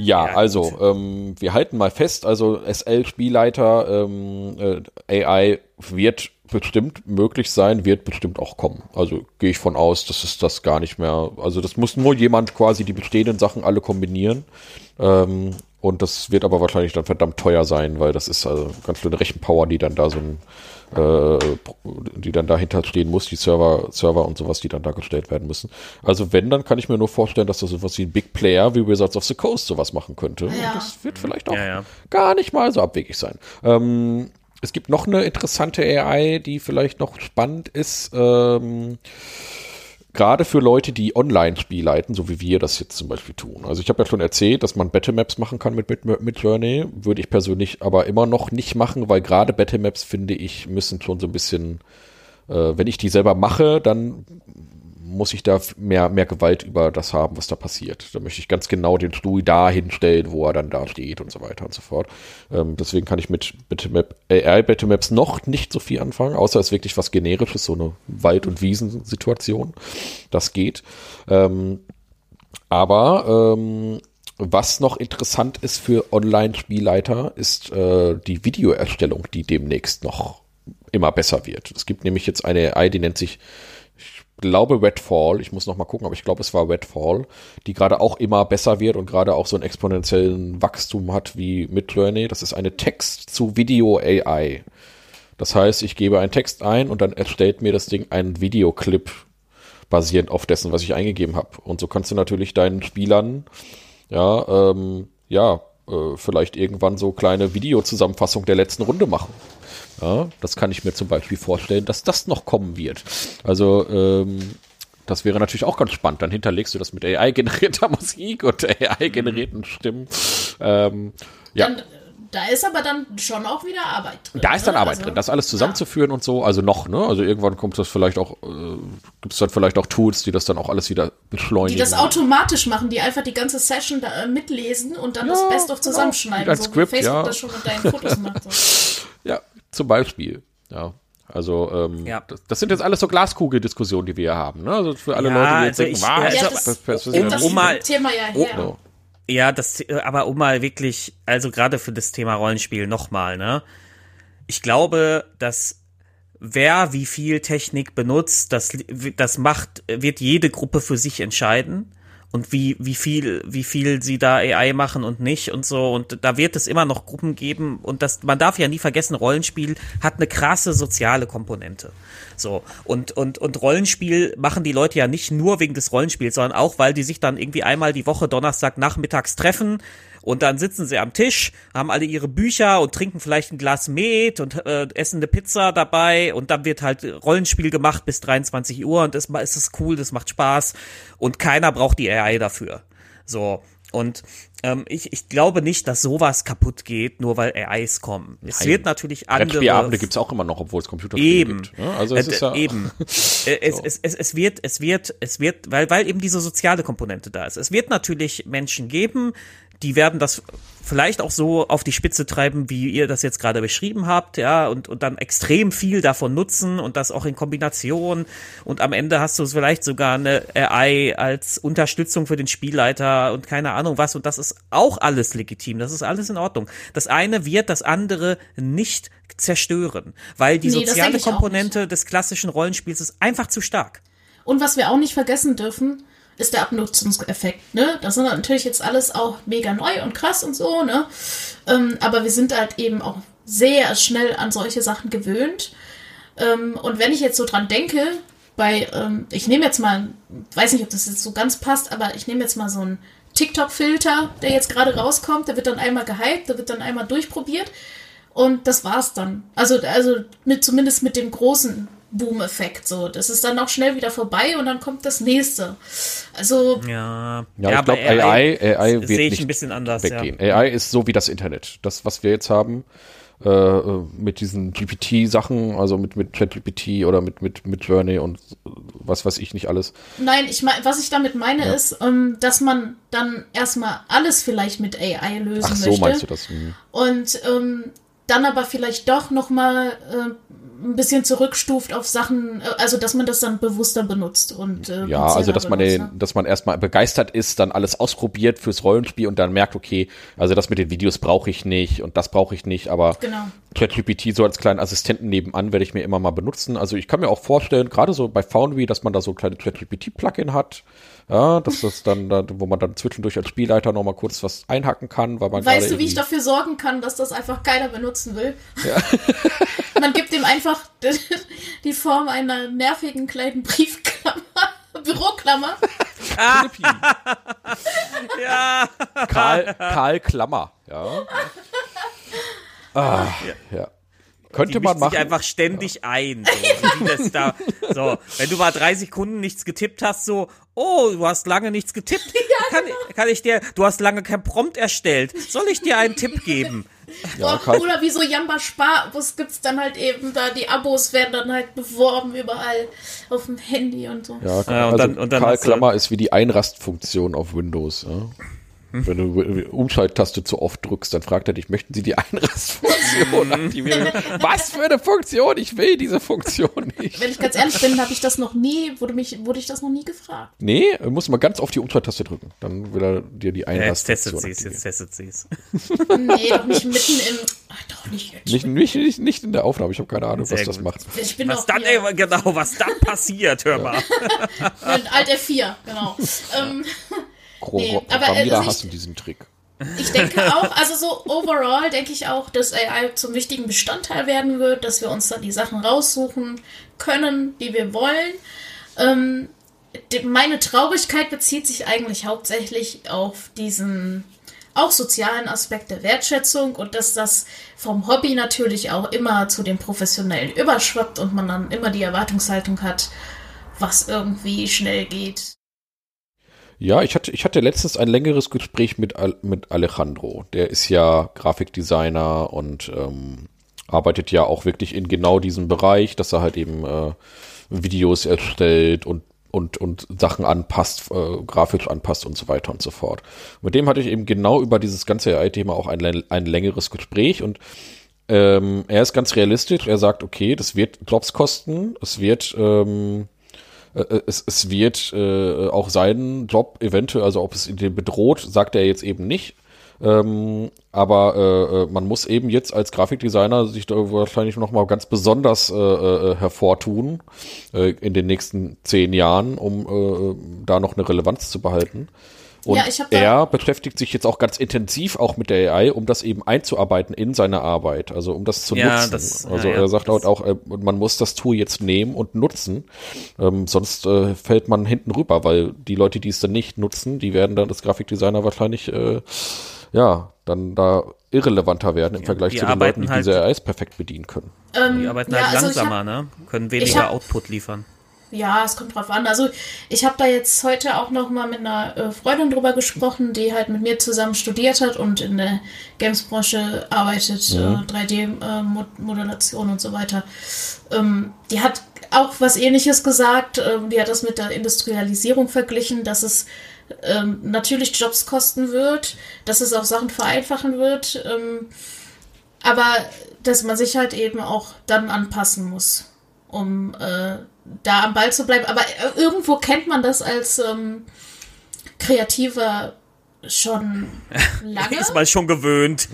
Ja, Ja, also, ähm, wir halten mal fest, also SL-Spielleiter, ähm, äh, AI wird bestimmt möglich sein, wird bestimmt auch kommen. Also gehe ich von aus, dass es das gar nicht mehr, also das muss nur jemand quasi die bestehenden Sachen alle kombinieren. Ähm, und das wird aber wahrscheinlich dann verdammt teuer sein, weil das ist also ganz schöne Rechenpower, die dann da so ein, die dann dahinter stehen muss, die Server, Server und sowas, die dann dargestellt werden müssen. Also wenn, dann kann ich mir nur vorstellen, dass das sowas wie ein Big Player wie Wizards of the Coast sowas machen könnte. Und Ja. das wird vielleicht auch Ja, ja. gar nicht mal so abwegig sein. Ähm, es gibt noch eine interessante AI, die vielleicht noch spannend ist. Ähm, Gerade für Leute, die Online-Spiel leiten, so wie wir das jetzt zum Beispiel tun. Also ich habe ja schon erzählt, dass man Battlemaps machen kann mit, mit, mit Journey. Würde ich persönlich aber immer noch nicht machen, weil gerade Battlemaps, finde ich, müssen schon so ein bisschen, äh, wenn ich die selber mache, dann muss ich da mehr, mehr Gewalt über das haben, was da passiert. Da möchte ich ganz genau den Stuhl da hinstellen, wo er dann da steht und so weiter und so fort. Ähm, deswegen kann ich mit Bitmap, AI Battlemaps noch nicht so viel anfangen, außer es ist wirklich was Generisches, so eine Wald- und Wiesensituation. Das geht. Ähm, aber ähm, was noch interessant ist für Online-Spielleiter, ist äh, die Videoerstellung, die demnächst noch immer besser wird. Es gibt nämlich jetzt eine AI, die nennt sich ich glaube Redfall, ich muss noch mal gucken, aber ich glaube, es war Redfall, die gerade auch immer besser wird und gerade auch so einen exponentiellen Wachstum hat wie Midjourney. Das ist eine Text-zu-Video-AI. Das heißt, ich gebe einen Text ein und dann erstellt mir das Ding einen Videoclip basierend auf dessen, was ich eingegeben habe. Und so kannst du natürlich deinen Spielern, ja, ähm, ja, äh, vielleicht irgendwann so kleine Videozusammenfassung der letzten Runde machen. Ja, das kann ich mir zum Beispiel vorstellen, dass das noch kommen wird. Also, ähm, das wäre natürlich auch ganz spannend. Dann hinterlegst du das mit AI-generierter [laughs] Musik und AI-generierten Stimmen. Ähm, ja. dann, da ist aber dann schon auch wieder Arbeit drin. Da ist dann ne? Arbeit Also, drin, das alles zusammenzuführen und so. Also noch, ne? Also irgendwann kommt das vielleicht auch, äh, gibt es dann vielleicht auch Tools, die das dann auch alles wieder Die beschleunigen. das automatisch machen, die einfach die ganze Session da, äh, mitlesen und dann das Ja, Best of genau. zusammenschneiden. Ein so Skript, wie Facebook ja. das schon mit deinen Fotos macht. So. [laughs] Ja, zum Beispiel. Ja. Also, ähm, Ja. das, das sind jetzt alles so Glaskugeldiskussionen, die wir hier haben. Ne? Also für alle Ja, Leute, die jetzt also denken, ich- was? ja, Ja, das- das, das, mal- Thema ja oh, her. no. Ja, das, aber um mal wirklich, also gerade für das Thema Rollenspiel nochmal, ne? Ich glaube, dass wer wie viel Technik benutzt, das, das macht, wird jede Gruppe für sich entscheiden und wie, wie viel, wie viel sie da AI machen und nicht und so. Und da wird es immer noch Gruppen geben. Und das, man darf ja nie vergessen, Rollenspiel hat eine krasse soziale Komponente. So. Und, und, und Rollenspiel machen die Leute ja nicht nur wegen des Rollenspiels, sondern auch, weil die sich dann irgendwie einmal die Woche Donnerstag nachmittags treffen, und dann sitzen sie am Tisch, haben alle ihre Bücher und trinken vielleicht ein Glas Met und äh, essen eine Pizza dabei und dann wird halt Rollenspiel gemacht bis 23 Uhr und es ist es cool, das macht Spaß und keiner braucht die AI dafür. So. Und ähm, ich, ich glaube nicht, dass sowas kaputt geht, nur weil AIs kommen. Nein. Es wird natürlich andere. Brettspielabende gibt's auch immer noch, obwohl es Computer eben. gibt. Ne? Also es äh, ist ja eben. [laughs] Äh, es, es, es, es wird, es wird, es wird, weil, weil eben diese soziale Komponente da ist. Es wird natürlich Menschen geben, die werden das vielleicht auch so auf die Spitze treiben, wie ihr das jetzt gerade beschrieben habt, ja, und, und dann extrem viel davon nutzen und das auch in Kombination. Und am Ende hast du vielleicht sogar eine AI als Unterstützung für den Spielleiter und keine Ahnung was. Und das ist auch alles legitim. Das ist alles in Ordnung. Das eine wird das andere nicht zerstören, weil die nee, soziale Komponente des klassischen Rollenspiels ist einfach zu stark. Und was wir auch nicht vergessen dürfen, ist der Abnutzungseffekt. Ne? Das sind natürlich jetzt alles auch mega neu und krass und so, ne? Ähm, aber wir sind halt eben auch sehr schnell an solche Sachen gewöhnt. Ähm, und wenn ich jetzt so dran denke, bei, ähm, ich nehme jetzt mal, weiß nicht, ob das jetzt so ganz passt, aber ich nehme jetzt mal so einen TikTok-Filter, der jetzt gerade rauskommt, der wird dann einmal gehypt, der wird dann einmal durchprobiert und das war's dann. Also, also mit, zumindest mit dem großen Boom-Effekt. So, das ist dann auch schnell wieder vorbei und dann kommt das nächste. Also ja, ja, ich glaube AI, AI, AI wird sehe ich nicht ein bisschen anders. weggehen. Ja. AI ist so wie das Internet. Das, was wir jetzt haben äh, mit diesen GPT-Sachen, also mit mit ChatGPT oder mit mit mit Journey und was weiß ich nicht alles. Nein, ich meine, was ich damit meine ja. ist, ähm, dass man dann erstmal alles vielleicht mit AI lösen Ach, so möchte. meinst du das? Mhm. Und ähm, dann aber vielleicht doch noch mal äh, ein bisschen zurückstuft auf Sachen, äh, also dass man das dann bewusster benutzt und äh, ja, also dass man benutzt, den, ne? dass man erstmal begeistert ist, dann alles ausprobiert fürs Rollenspiel und dann merkt, okay, also das mit den Videos brauche ich nicht und das brauche ich nicht, aber genau. ChatGPT so als kleinen Assistenten nebenan werde ich mir immer mal benutzen. Also ich kann mir auch vorstellen, gerade so bei Foundry, dass man da so ein kleines ChatGPT-Plugin hat, ja, dass das dann, da, wo man dann zwischendurch als Spielleiter noch mal kurz was einhacken kann, weil man Weißt du, wie ich dafür sorgen kann, dass das einfach keiner benutzen will? Ja. [laughs] man gibt ihm einfach [laughs] die Form einer nervigen kleinen Briefklammer, [laughs] Büroklammer. ja. Karl, Karl Klammer, ja. Ah, ja. ja. Könnte die man machen. sich einfach ständig ja. ein. So, das da, so, wenn du mal 30 Sekunden nichts getippt hast, so, oh, du hast lange nichts getippt. [laughs] Ja, kann, genau. kann ich dir, du hast lange kein Prompt erstellt. Soll ich dir einen Tipp geben? Ja, oh, oder wie so Jamba Spar, wo es gibt's dann halt eben da, die Abos werden dann halt beworben überall auf dem Handy und so. Ja, ja und also dann, und dann Karl Klammer ist wie die Einrastfunktion auf Windows. Ja. Wenn du Umschalttaste zu oft drückst, dann fragt er dich, möchten Sie die [laughs] Einrastfunktion aktivieren? Was für eine Funktion? Ich will diese Funktion nicht. Wenn ich ganz ehrlich bin, habe ich das noch nie, wurde mich, wurde ich das noch nie gefragt. Nee, du musst mal ganz auf die Umschalttaste drücken. Dann will er dir die Einrastfunktion ja, Jetzt testet sie es, jetzt testet sie es. Nee, doch nicht mitten im, ach doch nicht jetzt. Nicht, nicht, nicht, nicht in der Aufnahme, ich habe keine Ahnung, Sehr was gut. das macht. Ich bin was dann, ey, genau, was dann passiert, hör mal. [laughs] Alt F4, genau. [laughs] ähm, nee, Programmierer also hassen diesen Trick. Ich denke auch, also so overall denke ich auch, dass AI zum wichtigen Bestandteil werden wird, dass wir uns dann die Sachen raussuchen können, die wir wollen. Ähm, die, meine Traurigkeit bezieht sich eigentlich hauptsächlich auf diesen auch sozialen Aspekt der Wertschätzung und dass das vom Hobby natürlich auch immer zu dem Professionellen überschwappt und man dann immer die Erwartungshaltung hat, was irgendwie schnell geht. Ja, ich hatte, ich hatte letztens ein längeres Gespräch mit, mit Alejandro. Der ist ja Grafikdesigner und ähm, arbeitet ja auch wirklich in genau diesem Bereich, dass er halt eben äh, Videos erstellt und und, und Sachen anpasst, äh, grafisch anpasst und so weiter und so fort. Mit dem hatte ich eben genau über dieses ganze AI-Thema auch ein, ein längeres Gespräch und ähm, er ist ganz realistisch. Er sagt, okay, das wird Jobs kosten, es wird ähm, äh, äh, es, es wird äh, auch seinen Job eventuell, also ob es ihn bedroht, sagt er jetzt eben nicht. Ähm, aber äh, äh, man muss eben jetzt als Grafikdesigner sich da wahrscheinlich noch mal ganz besonders äh, äh, hervortun äh, in den nächsten zehn Jahren, um äh, da noch eine Relevanz zu behalten. Und Ja, er beschäftigt sich jetzt auch ganz intensiv auch mit der AI, um das eben einzuarbeiten in seine Arbeit, also um das zu Ja, nutzen. das- also ja, er sagt das- auch, äh, man muss das Tool jetzt nehmen und nutzen, ähm, sonst äh, fällt man hinten rüber, weil die Leute, die es dann nicht nutzen, die werden dann das Grafikdesigner wahrscheinlich äh, ja dann da irrelevanter werden im Vergleich die zu den arbeiten Leuten, die halt- diese AIs perfekt bedienen können. Ähm, Die arbeiten ja, halt also ich hab- langsamer, ne? Können weniger hab- Output liefern. Ja, es kommt drauf an. Also ich habe da jetzt heute auch noch mal mit einer äh, Freundin drüber gesprochen, die halt mit mir zusammen studiert hat und in der Games-Branche arbeitet, äh, 3D-Modellation und so weiter. Ähm, die hat auch was Ähnliches gesagt. Ähm, die hat das mit der Industrialisierung verglichen, dass es ähm, natürlich Jobs kosten wird, dass es auch Sachen vereinfachen wird, aber dass man sich halt eben auch dann anpassen muss um äh, da am Ball zu bleiben. Aber äh, irgendwo kennt man das als ähm, Kreativer schon [laughs] lange. Ist man schon gewöhnt.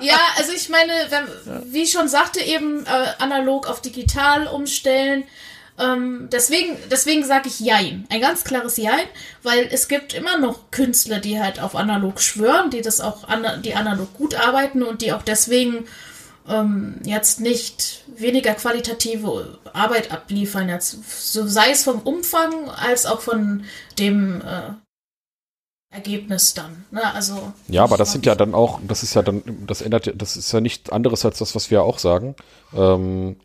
ja, [laughs] also ich meine, wenn, wie ich schon sagte, eben äh, analog auf digital umstellen. Ähm, deswegen deswegen sage ich Jein. Ein ganz klares Jein, weil es gibt immer noch Künstler, die halt auf analog schwören, die das auch ana die analog gut arbeiten und die auch deswegen ähm, jetzt nicht weniger qualitative Arbeit abliefern, jetzt, so sei es vom Umfang als auch von dem äh, Ergebnis dann. Ne? Also Ja, aber das sind ja dann auch, das ist ja dann, das ändert, das ist ja nicht anderes als das, was wir auch sagen. Ähm,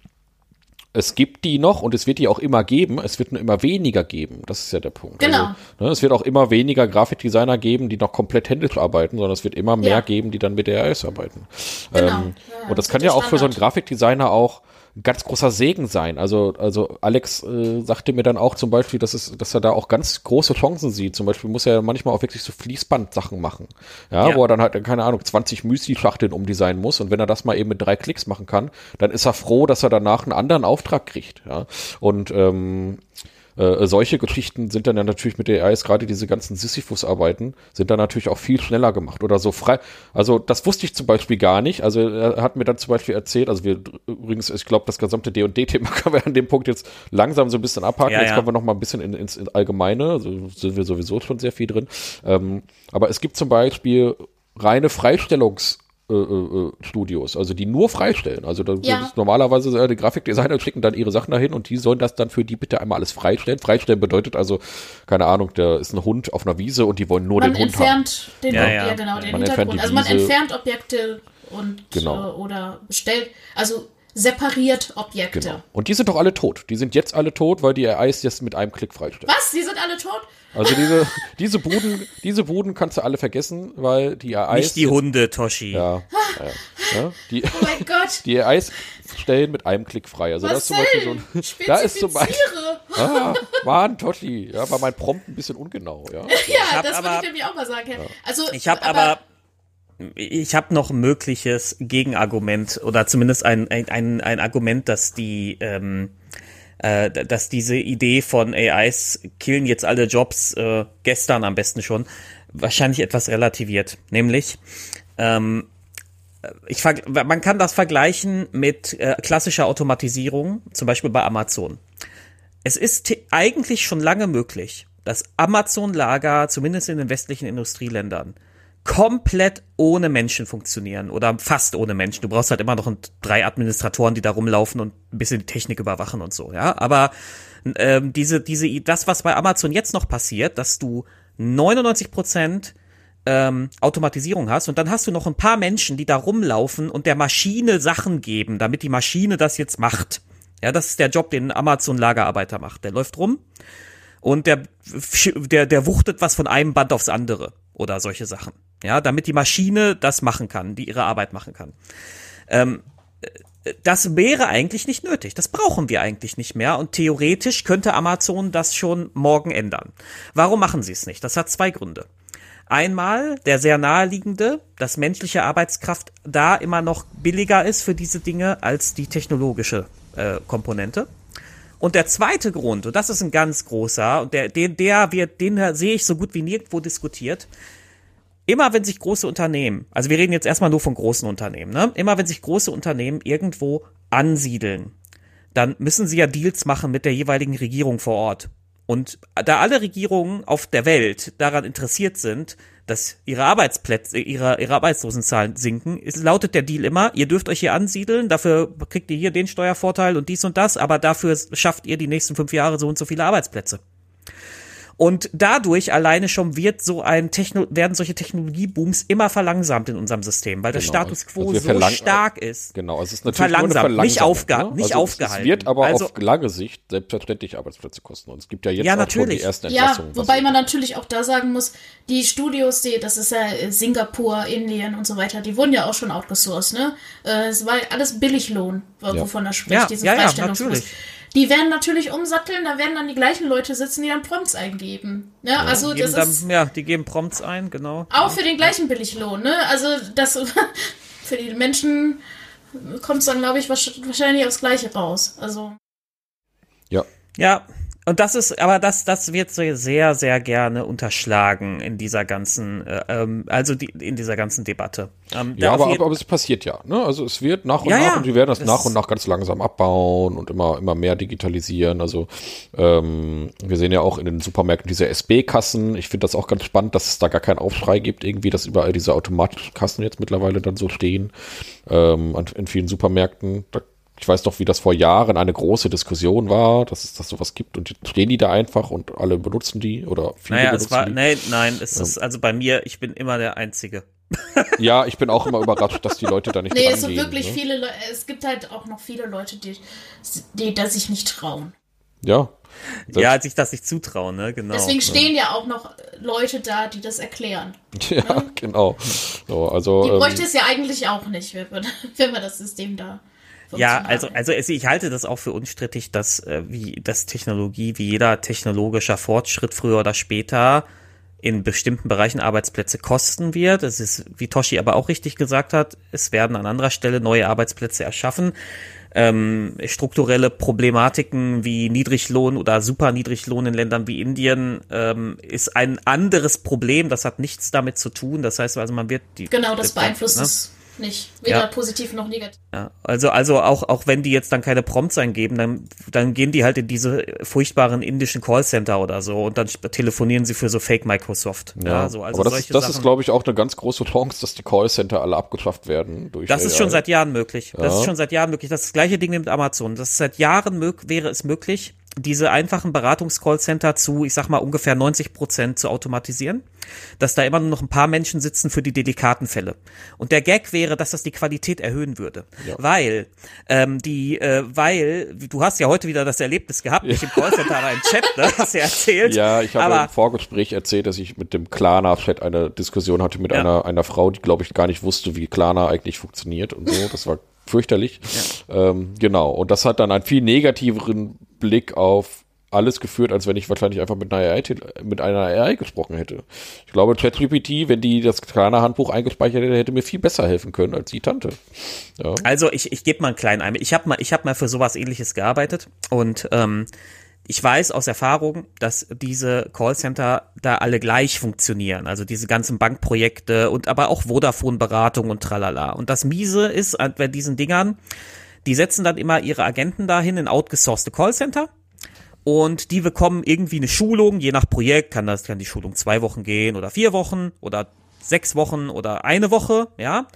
es gibt die noch und es wird die auch immer geben. Es wird nur immer weniger geben. Das ist ja der Punkt. Genau. Also, ne, es wird auch immer weniger Grafikdesigner geben, die noch komplett händisch arbeiten, sondern es wird immer mehr Ja. geben, die dann mit der AIs arbeiten. Genau. Ähm, Ja, und das das kann ja auch für so einen Standard. Grafikdesigner auch ein ganz großer Segen sein. Also, also Alex äh, sagte mir dann auch zum Beispiel, dass, es, dass er da auch ganz große Chancen sieht. Zum Beispiel muss er manchmal auch wirklich so Fließband-Sachen machen. Ja, Ja. wo er dann halt, keine Ahnung, 20 Müsli-Schachteln umdesignen muss. Und wenn er das mal eben mit drei Klicks machen kann, dann ist er froh, dass er danach einen anderen Auftrag kriegt. Ja, und ähm, äh, solche Geschichten sind dann ja natürlich mit der AIs, gerade diese ganzen Sisyphus-Arbeiten, sind dann natürlich auch viel schneller gemacht oder so frei. Also das wusste ich zum Beispiel gar nicht. Also er hat mir dann zum Beispiel erzählt, also wir übrigens, ich glaube, das gesamte D&D-Thema [laughs] können wir an dem Punkt jetzt langsam so ein bisschen abhaken. Ja, jetzt ja. kommen wir noch mal ein bisschen in, ins, ins Allgemeine, also sind wir sowieso schon sehr viel drin. Ähm, aber es gibt zum Beispiel reine Freistellungs- äh, äh, Studios, also die nur freistellen. Also da, Ja. ist normalerweise äh, die Grafikdesigner schicken dann ihre Sachen dahin und die sollen das dann für die bitte einmal alles freistellen. Freistellen bedeutet also, keine Ahnung, da ist ein Hund auf einer Wiese und die wollen nur man den Hund haben. entfernt den Ja, Ob- ja. ja, genau, den Man Hintergrund. Also man entfernt Objekte und Genau. äh, oder bestellt, also separiert Objekte. Genau. Und die sind doch alle tot. Die sind jetzt alle tot, weil die AIs jetzt mit einem Klick freistellen. Was? Die sind alle tot? Also diese, diese Buden, diese Buden kannst du alle vergessen, weil die AIs. Nicht die jetzt- Hunde, Toshi. Ja, ja, ja. Die, Oh mein Gott. [laughs] die AIs stellen mit einem Klick frei. Also das ist zum Beispiel so ein, [laughs] da ist zum Beispiel, [laughs] ah, Mann, Totti, ja, war mein Prompt ein bisschen ungenau, ja. Ja, hab das wollte aber- ich nämlich auch mal sagen. Also, Ich habe aber, ich habe noch ein mögliches Gegenargument oder zumindest ein, ein, ein, Argument, dass die, ähm, äh, dass diese Idee von AIs killen jetzt alle Jobs äh, gestern am besten schon wahrscheinlich etwas relativiert. Nämlich, ähm, ich man kann das vergleichen mit äh, klassischer Automatisierung, zum Beispiel bei Amazon. Es ist eigentlich schon lange möglich, dass Amazon-Lager, zumindest in den westlichen Industrieländern, komplett ohne Menschen funktionieren oder fast ohne Menschen. Du brauchst halt immer noch drei Administratoren, die da rumlaufen und ein bisschen die Technik überwachen und so, ja. Aber ähm, diese, diese, das, was bei Amazon jetzt noch passiert, dass du 99 Prozent ähm, Automatisierung hast und dann hast du noch ein paar Menschen, die da rumlaufen und der Maschine Sachen geben, damit die Maschine das jetzt macht. Ja, das ist der Job, den ein Amazon-Lagerarbeiter macht. Der läuft rum und der, der, der wuchtet was von einem Band aufs andere oder solche Sachen. Ja, damit die Maschine das machen kann, die ihre Arbeit machen kann. Ähm, das wäre eigentlich nicht nötig. Das brauchen wir eigentlich nicht mehr. Und theoretisch könnte Amazon das schon morgen ändern. Warum machen sie es nicht? Das hat zwei Gründe. Einmal der sehr naheliegende, dass menschliche Arbeitskraft da immer noch billiger ist für diese Dinge als die technologische äh, Komponente. Und der zweite Grund, und das ist ein ganz großer, und der, den, der wird, den sehe ich so gut wie nirgendwo diskutiert. Immer wenn sich große Unternehmen, also wir reden jetzt erstmal nur von großen Unternehmen, ne? Immer wenn sich große Unternehmen irgendwo ansiedeln, dann müssen sie ja Deals machen mit der jeweiligen Regierung vor Ort. Und da alle Regierungen auf der Welt daran interessiert sind, dass ihre Arbeitsplätze, ihre, ihre Arbeitslosenzahlen sinken, ist, lautet der Deal immer, ihr dürft euch hier ansiedeln, dafür kriegt ihr hier den Steuervorteil und dies und das, aber dafür schafft ihr die nächsten fünf Jahre so und so viele Arbeitsplätze. Und dadurch alleine schon wird so ein Techno werden solche Technologiebooms immer verlangsamt in unserem System, weil der Genau. Status quo Also so stark ist. Genau, es ist natürlich Verlangsamt, nur eine nicht aufge- Verlangsamung, nicht also aufgehalten. Es wird aber Also- auf lange Sicht selbstverständlich Arbeitsplätze kosten. Und es gibt ja jetzt Ja, auch schon natürlich. die ersten Ja, Entlassungen. wobei man natürlich auch da sagen muss, die Studios, die, das ist ja Singapur, Indien und so weiter, die wurden ja auch schon outgesourced, ne? Äh, Es war alles Billiglohn, wo- Ja. wovon er spricht, Ja, diese ja, ja, Freistellungsfrist. natürlich. Die werden natürlich umsatteln, da werden dann die gleichen Leute sitzen, die dann Prompts eingeben. Ja, also Geben das ist dann, ja, die geben Prompts ein, genau. auch für den gleichen Billiglohn, ne? Also das [laughs] für die Menschen kommt es dann, glaube ich, wahrsch- wahrscheinlich aufs Gleiche raus. Also ja, Ja, und das ist, aber das, das wird so sehr, sehr gerne unterschlagen in dieser ganzen, äh, ähm, also die, in dieser ganzen Debatte. Ähm, ja aber, aber, aber es passiert ja. Ne? Also es wird nach und Ja, nach ja. und die werden das nach und nach ganz langsam abbauen und immer, immer mehr digitalisieren. Also ähm, wir sehen ja auch in den Supermärkten diese SB-Kassen. Ich finde das auch ganz spannend, dass es da gar keinen Aufschrei gibt, irgendwie, dass überall diese automatischen Kassen jetzt mittlerweile dann so stehen ähm, an- in vielen Supermärkten. Da, ich weiß noch, wie das vor Jahren eine große Diskussion war, dass es das sowas gibt und jetzt stehen die da einfach und alle benutzen die oder viele naja, benutzen es war, die. nee, nein, es ist, also bei mir, ich bin immer der Einzige. [laughs] Ja, ich bin auch immer überrascht, dass die Leute da nicht Nee, dran es sind gehen, wirklich ne? viele Leute, es gibt halt auch noch viele Leute, die, die da sich nicht trauen. Ja. ja, sich das nicht zutrauen, ne, genau. Deswegen stehen ja auch noch Leute da, die das erklären. Ja, genau. So, also, Die ähm, bräuchte es ja eigentlich auch nicht, wenn wir, wenn wir das System da. Ja, also, also es- ich halte das auch für unstrittig, dass äh, wie das Technologie, wie jeder technologischer Fortschritt früher oder später in bestimmten Bereichen Arbeitsplätze kosten wird. Es ist, wie Toshi aber auch richtig gesagt hat, es werden an anderer Stelle neue Arbeitsplätze erschaffen. Ähm, strukturelle Problematiken wie Niedriglohn oder Superniedriglohn in Ländern wie Indien ähm, ist ein anderes Problem. Das hat nichts damit zu tun. Das heißt also, man wird die Genau, das die- beeinflusst ne? Nicht. Weder Ja. positiv noch negativ. Ja, also, also auch, auch wenn die jetzt dann keine Prompts eingeben, dann, dann gehen die halt in diese furchtbaren indischen Callcenter oder so und dann telefonieren sie für so Fake Microsoft. Ja, so, also aber das, solche ist, das Sachen. ist, glaube ich, auch eine ganz große Chance, dass die Callcenter alle abgeschafft werden. Durch Das ist AI. schon seit Jahren möglich. Das Ja. ist schon seit Jahren möglich. Das, ist das gleiche Ding mit Amazon. Das ist seit Jahren wäre es möglich, diese einfachen Beratungscallcenter zu, ich sag mal, ungefähr 90 Prozent zu automatisieren. Dass da immer nur noch ein paar Menschen sitzen für die delikaten Fälle. Und der Gag wäre, dass das die Qualität erhöhen würde. Weil, ähm, die, äh, weil, du hast ja heute wieder das Erlebnis gehabt, nicht im Callcenter, aber im Chat, ne? Hast du ja erzählt. Ja, ich habe aber, im Vorgespräch erzählt, dass ich mit dem Klarna-Chat eine Diskussion hatte mit Ja. einer, einer Frau, die, glaube ich, gar nicht wusste, wie Klarna eigentlich funktioniert und so. Das war fürchterlich. Ähm, genau. Und das hat dann einen viel negativeren Blick auf alles geführt, als wenn ich wahrscheinlich einfach mit einer AI, mit einer AI gesprochen hätte. Ich glaube, ChatGPT, wenn die das Klarna-Handbuch eingespeichert hätte, hätte mir viel besser helfen können als die Tante. Ja. Also ich, ich gebe mal einen kleinen Einblick. Ich habe mal, ich hab mal für sowas ähnliches gearbeitet und ähm, ich weiß aus Erfahrung, dass diese Callcenter da alle gleich funktionieren. Also diese ganzen Bankprojekte und aber auch Vodafone-Beratung und tralala. Und das Miese ist bei diesen Dingern, die setzen dann immer ihre Agenten dahin in outgesourcete Callcenter und die bekommen irgendwie eine Schulung, je nach Projekt kann das, kann die Schulung zwei Wochen gehen oder vier Wochen oder sechs Wochen oder eine Woche, ja.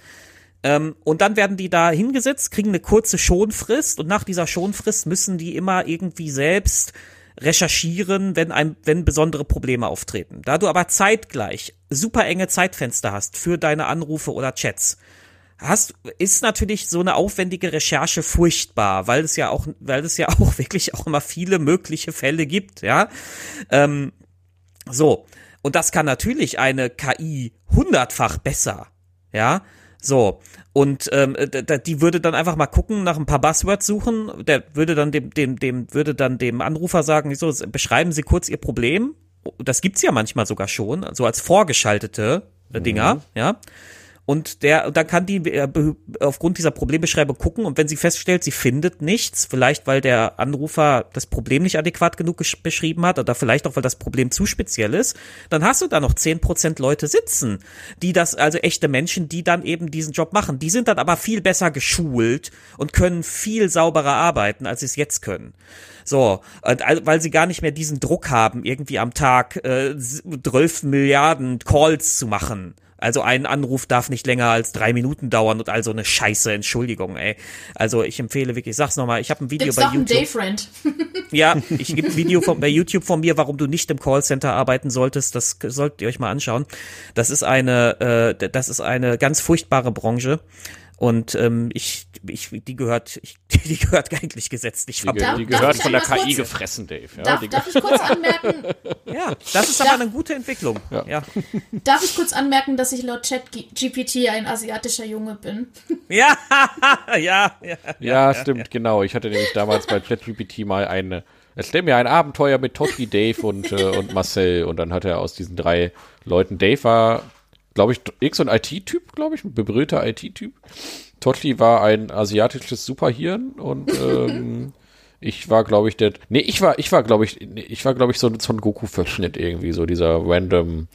Ähm, und dann werden die da hingesetzt, kriegen eine kurze Schonfrist und nach dieser Schonfrist müssen die immer irgendwie selbst recherchieren, wenn ein, wenn besondere Probleme auftreten. Da du aber zeitgleich super enge Zeitfenster hast für deine Anrufe oder Chats, hast, ist natürlich so eine aufwendige Recherche furchtbar, weil es ja auch, weil es ja [laughs] auch wirklich auch immer viele mögliche Fälle gibt, ja. Ähm, so. Und das kann natürlich eine KI hundertfach besser, ja. So. Und ähm, d- die würde dann einfach mal gucken, nach ein paar Buzzwords suchen. Der würde dann dem, dem, dem, würde dann dem Anrufer sagen, so, beschreiben Sie kurz Ihr Problem. Das gibt's ja manchmal sogar schon, so als vorgeschaltete äh, Dinger, ja. Und der, dann kann die äh, aufgrund dieser Problembeschreibung gucken und wenn sie feststellt, sie findet nichts, vielleicht weil der Anrufer das Problem nicht adäquat genug beschrieben hat oder vielleicht auch weil das Problem zu speziell ist, dann hast du da noch zehn Prozent Leute sitzen, die das, also echte Menschen, die dann eben diesen Job machen. Die sind dann aber viel besser geschult und können viel sauberer arbeiten, als sie es jetzt können. So, weil sie gar nicht mehr diesen Druck haben, irgendwie am Tag äh, 12 Milliarden Calls zu machen. Also ein Anruf darf nicht länger als drei Minuten dauern und also eine Scheiße, Entschuldigung, ey. Also ich empfehle wirklich, ich sag's nochmal, ich habe ein Video Gibt's bei YouTube. Einen Dayfriend. [laughs] ja, ich gebe ein Video von, bei YouTube von mir, warum du nicht im Callcenter arbeiten solltest. Das solltet ihr euch mal anschauen. Das ist eine, äh, das ist eine ganz furchtbare Branche. Und ähm, ich, ich, die gehört, ich, [laughs] die gehört eigentlich gesetzlich Die, Darf- die darf gehört ich von der KI kurz- gefressen, Dave. Ja, Darf, die, darf ich kurz [laughs] anmerken, Ja, das ist Ja. aber eine gute Entwicklung. Ja. Ja, darf ich kurz anmerken, dass ich laut ChatGPT ein asiatischer Junge bin? [laughs] ja, ja, ja. ja, stimmt, genau. Ich hatte nämlich damals bei ChatGPT mal eine. Erzähl mir ein Abenteuer mit Totti, Dave und, äh, und Marcel. Und dann hat er aus diesen drei Leuten, Dave war, glaube ich, X und IT-Typ, glaube ich, ein bebrüllter IT-Typ. Totti war ein asiatisches Superhirn und ähm, [laughs] ich war, glaube ich, der. Nee, ich war, ich war, glaube ich, nee, ich war, glaube ich, so ein Son Goku-Verschnitt irgendwie, so dieser random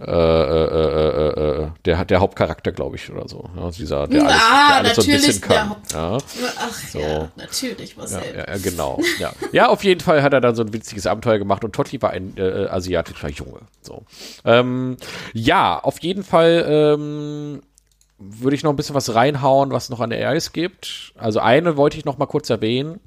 äh, äh, äh, äh, äh, der der Hauptcharakter, glaube ich, oder so. Ja, dieser, der alles, Ah, der alles so ein natürlich bisschen der kann. Ja. Ach So. ja, natürlich, was Ja, ja, genau. Ja. ja, auf jeden Fall hat er dann so ein witziges Abenteuer gemacht und Totti war ein äh, asiatischer Junge. So. Ähm, ja, auf jeden Fall ähm, würde ich noch ein bisschen was reinhauen, was noch an AIs gibt. Also eine wollte ich noch mal kurz erwähnen.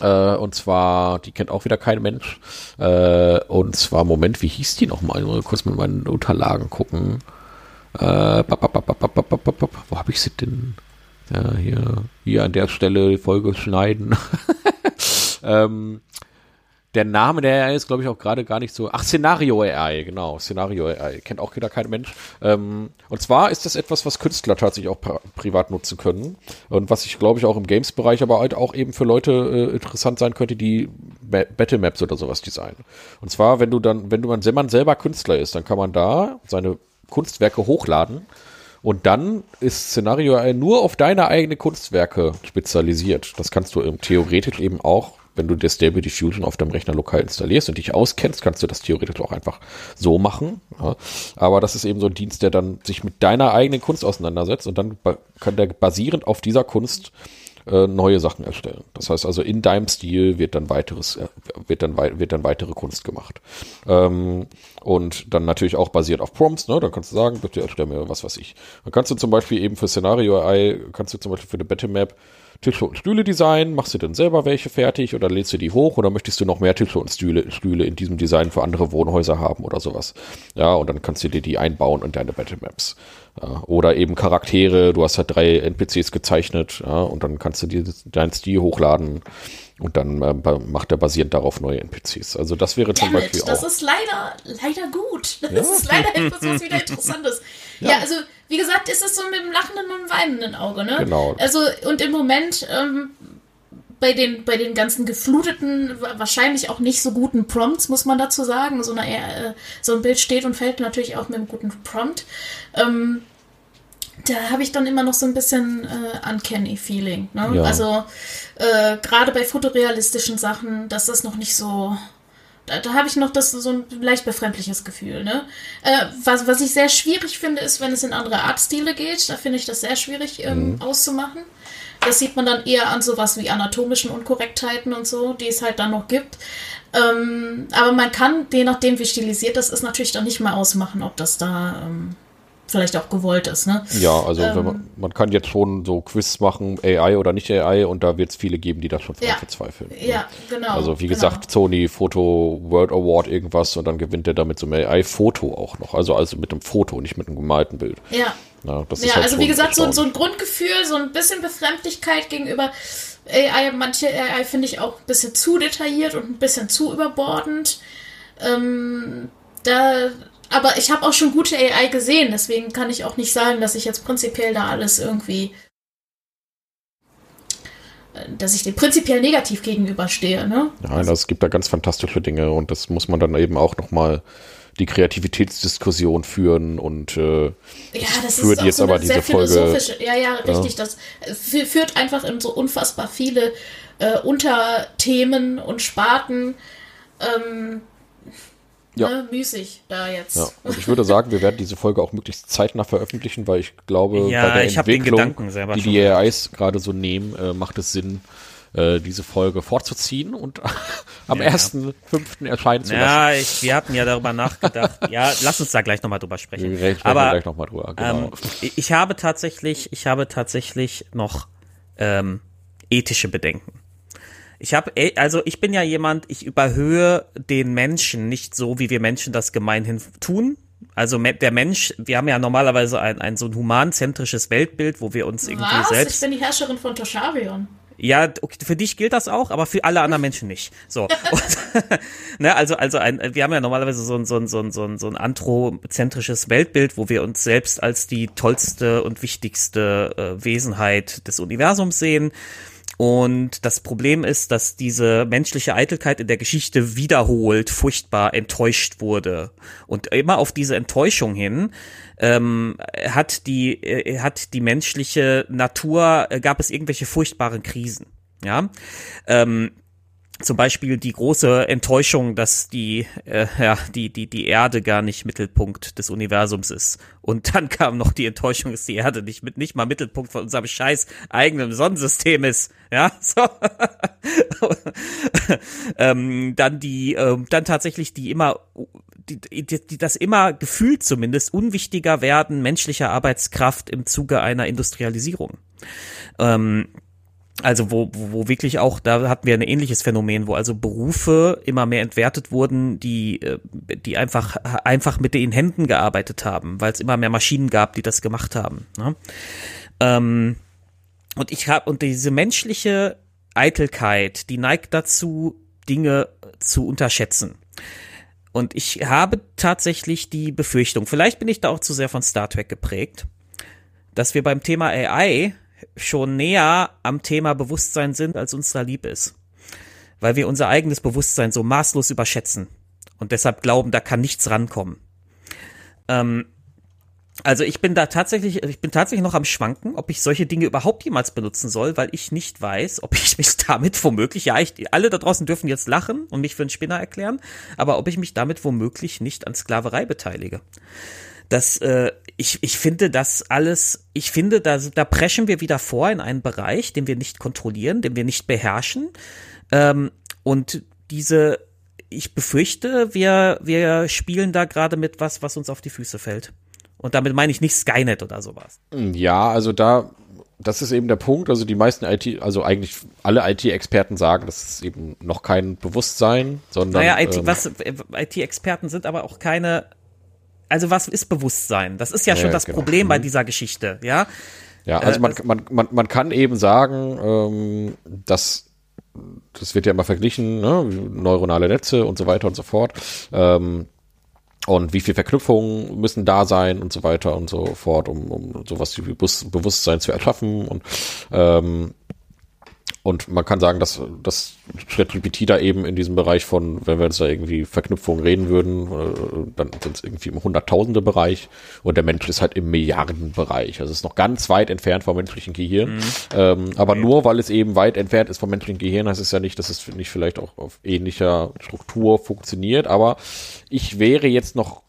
Äh, und zwar, die kennt auch wieder kein Mensch. Äh, und zwar, Moment, wie hieß die nochmal? Ich Mal kurz mit meinen Unterlagen gucken. Äh, bap, bap, bap, wo habe ich sie denn? Ja, hier, hier an der Stelle Folge schneiden. [laughs] ähm, der Name der AI ist, glaube ich, auch gerade gar nicht so. Ach, Szenario AI, genau. Szenario AI. Kennt auch wieder kein Mensch. Ähm, und zwar ist das etwas, was Künstler tatsächlich auch pri privat nutzen können. Und was ich, glaube ich, auch im Games-Bereich, aber halt auch eben für Leute äh, interessant sein könnte, die Ba- Battle Maps oder sowas designen. Und zwar, wenn du dann, wenn du man, wenn man selber Künstler ist, dann kann man da seine Kunstwerke hochladen. Und dann ist Szenario AI nur auf deine eigenen Kunstwerke spezialisiert. Das kannst du theoretisch eben auch, wenn du dir Stable Diffusion auf deinem Rechner lokal installierst und dich auskennst, kannst du das theoretisch auch einfach so machen. Ja. Aber das ist eben so ein Dienst, der dann sich mit deiner eigenen Kunst auseinandersetzt und dann kann der basierend auf dieser Kunst äh, neue Sachen erstellen. Das heißt also, in deinem Stil wird dann weiteres, äh, wird dann, wird dann weitere Kunst gemacht. Ähm, und dann natürlich auch basiert auf Prompts, ne? Dann kannst du sagen, bitte erstell mir was, was ich. Dann kannst du zum Beispiel eben für Szenario AI, kannst du zum Beispiel für eine Battle Map Tische und Stühle designen, machst du dann selber welche fertig oder lädst du die hoch oder möchtest du noch mehr Tische und Stühle, Stühle in diesem Design für andere Wohnhäuser haben oder sowas. Ja, und dann kannst du dir die einbauen in deine Battle Maps. Ja, oder eben Charaktere, du hast halt drei NPCs gezeichnet, ja, und dann kannst du dir deinen Stil hochladen und dann äh, macht er basierend darauf neue NPCs. Also das wäre zum Damn Beispiel it, das auch. ist leider, leider gut. [laughs] Das ist leider etwas, was wieder interessant ist. Ja. also wie gesagt, ist es so mit dem lachenden und weinenden Auge, ne? Genau. Also und im Moment ähm, bei den bei den ganzen gefluteten, wa- wahrscheinlich auch nicht so guten Prompts, muss man dazu sagen. So, eine, äh, so ein Bild steht und fällt natürlich auch mit einem guten Prompt. Ähm, da habe ich dann immer noch so ein bisschen äh, uncanny Feeling. Ne? Ja. Also äh, gerade bei fotorealistischen Sachen, dass das noch nicht so. Da, da habe ich noch das so ein leicht befremdliches Gefühl. Ne? Äh, was, was ich sehr schwierig finde, ist, wenn es in andere Artstile geht. Da finde ich das sehr schwierig ähm, auszumachen. Das sieht man dann eher an sowas wie anatomischen Unkorrektheiten und so, die es halt dann noch gibt. Ähm, aber man kann, je nachdem wie stilisiert das ist, natürlich dann nicht mehr ausmachen, ob das da ähm, vielleicht auch gewollt ist. Ne? Ja, also Ähm. man, man kann jetzt schon so Quiz machen, AI oder nicht AI, und da wird es viele geben, die das schon Ja. verzweifeln. ne? Ja, genau. Also wie genau. gesagt, Sony Photo World Award irgendwas und dann gewinnt er damit so ein AI-Foto auch noch. Also also mit einem Foto, nicht mit einem gemalten Bild. Ja. Ja, Ja, halt also wie gesagt, so, so ein Grundgefühl, so ein bisschen Befremdlichkeit gegenüber AI. Manche AI finde ich auch ein bisschen zu detailliert und ein bisschen zu überbordend. Ähm, da, aber ich habe auch schon gute AI gesehen, deswegen kann ich auch nicht sagen, dass ich jetzt prinzipiell da alles irgendwie äh, dass ich dem prinzipiell negativ gegenüberstehe, ne? Nein, das gibt da ganz fantastische Dinge und das muss man dann eben auch nochmal die Kreativitätsdiskussion führen und äh, Ja, das führt ist jetzt so aber diese Folge. philosophische. Ja, ja, richtig. Das fü- führt einfach in so unfassbar viele äh, Unterthemen und Sparten. Ähm, Ja. ne, müßig da jetzt. Ja, und ich würde sagen, wir werden diese Folge auch möglichst zeitnah veröffentlichen, weil ich glaube, Ja, bei der ich hab den Entwicklung, Gedanken selber die die AIs gerade so nehmen, äh, macht es Sinn, äh, diese Folge fortzuziehen und [laughs] am Ja, ja. 1.5. erscheinen zu lassen. Ja, ich, wir hatten ja darüber nachgedacht. [laughs] ja, lass uns da gleich nochmal drüber sprechen. Wir reden Aber gleich nochmal drüber. Genau. ähm, ich- ich habe tatsächlich, ich habe tatsächlich noch ähm, ethische Bedenken. Ich habe, also ich bin ja jemand, ich überhöhe den Menschen nicht so, wie wir Menschen das gemeinhin tun. Also der Mensch, wir haben ja normalerweise ein, ein so ein humanzentrisches Weltbild, wo wir uns irgendwie Was? selbst. Ich bin die Herrscherin von Tosharion. Ja, für dich gilt das auch, aber für alle anderen Menschen nicht. So. Und, [laughs] [laughs] ne, also, also ein, wir haben ja normalerweise so ein, so ein, so ein, so ein, so ein anthropozentrisches Weltbild, wo wir uns selbst als die tollste und wichtigste äh, Wesenheit des Universums sehen. Und das Problem ist, dass diese menschliche Eitelkeit in der Geschichte wiederholt furchtbar enttäuscht wurde. Und immer auf diese Enttäuschung hin ähm, hat die äh, hat die menschliche Natur äh, gab es irgendwelche furchtbaren Krisen. Ja. Ähm, zum Beispiel die große Enttäuschung, dass die, äh, ja, die, die, die Erde gar nicht Mittelpunkt des Universums ist. Und dann [laughs] kam noch die Enttäuschung, dass die Erde nicht mit, nicht mal Mittelpunkt von unserem scheiß eigenen Sonnensystem ist. Ja, [laughs] so. ähm, dann die, ähm, dann tatsächlich die immer, die, die, die, das immer gefühlt zumindest unwichtiger werden menschlicher Arbeitskraft im Zuge einer Industrialisierung. Ähm, also wo, wo, wo wirklich auch, da hatten wir ein ähnliches Phänomen, wo also Berufe immer mehr entwertet wurden, die, äh, die einfach, einfach mit den Händen gearbeitet haben, weil es immer mehr Maschinen gab, die das gemacht haben. Ne? Ähm, und ich habe, und diese menschliche Eitelkeit, die neigt dazu, Dinge zu unterschätzen. Und ich habe tatsächlich die Befürchtung, vielleicht bin ich da auch zu sehr von Star Trek geprägt, dass wir beim Thema AI schon näher am Thema Bewusstsein sind, als uns da lieb ist. Weil wir unser eigenes Bewusstsein so maßlos überschätzen und deshalb glauben, da kann nichts rankommen. Ähm, also ich bin da tatsächlich, ich bin tatsächlich noch am Schwanken, ob ich solche Dinge überhaupt jemals benutzen soll, weil ich nicht weiß, ob ich mich [laughs] damit womöglich, ja, ich, alle da draußen dürfen jetzt lachen und mich für einen Spinner erklären, aber ob ich mich damit womöglich nicht an Sklaverei beteilige. Das, äh, ich, ich finde das alles, ich finde, da, da preschen wir wieder vor in einen Bereich, den wir nicht kontrollieren, den wir nicht beherrschen. Ähm, und diese, ich befürchte, wir, wir spielen da gerade mit was, was uns auf die Füße fällt. Und damit meine ich nicht Skynet oder sowas. Ja, also da, das ist eben der Punkt. Also die meisten IT, also eigentlich alle IT-Experten sagen, das ist eben noch kein Bewusstsein, sondern. Naja, IT, ähm, was, äh, IT-Experten sind aber auch keine, also was ist Bewusstsein? Das ist ja Ja, schon das genau. Problem bei Mhm. dieser Geschichte, ja. Ja, also Äh, man, man, man, man kann eben sagen, ähm, dass das wird ja immer verglichen, ne? neuronale Netze und so weiter und so fort. Ähm, und wie viel Verknüpfungen müssen da sein und so weiter und so fort, um, um sowas wie Bewusst- Bewusstsein zu erschaffen. Und, ähm, und man kann sagen, dass, dass ChatGPT da eben in diesem Bereich von, wenn wir uns da irgendwie Verknüpfungen reden würden, äh, dann sind es irgendwie im Hunderttausende Bereich und der Mensch ist halt im Milliardenbereich. Also es ist noch ganz weit entfernt vom menschlichen Gehirn. Ähm, aber nur weil es eben weit entfernt ist vom menschlichen Gehirn, heißt es ja nicht, dass es nicht vielleicht auch auf ähnlicher Struktur funktioniert. Aber ich wäre jetzt noch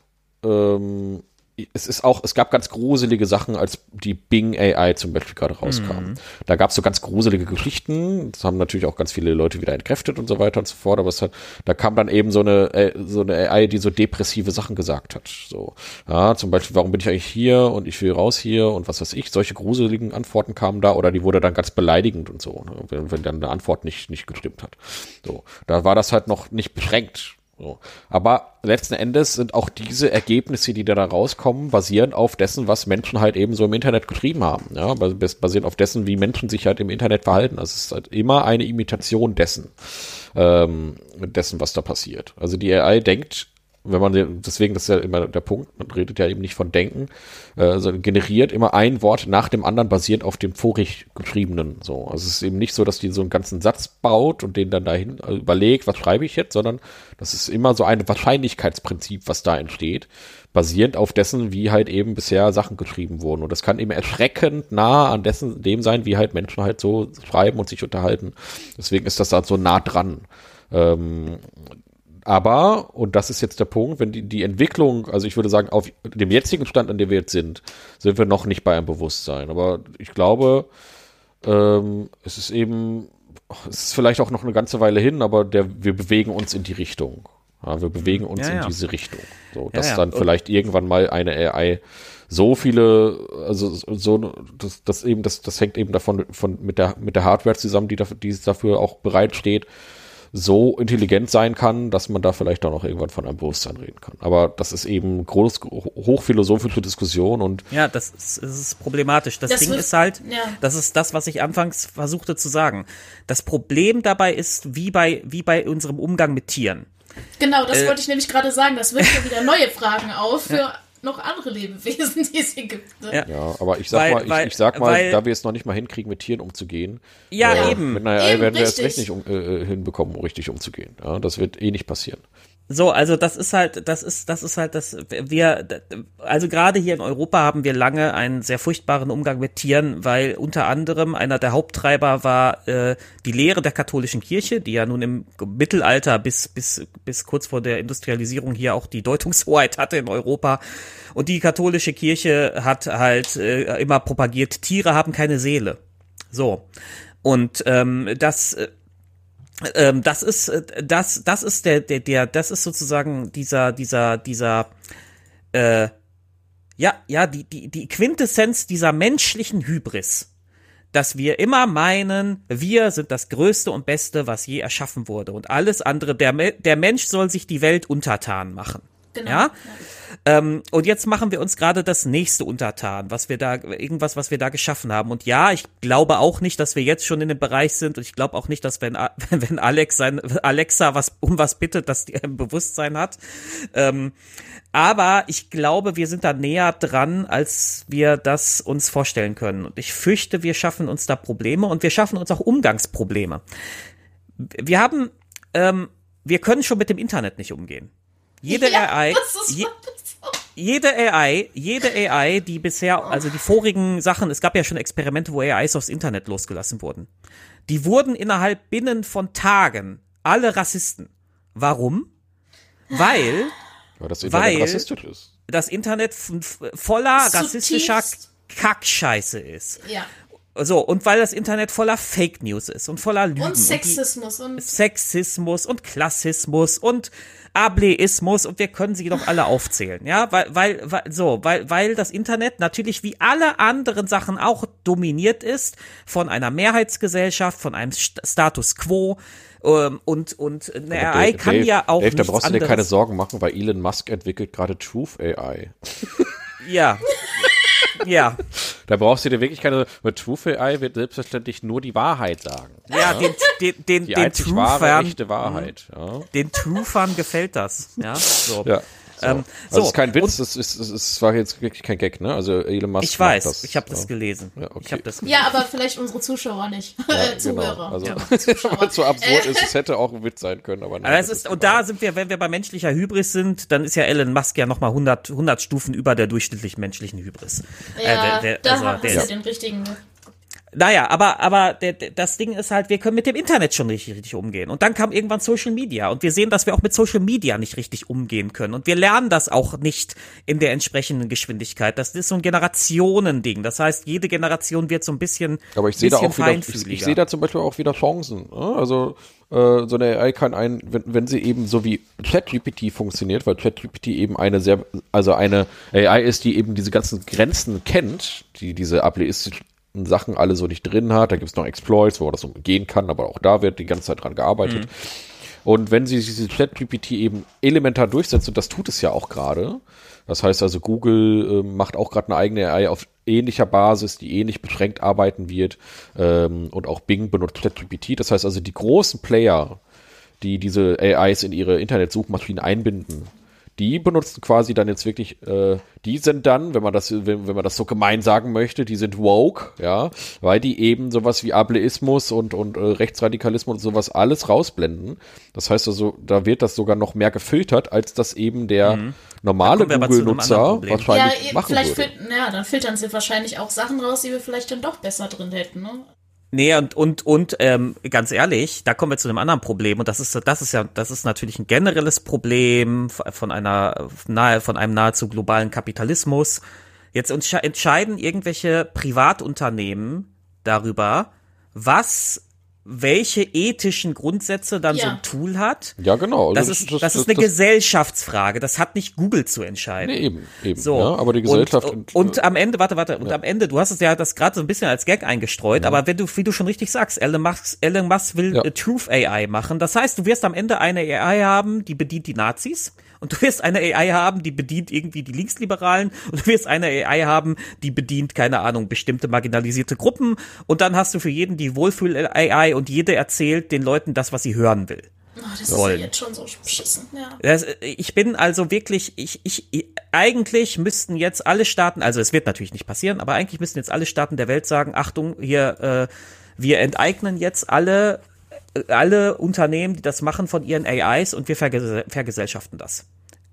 ähm, es ist auch, es gab ganz gruselige Sachen, als die Bing AI zum Beispiel gerade rauskam. Da gab es so ganz gruselige Geschichten. Das haben natürlich auch ganz viele Leute wieder entkräftet und so weiter und so fort. Aber es hat, da kam dann eben so eine, äh, so eine AI, die so depressive Sachen gesagt hat. So, ja, zum Beispiel, warum bin ich eigentlich hier und ich will raus hier und was weiß ich. Solche gruseligen Antworten kamen da oder die wurde dann ganz beleidigend und so, ne, wenn, wenn dann eine Antwort nicht, nicht gestimmt hat. So, da war das halt noch nicht beschränkt. So. Aber letzten Endes sind auch diese Ergebnisse, die da, rauskommen, basierend auf dessen, was Menschen halt eben so im Internet getrieben haben. Ja, bas- basierend auf dessen, wie Menschen sich halt im Internet verhalten. Also es ist halt immer eine Imitation dessen, ähm, dessen, was da passiert. Also die AI denkt wenn man deswegen das ist ja immer der Punkt, man redet ja eben nicht von Denken, äh, sondern generiert immer ein Wort nach dem anderen basierend auf dem vorig geschriebenen. So, also es ist eben nicht so, dass die so einen ganzen Satz baut und den dann dahin äh, überlegt, was schreibe ich jetzt, sondern das ist immer so ein Wahrscheinlichkeitsprinzip, was da entsteht, basierend auf dessen, wie halt eben bisher Sachen geschrieben wurden. Und das kann eben erschreckend nah an dessen dem sein, wie halt Menschen halt so schreiben und sich unterhalten. Deswegen ist das da so nah dran. Ähm, aber, und das ist jetzt der Punkt, wenn die, die Entwicklung, also ich würde sagen, auf dem jetzigen Stand, an dem wir jetzt sind, sind wir noch nicht bei einem Bewusstsein. Aber ich glaube, ähm, es ist eben, es ist vielleicht auch noch eine ganze Weile hin, aber der, wir bewegen uns in die Richtung. Ja, wir bewegen uns Ja, in ja. diese Richtung. So, dass dann Und- vielleicht irgendwann mal eine AI so viele, also so, das, das eben, das, das hängt eben davon von mit der mit der Hardware zusammen, die dafür, die dafür auch bereitsteht, so intelligent sein kann, dass man da vielleicht auch noch irgendwann von einem Bewusstsein reden kann. Aber das ist eben groß, hochphilosophische Diskussion und Ja, das ist, ist problematisch. Das, Das Ding wird- ist halt, ja. das ist das, was ich anfangs versuchte zu sagen. Das Problem dabei ist, wie bei, wie bei unserem Umgang mit Tieren. Genau, Äh. das wollte ich nämlich gerade sagen. Das wirft ja wieder neue Fragen auf für noch andere Lebewesen, [laughs] die es hier gibt. Ne? Ja. ja, aber ich sag Weil- mal, ich, weil- ich sag mal, weil- da wir es noch nicht mal hinkriegen, mit Tieren umzugehen, Ja, äh, eben. mit einer AI Eben, werden wir es richtig. echt nicht um, äh, hinbekommen, um richtig umzugehen. Ja, das wird eh nicht passieren. So, also das ist halt, das ist, das ist halt das, wir, also gerade hier in Europa haben wir lange einen sehr furchtbaren Umgang mit Tieren, weil unter anderem einer der Haupttreiber war äh, die Lehre der katholischen Kirche, die ja nun im Mittelalter bis, bis, bis kurz vor der Industrialisierung hier auch die Deutungshoheit hatte in Europa. Und die katholische Kirche hat halt äh, immer propagiert, Tiere haben keine Seele. So. Und ähm, das, äh, ähm, das ist äh, das das ist der der der das ist sozusagen dieser dieser dieser äh, ja ja die die die Quintessenz dieser menschlichen Hybris dass wir immer meinen, wir sind das Größte und Beste, was je erschaffen wurde. Und alles andere, der, der Mensch soll sich die Welt untertan machen. Genau. Ja? Ähm, und jetzt machen wir uns gerade das nächste untertan, was wir da, irgendwas, was wir da geschaffen haben. Und ja, ich glaube auch nicht, dass wir jetzt schon in dem Bereich sind. Und ich glaube auch nicht, dass wenn, [laughs] wenn Alex sein, Alexa was, um was bittet, dass die ein Bewusstsein hat. Ähm, aber ich glaube, wir sind da näher dran, als wir das uns vorstellen können. Und ich fürchte, wir schaffen uns da Probleme und wir schaffen uns auch Umgangsprobleme. Wir haben, ähm, wir können schon mit dem Internet nicht umgehen. Jede ja, AI, Das ist je, jede AI, jede AI, die bisher, also die vorigen Sachen, es gab ja schon Experimente, wo AIs aufs Internet losgelassen wurden. Die wurden innerhalb binnen von Tagen alle Rassisten. Warum? Weil Weil das Internet Weil- rassistisch ist. das Internet voller Zutiefst- rassistischer Kackscheiße ist. Ja. So, und weil das Internet voller Fake News ist und voller Lügen. Und Sexismus und Sexismus und Klassismus und Ableismus und wir können sie doch alle aufzählen, ja, weil, weil, weil so, weil, weil das Internet natürlich wie alle anderen Sachen auch dominiert ist von einer Mehrheitsgesellschaft, von einem St Status Quo ähm, und und eine Aber AI Dave, kann Dave, ja auch Dave, da brauchst du dir keine Sorgen machen, weil Elon Musk entwickelt gerade Truth AI. Ja, ja, Da brauchst du dir wirklich keine, weil Truth AI wird selbstverständlich nur die Wahrheit sagen. ja, den den den, Die den einzig wahre, echte Wahrheit. Ja. den Truthern gefällt das, ja, so. Ja. So. Ähm, also so, das ist kein Witz, das ist, das ist, das war jetzt wirklich kein Gag, ne? Also Elon Musk Ich weiß, das. ich habe das ja. gelesen. Ja, okay. Ich habe das ja, aber vielleicht unsere Zuschauer nicht. Ja, [laughs] Zuhörer. Genau. Also, Ja, [laughs] Zuschauer. es so absurd ist, es [laughs] hätte auch ein Witz sein können, aber nein. Aber es ist, und da sind wir, wenn wir bei menschlicher Hybris sind, dann ist ja Elon Musk ja nochmal 100, 100 Stufen über der durchschnittlichen menschlichen Hybris. Ja, Äh, der- der- da also du ist- den richtigen. Naja, aber, aber der, der, das Ding ist halt, wir können mit dem Internet schon richtig, richtig umgehen. Und dann kam irgendwann Social Media. Und wir sehen, dass wir auch mit Social Media nicht richtig umgehen können. Und wir lernen das auch nicht in der entsprechenden Geschwindigkeit. Das ist so ein Generationending. Das heißt, jede Generation wird so ein bisschen, Aber ich sehe da auch wieder, ich, ich sehe da zum Beispiel auch wieder Chancen. Ne? Also äh, so eine AI kann ein, wenn, wenn sie eben so wie ChatGPT funktioniert, weil ChatGPT eben eine sehr, also eine AI ist, die eben diese ganzen Grenzen kennt, die diese ableistischen Sachen alle so nicht drin hat. Da gibt es noch Exploits, wo man das so gehen kann, aber auch da wird die ganze Zeit dran gearbeitet. Und wenn sie diese ChatGPT eben elementar durchsetzt, und das tut es ja auch gerade, das heißt also, Google ähm, macht auch gerade eine eigene AI auf ähnlicher Basis, die ähnlich beschränkt arbeiten wird, ähm, und auch Bing benutzt ChatGPT. Das heißt also, die großen Player, die diese AIs in ihre Internetsuchmaschinen einbinden, die benutzen quasi dann jetzt wirklich, äh, die sind dann, wenn man das, wenn, wenn man das so gemein sagen möchte, die sind woke, ja, weil die eben sowas wie Ableismus und, und äh, Rechtsradikalismus und sowas alles rausblenden. Das heißt also, da wird das sogar noch mehr gefiltert, als das eben der Mhm. normale Google-Nutzer wahrscheinlich ja, machen vielleicht würde. fil- ja, dann filtern sie wahrscheinlich auch Sachen raus, die wir vielleicht dann doch besser drin hätten. Ne? Nee, und, und, und ähm, ganz ehrlich, da kommen wir zu einem anderen Problem. Und das ist, das ist ja, das ist natürlich ein generelles Problem von einer nahe, von einem nahezu globalen Kapitalismus. Jetzt entsche- entscheiden irgendwelche Privatunternehmen darüber, was welche ethischen Grundsätze dann so Ja. ein Tool hat. Ja, genau. Das Also ist, das, ist eine Gesellschaftsfrage. Das hat nicht Google zu entscheiden. Nee, eben, eben. So. Ja, aber die Gesellschaft. Und, und am Ende, warte, warte, und am Ende, du hast es ja das gerade so ein bisschen als Gag eingestreut, aber wenn du, wie du schon richtig sagst, Elon Musk, Elon Musk will Ja. äh, Truth AI machen. Das heißt, du wirst am Ende eine AI haben, die bedient die Nazis. Und du wirst eine AI haben, die bedient irgendwie die Linksliberalen. Und du wirst eine AI haben, die bedient, keine Ahnung, bestimmte marginalisierte Gruppen. Und dann hast du für jeden die Wohlfühl-AI und jede erzählt den Leuten das, was sie hören will. Oh, das ist ja jetzt schon so beschissen. Ja. Das, ich bin also wirklich, ich, ich, ich, eigentlich müssten jetzt alle Staaten, also es wird natürlich nicht passieren, aber eigentlich müssten jetzt alle Staaten der Welt sagen, Achtung, hier, äh, wir enteignen jetzt alle, alle Unternehmen, die das machen von ihren AIs und wir verges vergesellschaften das.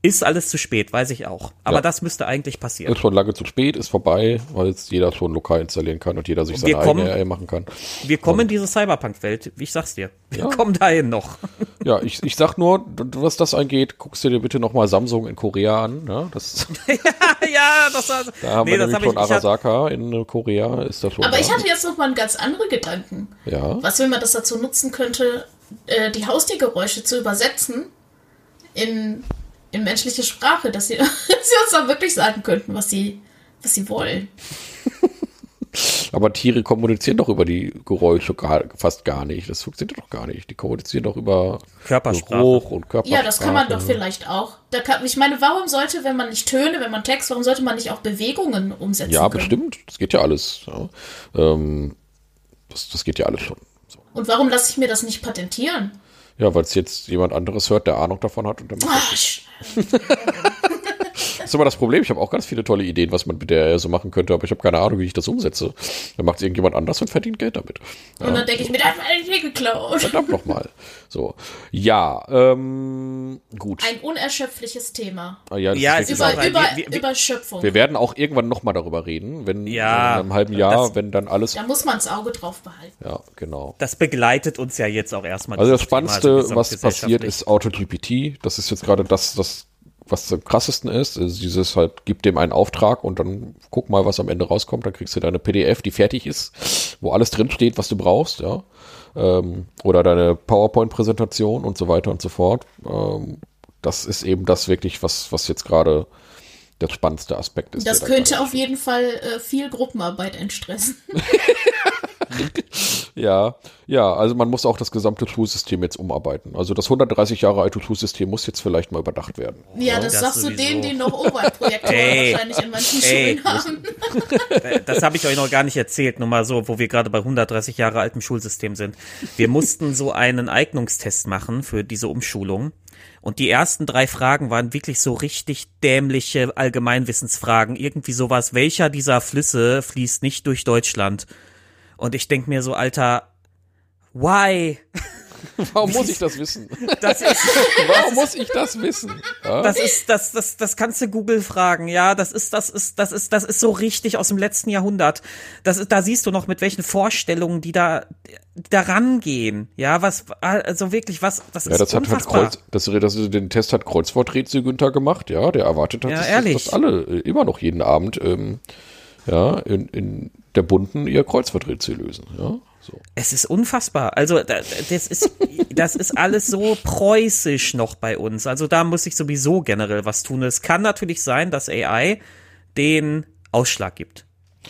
Ist alles zu spät, weiß ich auch. Aber Ja. das müsste eigentlich passieren. ist schon lange zu spät, ist vorbei, weil es jeder schon lokal installieren kann und jeder sich Wir seine kommen- eigene AI machen kann. Wir kommen in diese Cyberpunk-Welt, wie ich sag's dir. Wir Ja. kommen dahin noch. Ja, ich, ich sag nur, was das angeht, guckst du dir bitte nochmal Samsung in Korea an. Ne? Das, [laughs] [laughs] ja, das, war- da haben nee, wir das nämlich habe ich, schon ich hab, Arasaka in Korea, ist das schon. Aber da. ich hatte jetzt noch mal einen ganz anderen Gedanken. Ja. Was, wenn man das dazu nutzen könnte, äh, die Haustiergeräusche zu übersetzen in, in menschliche Sprache, dass sie, [laughs] dass sie uns dann wirklich sagen könnten, was sie, was sie wollen. Aber Tiere kommunizieren doch über die Geräusche gar, fast gar nicht. Das funktioniert doch gar nicht. Die kommunizieren doch über Körpersprache. Geruch und Körpersprache. Ja, das kann man doch vielleicht auch. Da kann, ich meine, warum sollte, wenn man nicht Töne, wenn man Text, warum sollte man nicht auch Bewegungen umsetzen Ja, können? bestimmt. Das geht ja alles. Ja. Ähm, das, das geht ja alles schon. So. Und warum lasse ich mir das nicht patentieren? Ja, weil es jetzt jemand anderes hört, der Ahnung davon hat. Und dann macht ist immer das Problem. Ich habe auch ganz viele tolle Ideen, was man mit der so machen könnte, aber ich habe keine Ahnung, wie ich das umsetze. Dann macht es irgendjemand anders und verdient Geld damit. Und dann denke ich mir, da hat meine Idee geklaut. Verdammt nochmal. So. Ja, ähm, gut. Ein unerschöpfliches Thema. Ah, ja, das Ja, ist es wirklich ist Über, über, wir- wir- Überschöpfung. wir werden auch irgendwann nochmal darüber reden, wenn Ja, in einem halben Jahr, das- wenn dann alles. Da muss man das Auge drauf behalten. Ja, genau. Das begleitet uns ja jetzt auch erstmal. Also das dieses Thema, Spannendste, also was passiert, ist AutoGPT. Das ist jetzt gerade das, das, was am krassesten ist. Also dieses halt, gib dem einen Auftrag und dann guck mal, was am Ende rauskommt. Dann kriegst du deine PDF, die fertig ist, wo alles drinsteht, was du brauchst, ja. Ähm, oder deine PowerPoint-Präsentation und so weiter und so fort. Ähm, das ist eben das wirklich, was, was jetzt gerade der spannendste Aspekt ist. Das da könnte auf jeden Fall äh, viel Gruppenarbeit entstressen. [laughs] [laughs] Ja, ja, also man muss auch das gesamte Schulsystem jetzt umarbeiten. Also das 130 Jahre alte Schulsystem muss jetzt vielleicht mal überdacht werden. Ja, das, das sagst du sowieso. denen, die noch Overhead-Projektoren [laughs] Ey. wahrscheinlich in manchen Ey. Schulen haben. [laughs] Das habe ich euch noch gar nicht erzählt, nur mal so, wo wir gerade bei 130 Jahre altem Schulsystem sind. Wir mussten so einen Eignungstest machen für diese Umschulung. Und die ersten drei Fragen waren wirklich so richtig dämliche Allgemeinwissensfragen. Irgendwie sowas, welcher dieser Flüsse fließt nicht durch Deutschland? Und ich denk mir so, Alter, why? [laughs] Warum muss ich das wissen? Das ist, [laughs] Warum muss ich das wissen? Ja? Das ist, das, das, das kannst du Google fragen, ja. Das ist, das ist, das ist, das ist so richtig aus dem letzten Jahrhundert. Das ist, da siehst du noch, mit welchen Vorstellungen die da, die da rangehen. Ja, was, also wirklich, was, das Ja, ist das hat halt unfassbar. Kreuz, das, das, den Test hat Kreuzworträtsel Günther gemacht, ja, der erwartet hat, Ja, dass, dass alle äh, immer noch jeden Abend ähm, ja, in, in der bunten ihr Kreuzworträtsel lösen, ja. So. Es ist unfassbar. Also da- das ist, das ist alles so preußisch noch bei uns. Also da muss ich sowieso generell was tun. Es kann natürlich sein, dass AI den Ausschlag gibt.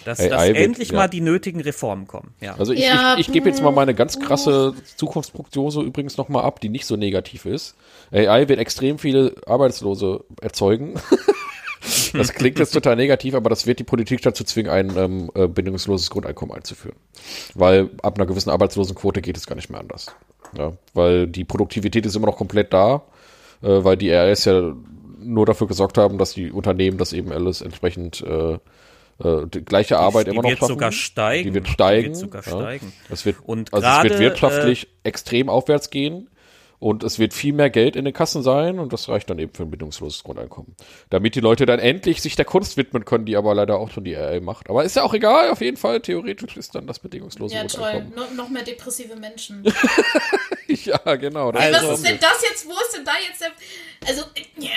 Dass, AI dass wird- endlich ja. mal die nötigen Reformen kommen. Ja. Also ich, Ja, ich, ich gebe jetzt mal meine ganz krasse Zukunftsprognose übrigens nochmal ab, die nicht so negativ ist. AI wird extrem viele Arbeitslose erzeugen. [laughs] das klingt jetzt total negativ, aber das wird die Politik dazu zwingen, ein ähm, äh, bindungsloses Grundeinkommen einzuführen. Weil ab einer gewissen Arbeitslosenquote geht es gar nicht mehr anders. Ja, weil die Produktivität ist immer noch komplett da, äh, weil die ist ja nur dafür gesorgt haben, dass die Unternehmen das eben alles entsprechend äh, äh, die gleiche Arbeit die immer noch wird schaffen. sogar steigen. Die wird steigen. Die wird sogar ja. steigen. Es wird, Und also es wird wirtschaftlich extrem aufwärts gehen. Und es wird viel mehr Geld in den Kassen sein und das reicht dann eben für ein bedingungsloses Grundeinkommen. Damit die Leute dann endlich sich der Kunst widmen können, die aber leider auch schon die AI macht. Aber ist ja auch egal, auf jeden Fall. Theoretisch ist dann das bedingungslose Ja, toll. Grundeinkommen. No, noch mehr depressive Menschen. [laughs] Ja, genau. Also- was ist denn das jetzt? Wo ist denn da jetzt der. Also, yeah.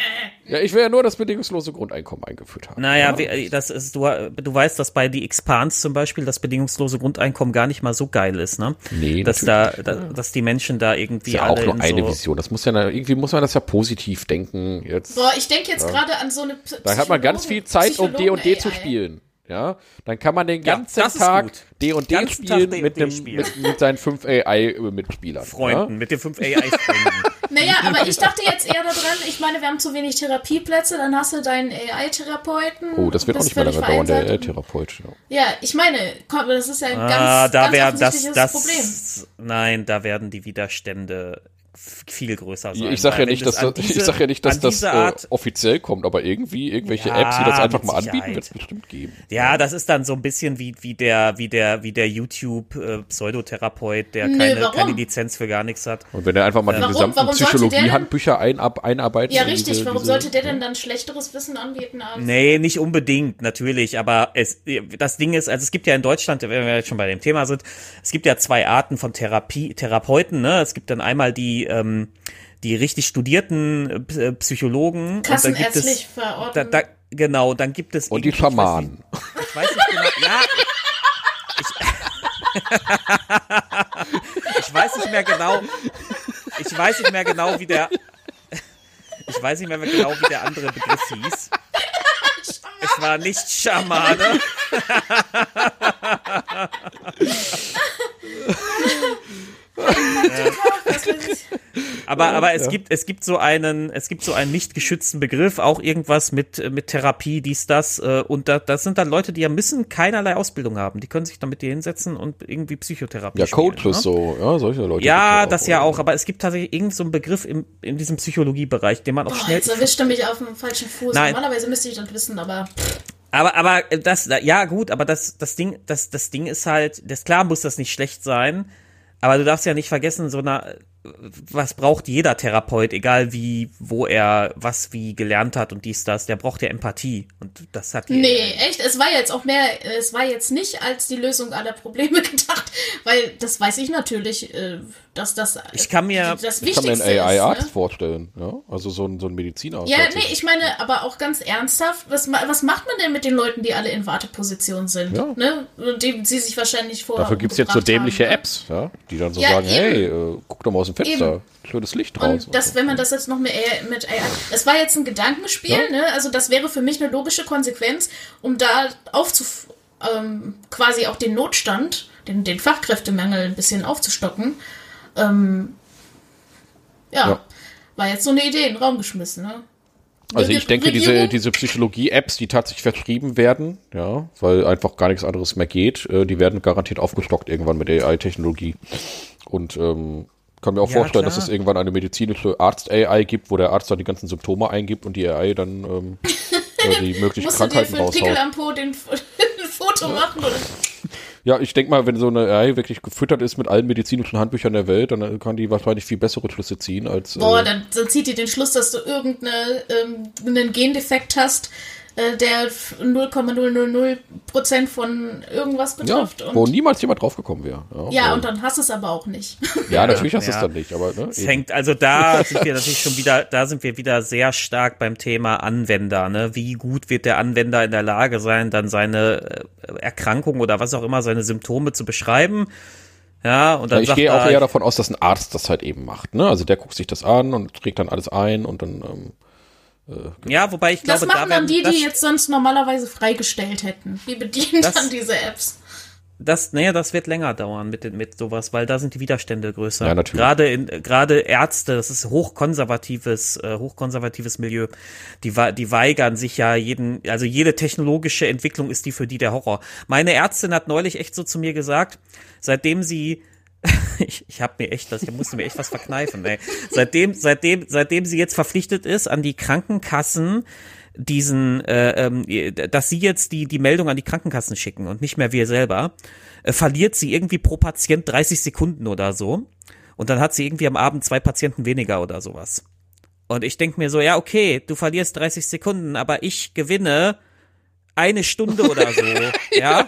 ja, ich will ja nur das bedingungslose Grundeinkommen eingeführt haben. Naja, ja. wie- das ist, du, du weißt, dass bei die Expans zum Beispiel das bedingungslose Grundeinkommen gar nicht mal so geil ist, ne? Nee, dass da, da, dass die Menschen da irgendwie ist ja alle auch nur in eine so, Vision. Das muss ja, irgendwie muss man das ja positiv denken. Jetzt. Boah, ich denke jetzt gerade an so eine. P Da hat man ganz viel Zeit, um D und D zu spielen. Ja, dann kann man den Ja, ganzen ist Tag. D und D spielen mit, D&D einem, spielen. mit, mit seinen fünf AI-Mitspielern. Freunden, mit den fünf AI-Freunden. Naja, aber ich dachte jetzt eher daran, ich meine, wir haben zu wenig Therapieplätze, dann hast du deinen AI-Therapeuten. Oh, das wird auch nicht mehr lange dauern, der. AI-Therapeut. Ja. Ja, ich meine, komm, das ist ja ein ah, ganz, da ganz werden das, das, Problem. nein, da werden die Widerstände viel größer sein. Ich sage ja nicht, dass das, diese- ich sag ja nicht, dass das äh, Art, offiziell kommt, aber irgendwie irgendwelche Ja, Apps, die das einfach mal anbieten, wird es bestimmt geben. Ja, das ist dann so ein bisschen wie, wie der, wie der, wie der YouTube-Pseudotherapeut, der Nö, keine, warum? keine Lizenz für gar nichts hat. Und wenn er einfach mal die Warum- gesamten Psychologie-Handbücher einab, einarbeitet. Ja, richtig. diese- Warum diese- sollte der denn dann schlechteres Wissen anbieten als. Nee, nicht unbedingt, natürlich, aber es, das Ding ist, also es gibt ja in Deutschland, wenn wir jetzt schon bei dem Thema sind, es gibt ja zwei Arten von Therapie, Therapeuten, ne? Es gibt dann einmal die, ähm, die richtig studierten äh, Psychologen. und dann gibt es, Kassenärztlich da, verordnet. da, genau, dann gibt es Und die ich Schamanen. nicht- Ich weiß nicht genau, ja. Ich, [laughs] ich weiß nicht mehr genau, ich weiß nicht mehr genau, wie der, ich weiß nicht mehr genau, wie der andere Begriff hieß. Es war nicht Schamane. [laughs] Aber, aber es gibt, es gibt so einen, es gibt so einen nicht geschützten Begriff, auch irgendwas mit, mit Therapie, dies, das, äh, und da, das sind dann Leute, die ja müssen keinerlei Ausbildung haben. Die können sich dann mit dir hinsetzen und irgendwie Psychotherapie Ja, Coaches ne? so, ja, solche Leute. Ja, das ja oder? auch, aber es gibt tatsächlich irgend so einen Begriff im, in diesem Psychologiebereich, den man auch Boah, schnell. jetzt erwischt er mich auf dem falschen Fuß. Nein. Normalerweise müsste ich das wissen, aber. Aber, aber das, ja gut, aber das, das Ding, das, das Ding ist halt, das klar muss das nicht schlecht sein, aber du darfst ja nicht vergessen, so eine, was braucht jeder Therapeut, egal wie, wo er was wie gelernt hat und dies, das, der braucht ja Empathie und das hat jeder. Nee, echt, es war jetzt auch mehr, es war jetzt nicht als die Lösung aller Probleme [laughs] gedacht, weil das weiß ich natürlich, äh, dass das Ich kann mir- das Ich kann mir einen AI-Arzt. Ne? vorstellen, ja. Also so ein, so ein Medizinarzt. Ja, nee, ich meine, aber auch ganz ernsthaft, was, was macht man denn mit den Leuten, die alle in Warteposition sind? Ja. Ne? Und die sie sich wahrscheinlich vor. Dafür gibt's jetzt so dämliche haben, ne? Apps, ja, die dann so Ja, sagen, eben. hey, äh, guck doch mal aus dem Fenster, Eben. schönes Licht raus. Und das, wenn man das jetzt noch mit AI, mit AI es war jetzt ein Gedankenspiel, Ja. ne? Also das wäre für mich eine logische Konsequenz, um da aufzuf, ähm, quasi auch den Notstand, den, den Fachkräftemangel ein bisschen aufzustocken. Ähm, ja, Ja. war jetzt so eine Idee in den Raum geschmissen, ne? Also ich denke, diese, diese Psychologie-Apps, die tatsächlich verschrieben werden, ja, weil einfach gar nichts anderes mehr geht, äh, die werden garantiert aufgestockt irgendwann mit AI-Technologie. Und ähm, kann mir auch Ja, vorstellen, klar. dass es irgendwann eine medizinische Arzt-AI gibt, wo der Arzt dann die ganzen Symptome eingibt und die AI dann ähm, [laughs] äh, die möglichen Krankheiten für einen Pickel raushaut. am Po den, [laughs] ein Foto machen? Oder? Ja, ich denke mal, wenn so eine AI wirklich gefüttert ist mit allen medizinischen Handbüchern der Welt, dann äh, kann die wahrscheinlich viel bessere Schlüsse ziehen als. Boah, äh, dann, dann zieht die den Schluss, dass du irgendeinen ähm, Gendefekt hast, äh, der 0,000% von irgendwas ja, betrifft. wo und, niemals jemand draufgekommen wäre. ja, weil- und dann hast du es aber auch nicht. [laughs] ja, natürlich hast du es Ja. dann nicht, aber ne, Es hängt, also da [laughs] sind wir natürlich schon wieder, da sind wir wieder sehr stark beim Thema Anwender, ne? Wie gut wird der Anwender in der Lage sein, dann seine äh, Erkrankung oder was auch immer, seine Symptome zu beschreiben? Ja, und dann Ja, ich sagt gehe auch er, eher davon aus, dass ein Arzt das halt eben macht. Ne? Also der guckt sich das an und trägt dann alles ein und dann. Ähm, ja, wobei ich Das glaube, da machen dann werden, die, das, die jetzt sonst normalerweise freigestellt hätten. Die bedienen Das- dann diese Apps. das, naja, das wird länger dauern mit, den- mit sowas, weil da sind die Widerstände größer. Ja, natürlich. Gerade in, gerade Ärzte, das ist hochkonservatives, äh, hochkonservatives Milieu. Die, die weigern sich ja jeden, also jede technologische Entwicklung ist die für die der Horror. Meine Ärztin hat neulich echt so zu mir gesagt, seitdem sie [laughs] ich, ich habe mir echt, das, ich musste mir echt was verkneifen. Ey. Seitdem, seitdem, seitdem sie jetzt verpflichtet ist, an die Krankenkassen diesen, äh, ähm, dass sie jetzt die die Meldung an die Krankenkassen schicken und nicht mehr wir selber, äh, verliert sie irgendwie pro Patient 30 Sekunden oder so. Und dann hat sie irgendwie am Abend zwei Patienten weniger oder sowas. Und ich denk mir so, ja, okay, du verlierst 30 Sekunden, aber ich gewinne eine Stunde oder so. [laughs] ja.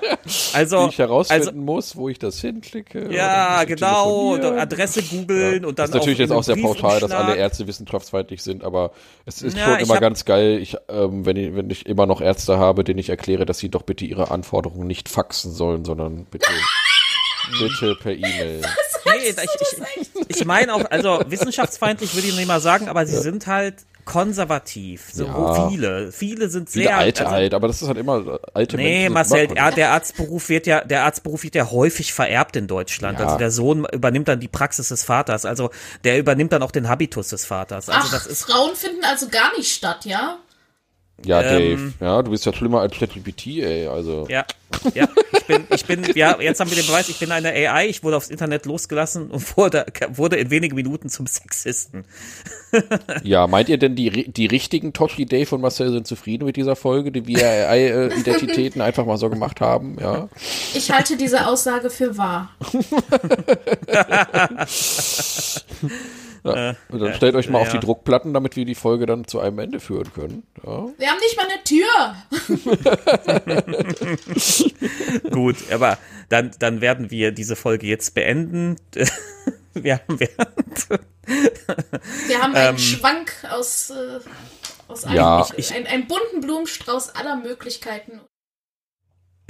Also. Wie ich herausfinden also, muss, wo ich das hinklicke. Ja, genau. Adresse googeln ja. und dann. Das ist natürlich jetzt auch sehr pauschal, dass alle Ärzte wissenschaftsfeindlich sind, aber es ist Ja, schon immer hab- ganz geil, ich, ähm, wenn, ich, wenn ich immer noch Ärzte habe, denen ich erkläre, dass sie doch bitte ihre Anforderungen nicht faxen sollen, sondern bitte, [laughs] bitte per E-Mail. [laughs] Nee, ich, ich, ich meine auch, also wissenschaftsfeindlich würde ich nicht mal sagen, aber sie sind halt konservativ. So Ja. viele. Viele sind Viele sehr. alte also, halt, aber das ist halt immer alte Nee, Menschen Marcel, immer ja, der Arztberuf wird ja, der Arztberuf wird ja häufig vererbt in Deutschland. Ja. Also der Sohn übernimmt dann die Praxis des Vaters. Also der übernimmt dann auch den Habitus des Vaters. Also Ach, das ist. Frauen finden also gar nicht statt, ja? Ja, Dave, Ähm, ja, du bist ja schlimmer als ChatGPT, ey, also. Ja, ja, ich bin, ich bin, ja, jetzt haben wir den Beweis, ich bin eine AI, ich wurde aufs Internet losgelassen und wurde, wurde in wenigen Minuten zum Sexisten. [laughs] Ja, meint ihr denn, die, die richtigen Toshi, Dave und Marcel sind zufrieden mit dieser Folge, die wir AI-Identitäten [laughs] einfach mal so gemacht haben, ja? Ich halte diese Aussage für wahr. [laughs] ja. Und dann stellt euch mal auf ja. die Druckplatten, damit wir die Folge dann zu einem Ende führen können. Ja. Wir haben nicht mal eine Tür. [laughs] Gut, aber dann, dann werden wir diese Folge jetzt beenden. [laughs] Wir haben, wir, Wir haben einen Schwank aus, äh, aus einem, Ja. ich, ein, einen bunten Blumenstrauß aller Möglichkeiten.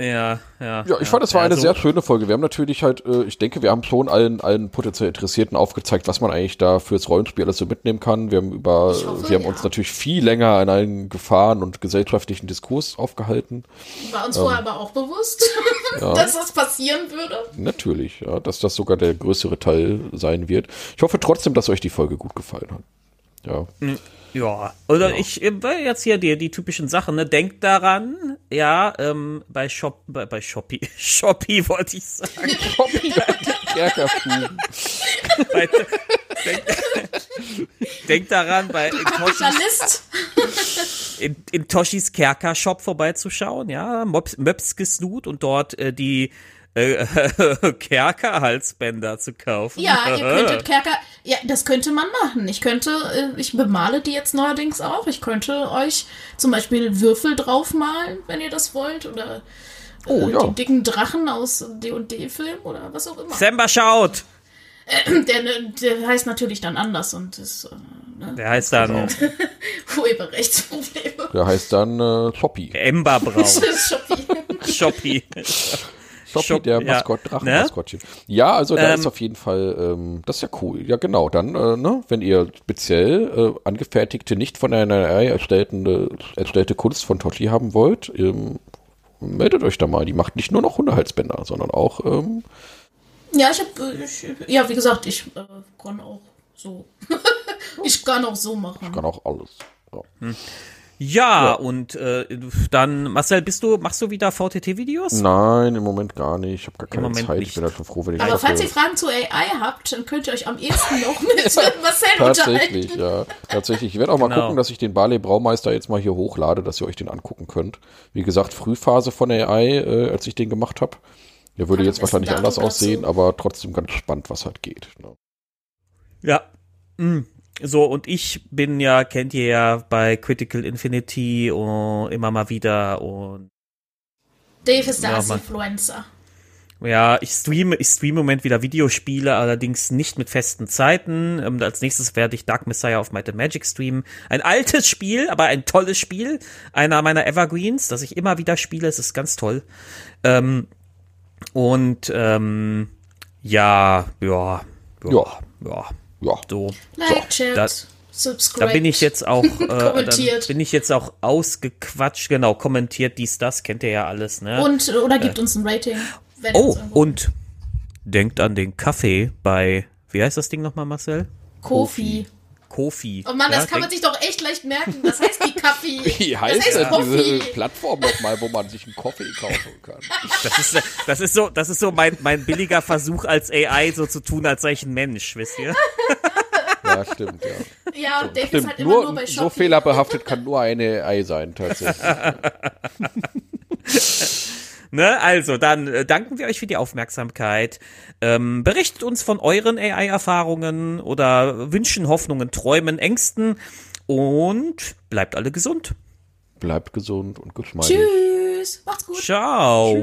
Ja, ja. Ja, ich fand, es war eine also- sehr schöne Folge. Wir haben natürlich halt, äh, ich denke, wir haben schon allen, allen potenziell Interessierten aufgezeigt, was man eigentlich da fürs Rollenspiel alles so mitnehmen kann. Wir haben über, hoffe, wir haben ja. uns natürlich viel länger in einen Gefahren- und gesellschaftlichen Diskurs aufgehalten. War uns vorher aber auch bewusst, [laughs] dass das passieren würde. Natürlich, ja, dass das sogar der größere Teil sein wird. Ich hoffe trotzdem, dass euch die Folge gut gefallen hat. Ja. Ja, oder ich, äh, weil jetzt hier die, die typischen Sachen, ne, denkt daran, ja, ähm, bei Shop, bei, bei Shopee, [laughs] Shopee wollte ich sagen, [laughs] Kerkerfugen. bei, denk, [laughs] denkt daran, bei in Toshis, in, in Toshis Kerker-Shop vorbeizuschauen, ja, Mops, Möps gesnut und dort äh, die äh, [laughs] Kerker-Halsbänder zu kaufen. Ja, ihr könntet Kerker. Ja, das könnte man machen. Ich könnte, äh, ich bemale die jetzt neuerdings auch. Ich könnte euch zum Beispiel Würfel draufmalen, wenn ihr das wollt. Oder Oh, äh, ja. die dicken Drachen aus D&D-Film oder was auch immer. Semba schaut! Der, der heißt natürlich dann anders und ist äh, ne? Der heißt dann [laughs] Urheberrechtsprobleme. Der heißt dann äh, Choppy. Emberbrau. Das ist Shopee. [laughs] Shoppy. Shop- der ja. Maskott, Ne? Drachenmaskottchen. Ja, also da Ähm, ist auf jeden Fall, ähm, das ist ja cool. Ja, genau. Dann, äh, ne, wenn ihr speziell äh, angefertigte, nicht von einer AI erstellten, äh, erstellte Kunst von Toshi haben wollt, ähm, meldet euch da mal. Die macht nicht nur noch Hundehalsbänder, sondern auch ähm, Ja, ich habe, ich, ja, wie gesagt, ich äh, kann auch so. [laughs] ich kann auch so machen. kann auch alles. Ja. Ja, und äh, dann, Marcel, bist du, machst du wieder VTT-Videos? Nein, im Moment gar nicht. Ich habe gar keine Moment Zeit. nicht. Ich bin halt schon froh, wenn ich Aber falls ihr Fragen zu AI habt, dann könnt ihr euch am ehesten noch [laughs] mit Marcel Tatsächlich, unterhalten. ja. Tatsächlich. Ich werde auch mal Genau. gucken, dass ich den Barley Braumeister jetzt mal hier hochlade, dass ihr euch den angucken könnt. Wie gesagt, Frühphase von AI, äh, als ich den gemacht habe. Der würde Kann jetzt wahrscheinlich anders aussehen, dazu. aber trotzdem ganz spannend, was halt geht. Ne? Ja. So, und ich bin ja, kennt ihr ja bei Critical Infinity und immer mal wieder und Dave ist der Ja. Influencer. ja, ich streame, ich streame im Moment wieder Videospiele, allerdings nicht mit festen Zeiten. Ähm, als nächstes werde ich Dark Messiah of Might and Magic streamen. Ein altes Spiel, aber ein tolles Spiel. Einer meiner Evergreens, das ich immer wieder spiele. Es ist ganz toll. Ähm, und ähm, ja, ja, ja, Ja. ja, Ja. so. Like, Chat, da- subscribe. Da bin ich jetzt auch, [laughs] äh, bin ich jetzt auch ausgequatscht, genau, kommentiert dies, das, kennt ihr ja alles, ne? Und, oder gibt uns ein Rating. Wenn oh, und denkt an den Kaffee bei, wie heißt das Ding nochmal, Marcel? Kofi. Kofi. Oh Mann, ja, das kann man sich doch echt leicht merken. Das heißt die Kaffee. [laughs] Wie das heißt heißt denn diese Coffee. Plattform nochmal, wo man sich einen Kaffee kaufen kann? [laughs] Das ist, das ist so, das ist so mein, mein billiger Versuch als AI so zu tun, als sei ich ein Mensch, wisst ihr? [laughs] Ja, stimmt, ja. Ja, Dave ist Stimmt, halt immer nur, nur, bei so Shopee. fehlerbehaftet kann nur eine Ei sein, tatsächlich. Ne? Also, dann äh, danken wir euch für die Aufmerksamkeit. Ähm, berichtet uns von euren AI-Erfahrungen oder Wünschen, Hoffnungen, Träumen, Ängsten und bleibt alle gesund. Bleibt gesund und geschmeidig. Tschüss. Macht's gut. Ciao.